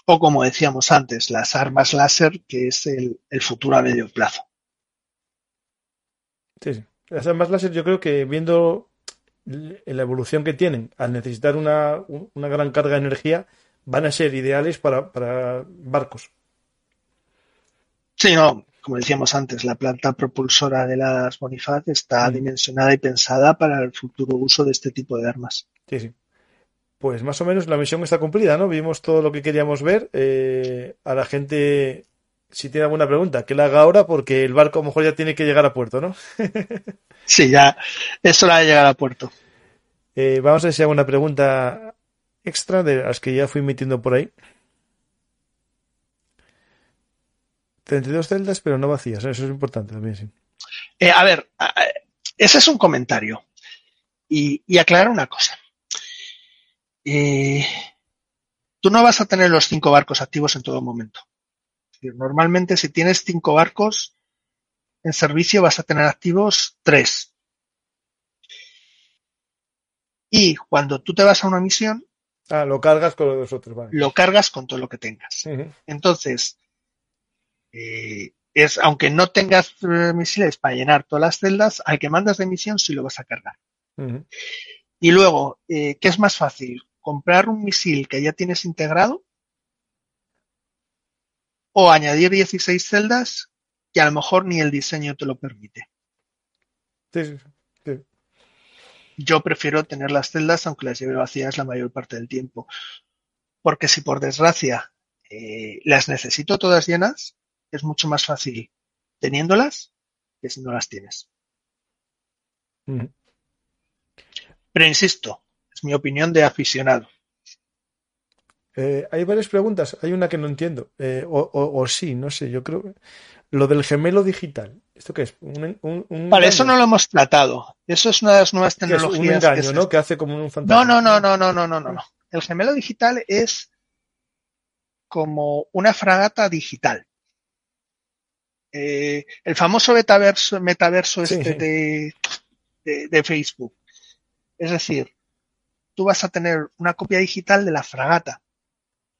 O como decíamos antes, las armas láser, que es el, futuro a medio plazo. Sí, sí. Las armas láser yo creo que viendo la evolución que tienen al necesitar una, una gran carga de energía, van a ser ideales para, para barcos. Sí, no, como decíamos antes, la planta propulsora de las Bonifaz está mm. dimensionada y pensada para el futuro uso de este tipo de armas. Sí, sí. Pues más o menos la misión está cumplida, ¿no? Vimos todo lo que queríamos ver. Eh, a la gente, si tiene alguna pregunta, que la haga ahora porque el barco a lo mejor ya tiene que llegar a puerto, ¿no? (laughs) sí, ya es hora de llegar a puerto. Eh, vamos a ver si hay alguna pregunta extra de las que ya fui metiendo por ahí. 32 celdas, pero no vacías. Eso es importante también, sí. Eh, a ver, ese es un comentario. Y, aclarar una cosa. Eh, tú no vas a tener los cinco barcos activos en todo momento. Normalmente, si tienes cinco barcos en servicio, vas a tener activos tres. Y cuando tú te vas a una misión, Ah, lo cargas con los otros, vale. Lo cargas con todo lo que tengas. Entonces, eh, es, aunque no tengas eh, misiles para llenar todas las celdas, al que mandas de misión sí lo vas a cargar. Y luego, eh, ¿qué es más fácil? ¿Comprar un misil que ya tienes integrado? ¿O añadir 16 celdas que a lo mejor ni el diseño te lo permite? Sí, sí, sí yo prefiero tener las celdas aunque las lleve vacías la mayor parte del tiempo. Porque si por desgracia eh, las necesito todas llenas, es mucho más fácil teniéndolas que si no las tienes. Pero insisto, es mi opinión de aficionado. Eh, hay varias preguntas. Hay una que no entiendo. Eh, o, sí, no sé. Yo creo. Lo del gemelo digital. ¿Esto qué es? vale, eso no lo hemos tratado. Eso es una de las nuevas tecnologías. un engaño, ¿no? Que hace como un fantasma. No, no, no, no, no, no, no, no. El gemelo digital es como una fragata digital. Eh, el famoso metaverso, metaverso este de, de Facebook. Es decir, tú vas a tener una copia digital de la fragata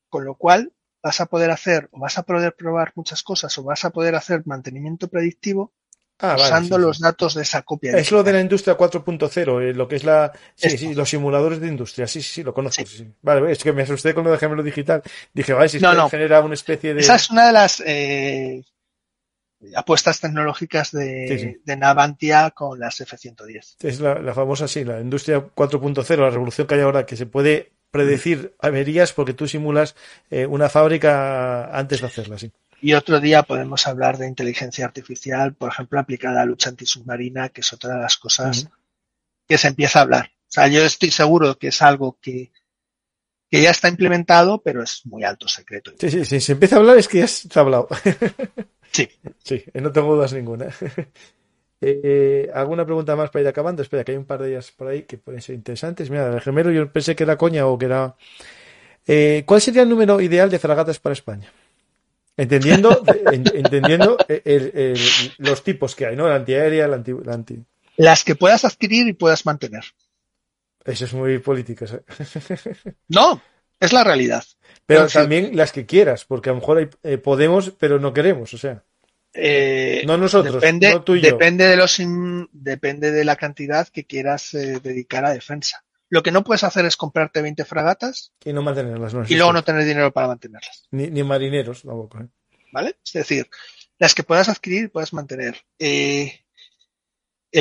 con lo cual vas a poder hacer o vas a poder probar muchas cosas o vas a poder hacer mantenimiento predictivo ah, usando los datos de esa copia. Es lo de la industria 4.0, eh, lo que es la sí, sí, los simuladores de industria. Sí, sí, sí, lo conozco. Vale, es que me asusté con lo de gemelo digital. Dije, vale, si no, genera una especie de. Esa es una de las eh, apuestas tecnológicas de, de, Navantia con las F-110. Es la, la, famosa, sí, la industria 4.0, la revolución que hay ahora, que se puede predecir averías porque tú simulas eh, una fábrica antes de hacerla, sí. Y otro día podemos hablar de inteligencia artificial, por ejemplo, aplicada a la lucha antisubmarina, que es otra de las cosas que se empieza a hablar. O sea, yo estoy seguro que es algo que, que ya está implementado, pero es muy alto secreto. Sí, sí, sí, se empieza a hablar es que ya se ha hablado. (laughs) Sí. Sí, no tengo dudas ninguna. (laughs) Eh, ¿Alguna pregunta más para ir acabando? Espera, que hay un par de ellas por ahí que pueden ser interesantes. Mira, el gemelo yo pensé que era coña o que era... Eh, ¿Cuál sería el número ideal de fragatas para España? Entendiendo, (laughs) entendiendo los tipos que hay, ¿no? La antiaérea, la anti, anti... Las que puedas adquirir y puedas mantener. Eso es muy político. (laughs) no, es la realidad. Pero, también las que quieras, porque a lo mejor eh, podemos, pero no queremos, o sea. Eh, no nosotros, depende, no tú y depende de los depende de la cantidad que quieras eh, dedicar a defensa. Lo que no puedes hacer es comprarte 20 fragatas y no mantenerlas. y luego no tener dinero para mantenerlas. Ni, ni marineros tampoco. ¿eh? ¿Vale? Es decir, las que puedas adquirir puedes mantener. El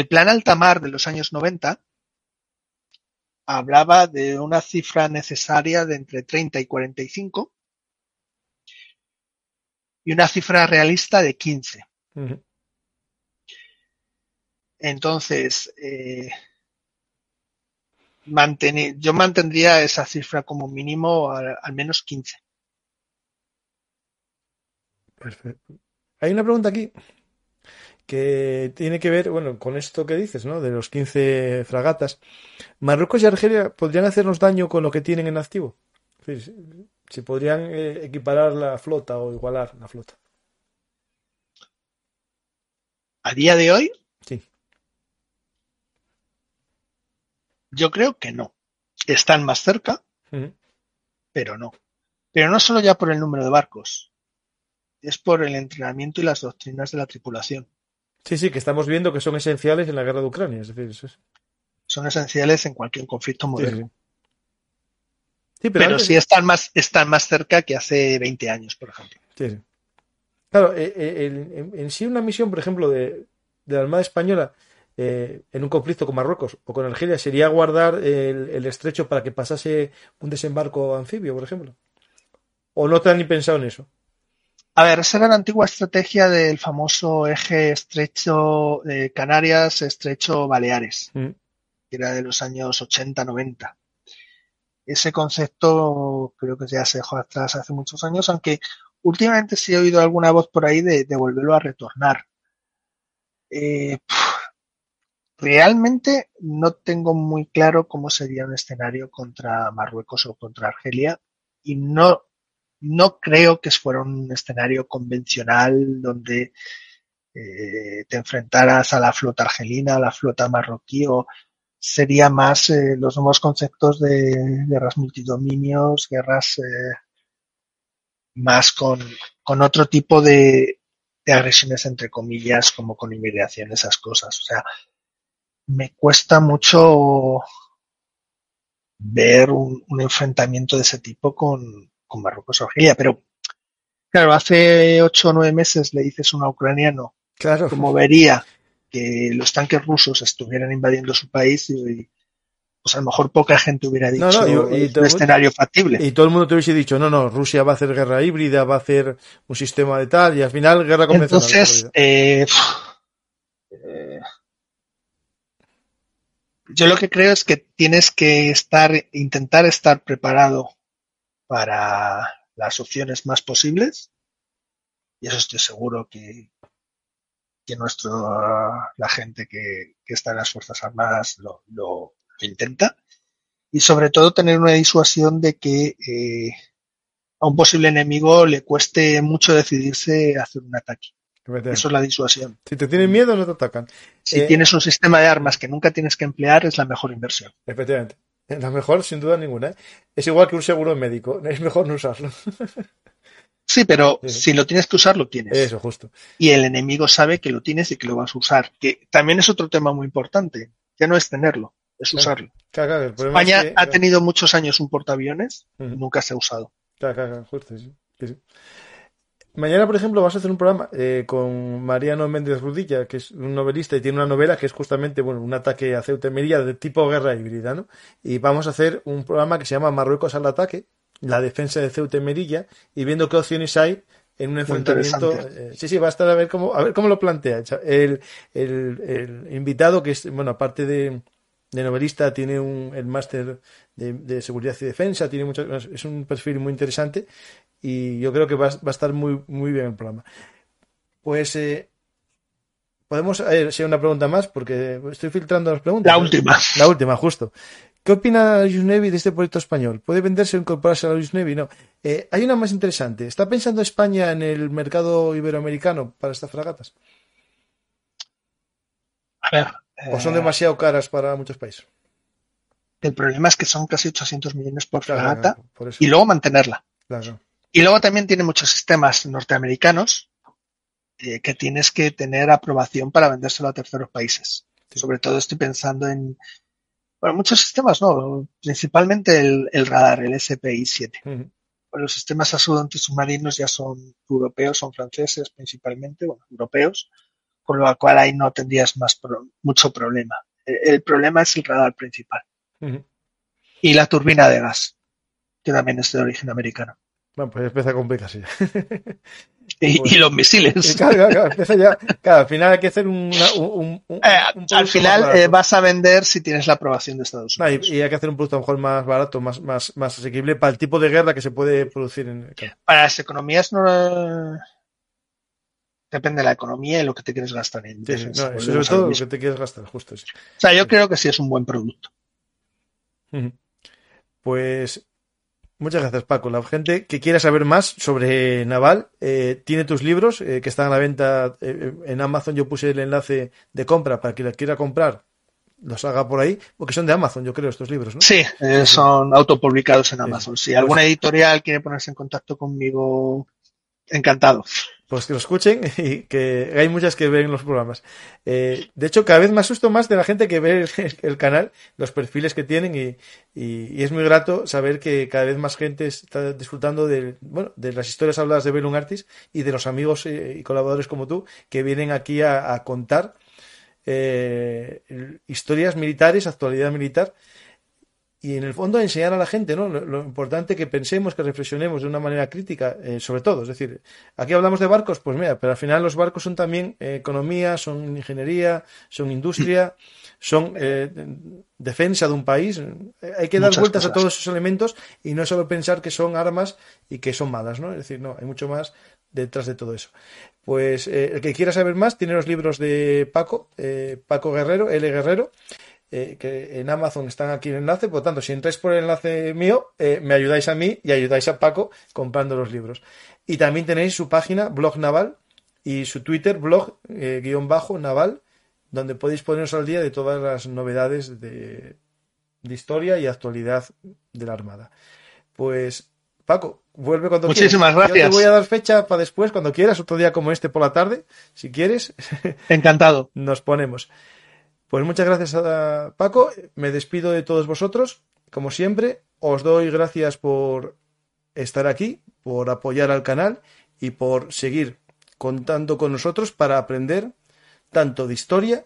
plan altamar de los años 90 hablaba de una cifra necesaria de entre 30 y 45 y una cifra realista de 15. Entonces, eh, yo mantendría esa cifra como mínimo al, menos 15. Perfecto. Hay una pregunta aquí que tiene que ver, bueno, con esto que dices, ¿no? De los 15 fragatas. ¿Marruecos y Argelia podrían hacernos daño con lo que tienen en activo? Si podrían eh, equiparar la flota o igualar la flota. ¿A día de hoy? Sí. Yo creo que no. Están más cerca, pero no. Pero no solo ya por el número de barcos, es por el entrenamiento y las doctrinas de la tripulación. Sí, sí, que estamos viendo que son esenciales en la guerra de Ucrania. Es decir, Son esenciales en cualquier conflicto moderno pero, sí están más, están más cerca que hace 20 años, por ejemplo. Sí, Claro, eh, eh, en, sí una misión, por ejemplo, de, la Armada Española eh, en un conflicto con Marruecos o con Argelia sería guardar el, estrecho para que pasase un desembarco anfibio, por ejemplo. ¿O no te han ni pensado en eso? A ver, esa era la antigua estrategia del famoso eje estrecho de Canarias, estrecho Baleares, mm. que era de los años 80-90 ese concepto creo que ya se dejó atrás hace muchos años, aunque últimamente sí he oído alguna voz por ahí de, volverlo a retornar. Eh, realmente no tengo muy claro cómo sería un escenario contra Marruecos o contra Argelia y no, no creo que fuera un escenario convencional donde eh, te enfrentaras a la flota argelina, a la flota marroquí o sería más eh, los nuevos conceptos de guerras multidominios, guerras eh, más con, otro tipo de, agresiones entre comillas, como con inmigración, esas cosas. O sea, me cuesta mucho ver un enfrentamiento de ese tipo con, con Marruecos o Argelia, pero claro, hace ocho o nueve meses le dices a un ucraniano claro. como vería que los tanques rusos estuvieran invadiendo su país y, pues a lo mejor poca gente hubiera dicho un escenario factible. Y todo el mundo te hubiese dicho, no, no, Rusia va a hacer guerra híbrida, va a hacer un sistema de tal, y al final guerra convencional. Entonces, eh, eh, Yo lo que creo es que tienes que estar, intentar estar preparado para las opciones más posibles. Y eso estoy seguro que, que nuestro, la gente que, está en las Fuerzas Armadas lo, lo, intenta. Y sobre todo tener una disuasión de que eh, a un posible enemigo le cueste mucho decidirse a hacer un ataque. Eso es la disuasión. Si te tienen miedo, no te atacan. Si eh, tienes un sistema de armas que nunca tienes que emplear, es la mejor inversión. Efectivamente. (laughs) La mejor, sin duda ninguna. ¿eh? Es igual que un seguro médico. (laughs) Es mejor no usarlo. (laughs) Sí, pero si lo tienes que usar, lo tienes. Eso, justo. Y el enemigo sabe que lo tienes y que lo vas a usar. Que también es otro tema muy importante. Ya no es tenerlo, es usarlo. España ha tenido muchos años un portaaviones y nunca se ha usado. Claro, claro, justo, sí. Mañana, por ejemplo, vas a hacer un programa eh, con Mariano Méndez Rudilla, que es un novelista y tiene una novela que es justamente bueno, un ataque a Ceuta y Melilla de tipo guerra híbrida, ¿no? Y vamos a hacer un programa que se llama Marruecos al ataque, la defensa de Ceuta y Melilla, y viendo qué opciones hay en un enfrentamiento. Eh, sí, sí, va a estar a ver cómo, a ver cómo lo plantea. El, el, el invitado, que es, bueno, aparte de, de novelista, tiene un, el máster de, seguridad y defensa, tiene mucho, es un perfil muy interesante y yo creo que va, va a estar muy, muy bien el programa. Pues eh, podemos hacer una pregunta más porque estoy filtrando las preguntas. La última. La última, justo. ¿Qué opina Yusnevi de este proyecto español? ¿Puede venderse o incorporarse a la Yusnevi? No. Eh, hay una más interesante. ¿Está pensando España en el mercado iberoamericano para estas fragatas? A ver, ¿O son demasiado caras para muchos países? El problema es que son casi 800 millones por fragata y luego mantenerla. Y luego también tiene muchos sistemas norteamericanos eh, que tienes que tener aprobación para vendérselo a terceros países. Sobre todo estoy pensando en, bueno, muchos sistemas, no, principalmente el, radar, el SPI-7. los sistemas submarinos ya son europeos, son franceses principalmente, bueno, europeos con lo cual ahí no tendrías más mucho problema. El, problema es el radar principal. Y la turbina de gas, que también es de origen americano. Bueno, pues empieza a complicarse (laughs) Y, los misiles. Claro, claro, empieza ya. Claro, al final hay que hacer un. un, (laughs) eh, al final eh, vas a vender si tienes la aprobación de Estados Unidos. y, hay que hacer un producto a lo mejor más barato, más, más, más asequible para el tipo de guerra que se puede producir en. Para las economías no Depende de la economía y lo que te quieres gastar en defensa. sobre todo lo que te quieres gastar, justo. O sea, yo creo que sí es un buen producto. Pues muchas gracias, Paco. La gente que quiera saber más sobre Naval eh, tiene tus libros eh, que están a la venta eh, en Amazon. Yo puse el enlace de compra para que la quiera comprar. Los haga por ahí, porque son de Amazon, yo creo, estos libros, ¿no? Sí, son autopublicados en Amazon. Si alguna editorial quiere ponerse en contacto conmigo, encantado pues que lo escuchen (laughs) y que hay muchas que ven los programas. Eh, de hecho, cada vez me asusto más de la gente que ve el, (laughs) canal, los perfiles que tienen y, y, es muy grato saber que cada vez más gente está disfrutando de, bueno, de las historias habladas de Belun Artis y de los amigos eh, y colaboradores como tú que vienen aquí a, contar eh, historias militares, actualidad militar y en el fondo enseñar a la gente ¿no? lo, importante que pensemos, que reflexionemos de una manera crítica, eh, sobre todo. Es decir, aquí hablamos de barcos, pues mira, pero al final los barcos son también eh, economía, son ingeniería, son industria, (clears throat) son eh, defensa de un país. hay que dar vueltas a todos esos elementos y no solo pensar que son armas y que son malas, ¿no? Es decir, no, hay mucho más detrás de todo eso. Pues el que quiera saber más tiene los libros de Paco, Paco Guerrero, L. Guerrero. Eh, que en Amazon están aquí el enlace, por lo tanto, si entráis por el enlace mío, eh, me ayudáis a mí y ayudáis a Paco comprando los libros. Y también tenéis su página, blog naval, y su Twitter, blog eh, guion bajo naval, donde podéis poneros al día de todas las novedades de, historia y actualidad de la Armada. Pues, Paco, vuelve cuando Muchísimas gracias. Yo te voy a dar fecha para después, cuando quieras, otro día como este por la tarde, si quieres. (laughs) Encantado. Nos ponemos. Pues muchas gracias a Paco, me despido de todos vosotros, como siempre, os doy gracias por estar aquí, por apoyar al canal y por seguir contando con nosotros para aprender tanto de historia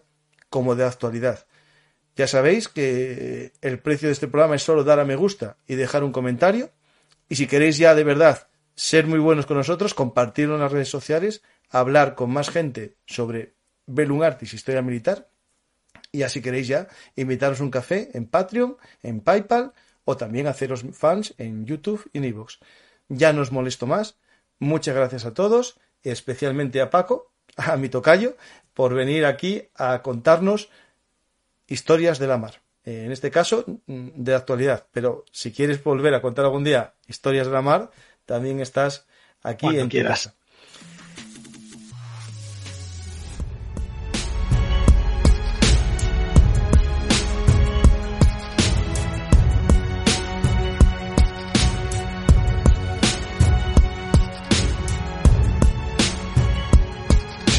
como de actualidad. Ya sabéis que el precio de este programa es solo dar a me gusta y dejar un comentario. Y si queréis ya de verdad ser muy buenos con nosotros, compartirlo en las redes sociales, hablar con más gente sobre Belungartis, historia militar, Y así queréis ya invitaros un café en Patreon, en PayPal o también haceros fans en YouTube y en iVoox. Ya no os molesto más. Muchas gracias a todos, especialmente a Paco, (laughs) a mi tocayo, por venir aquí a contarnos historias de la mar. En este caso, mm, de actualidad. Pero si quieres volver a contar algún día historias de la mar, también estás aquí en tu casa.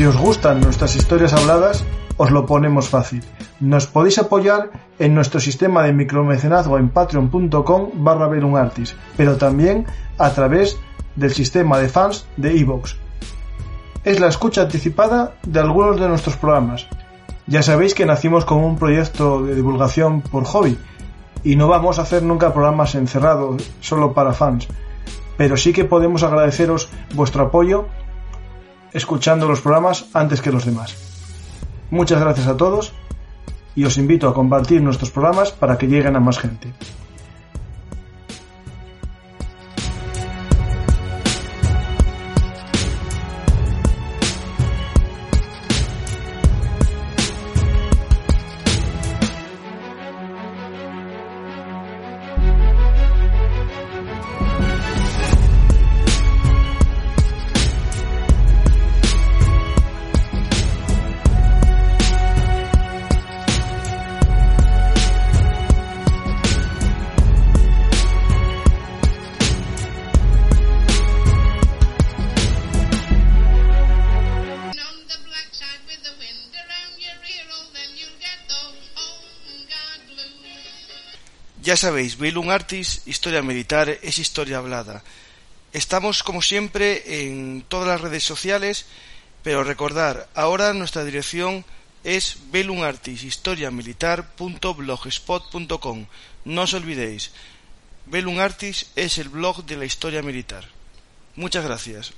Si os gustan nuestras historias habladas, os lo ponemos fácil. Nos podéis apoyar en nuestro sistema de micromecenazgo en patreon.com barra belunartis, pero también a través del sistema de fans de Evox. Es la escucha anticipada de algunos de nuestros programas. Ya sabéis que nacimos como un proyecto de divulgación por hobby y no vamos a hacer nunca programas encerrados solo para fans, pero sí que podemos agradeceros vuestro apoyo escuchando los programas antes que los demás. Muchas gracias a todos y os invito a compartir nuestros programas para que lleguen a más gente. Sabéis, Bailun Artis, historia militar, es historia hablada. Estamos, como siempre, en todas las redes sociales, pero recordar, ahora nuestra dirección es belunartishistoriamilitar.blogspot.com. No os olvidéis, Belun Artis es el blog de la historia militar. Muchas gracias.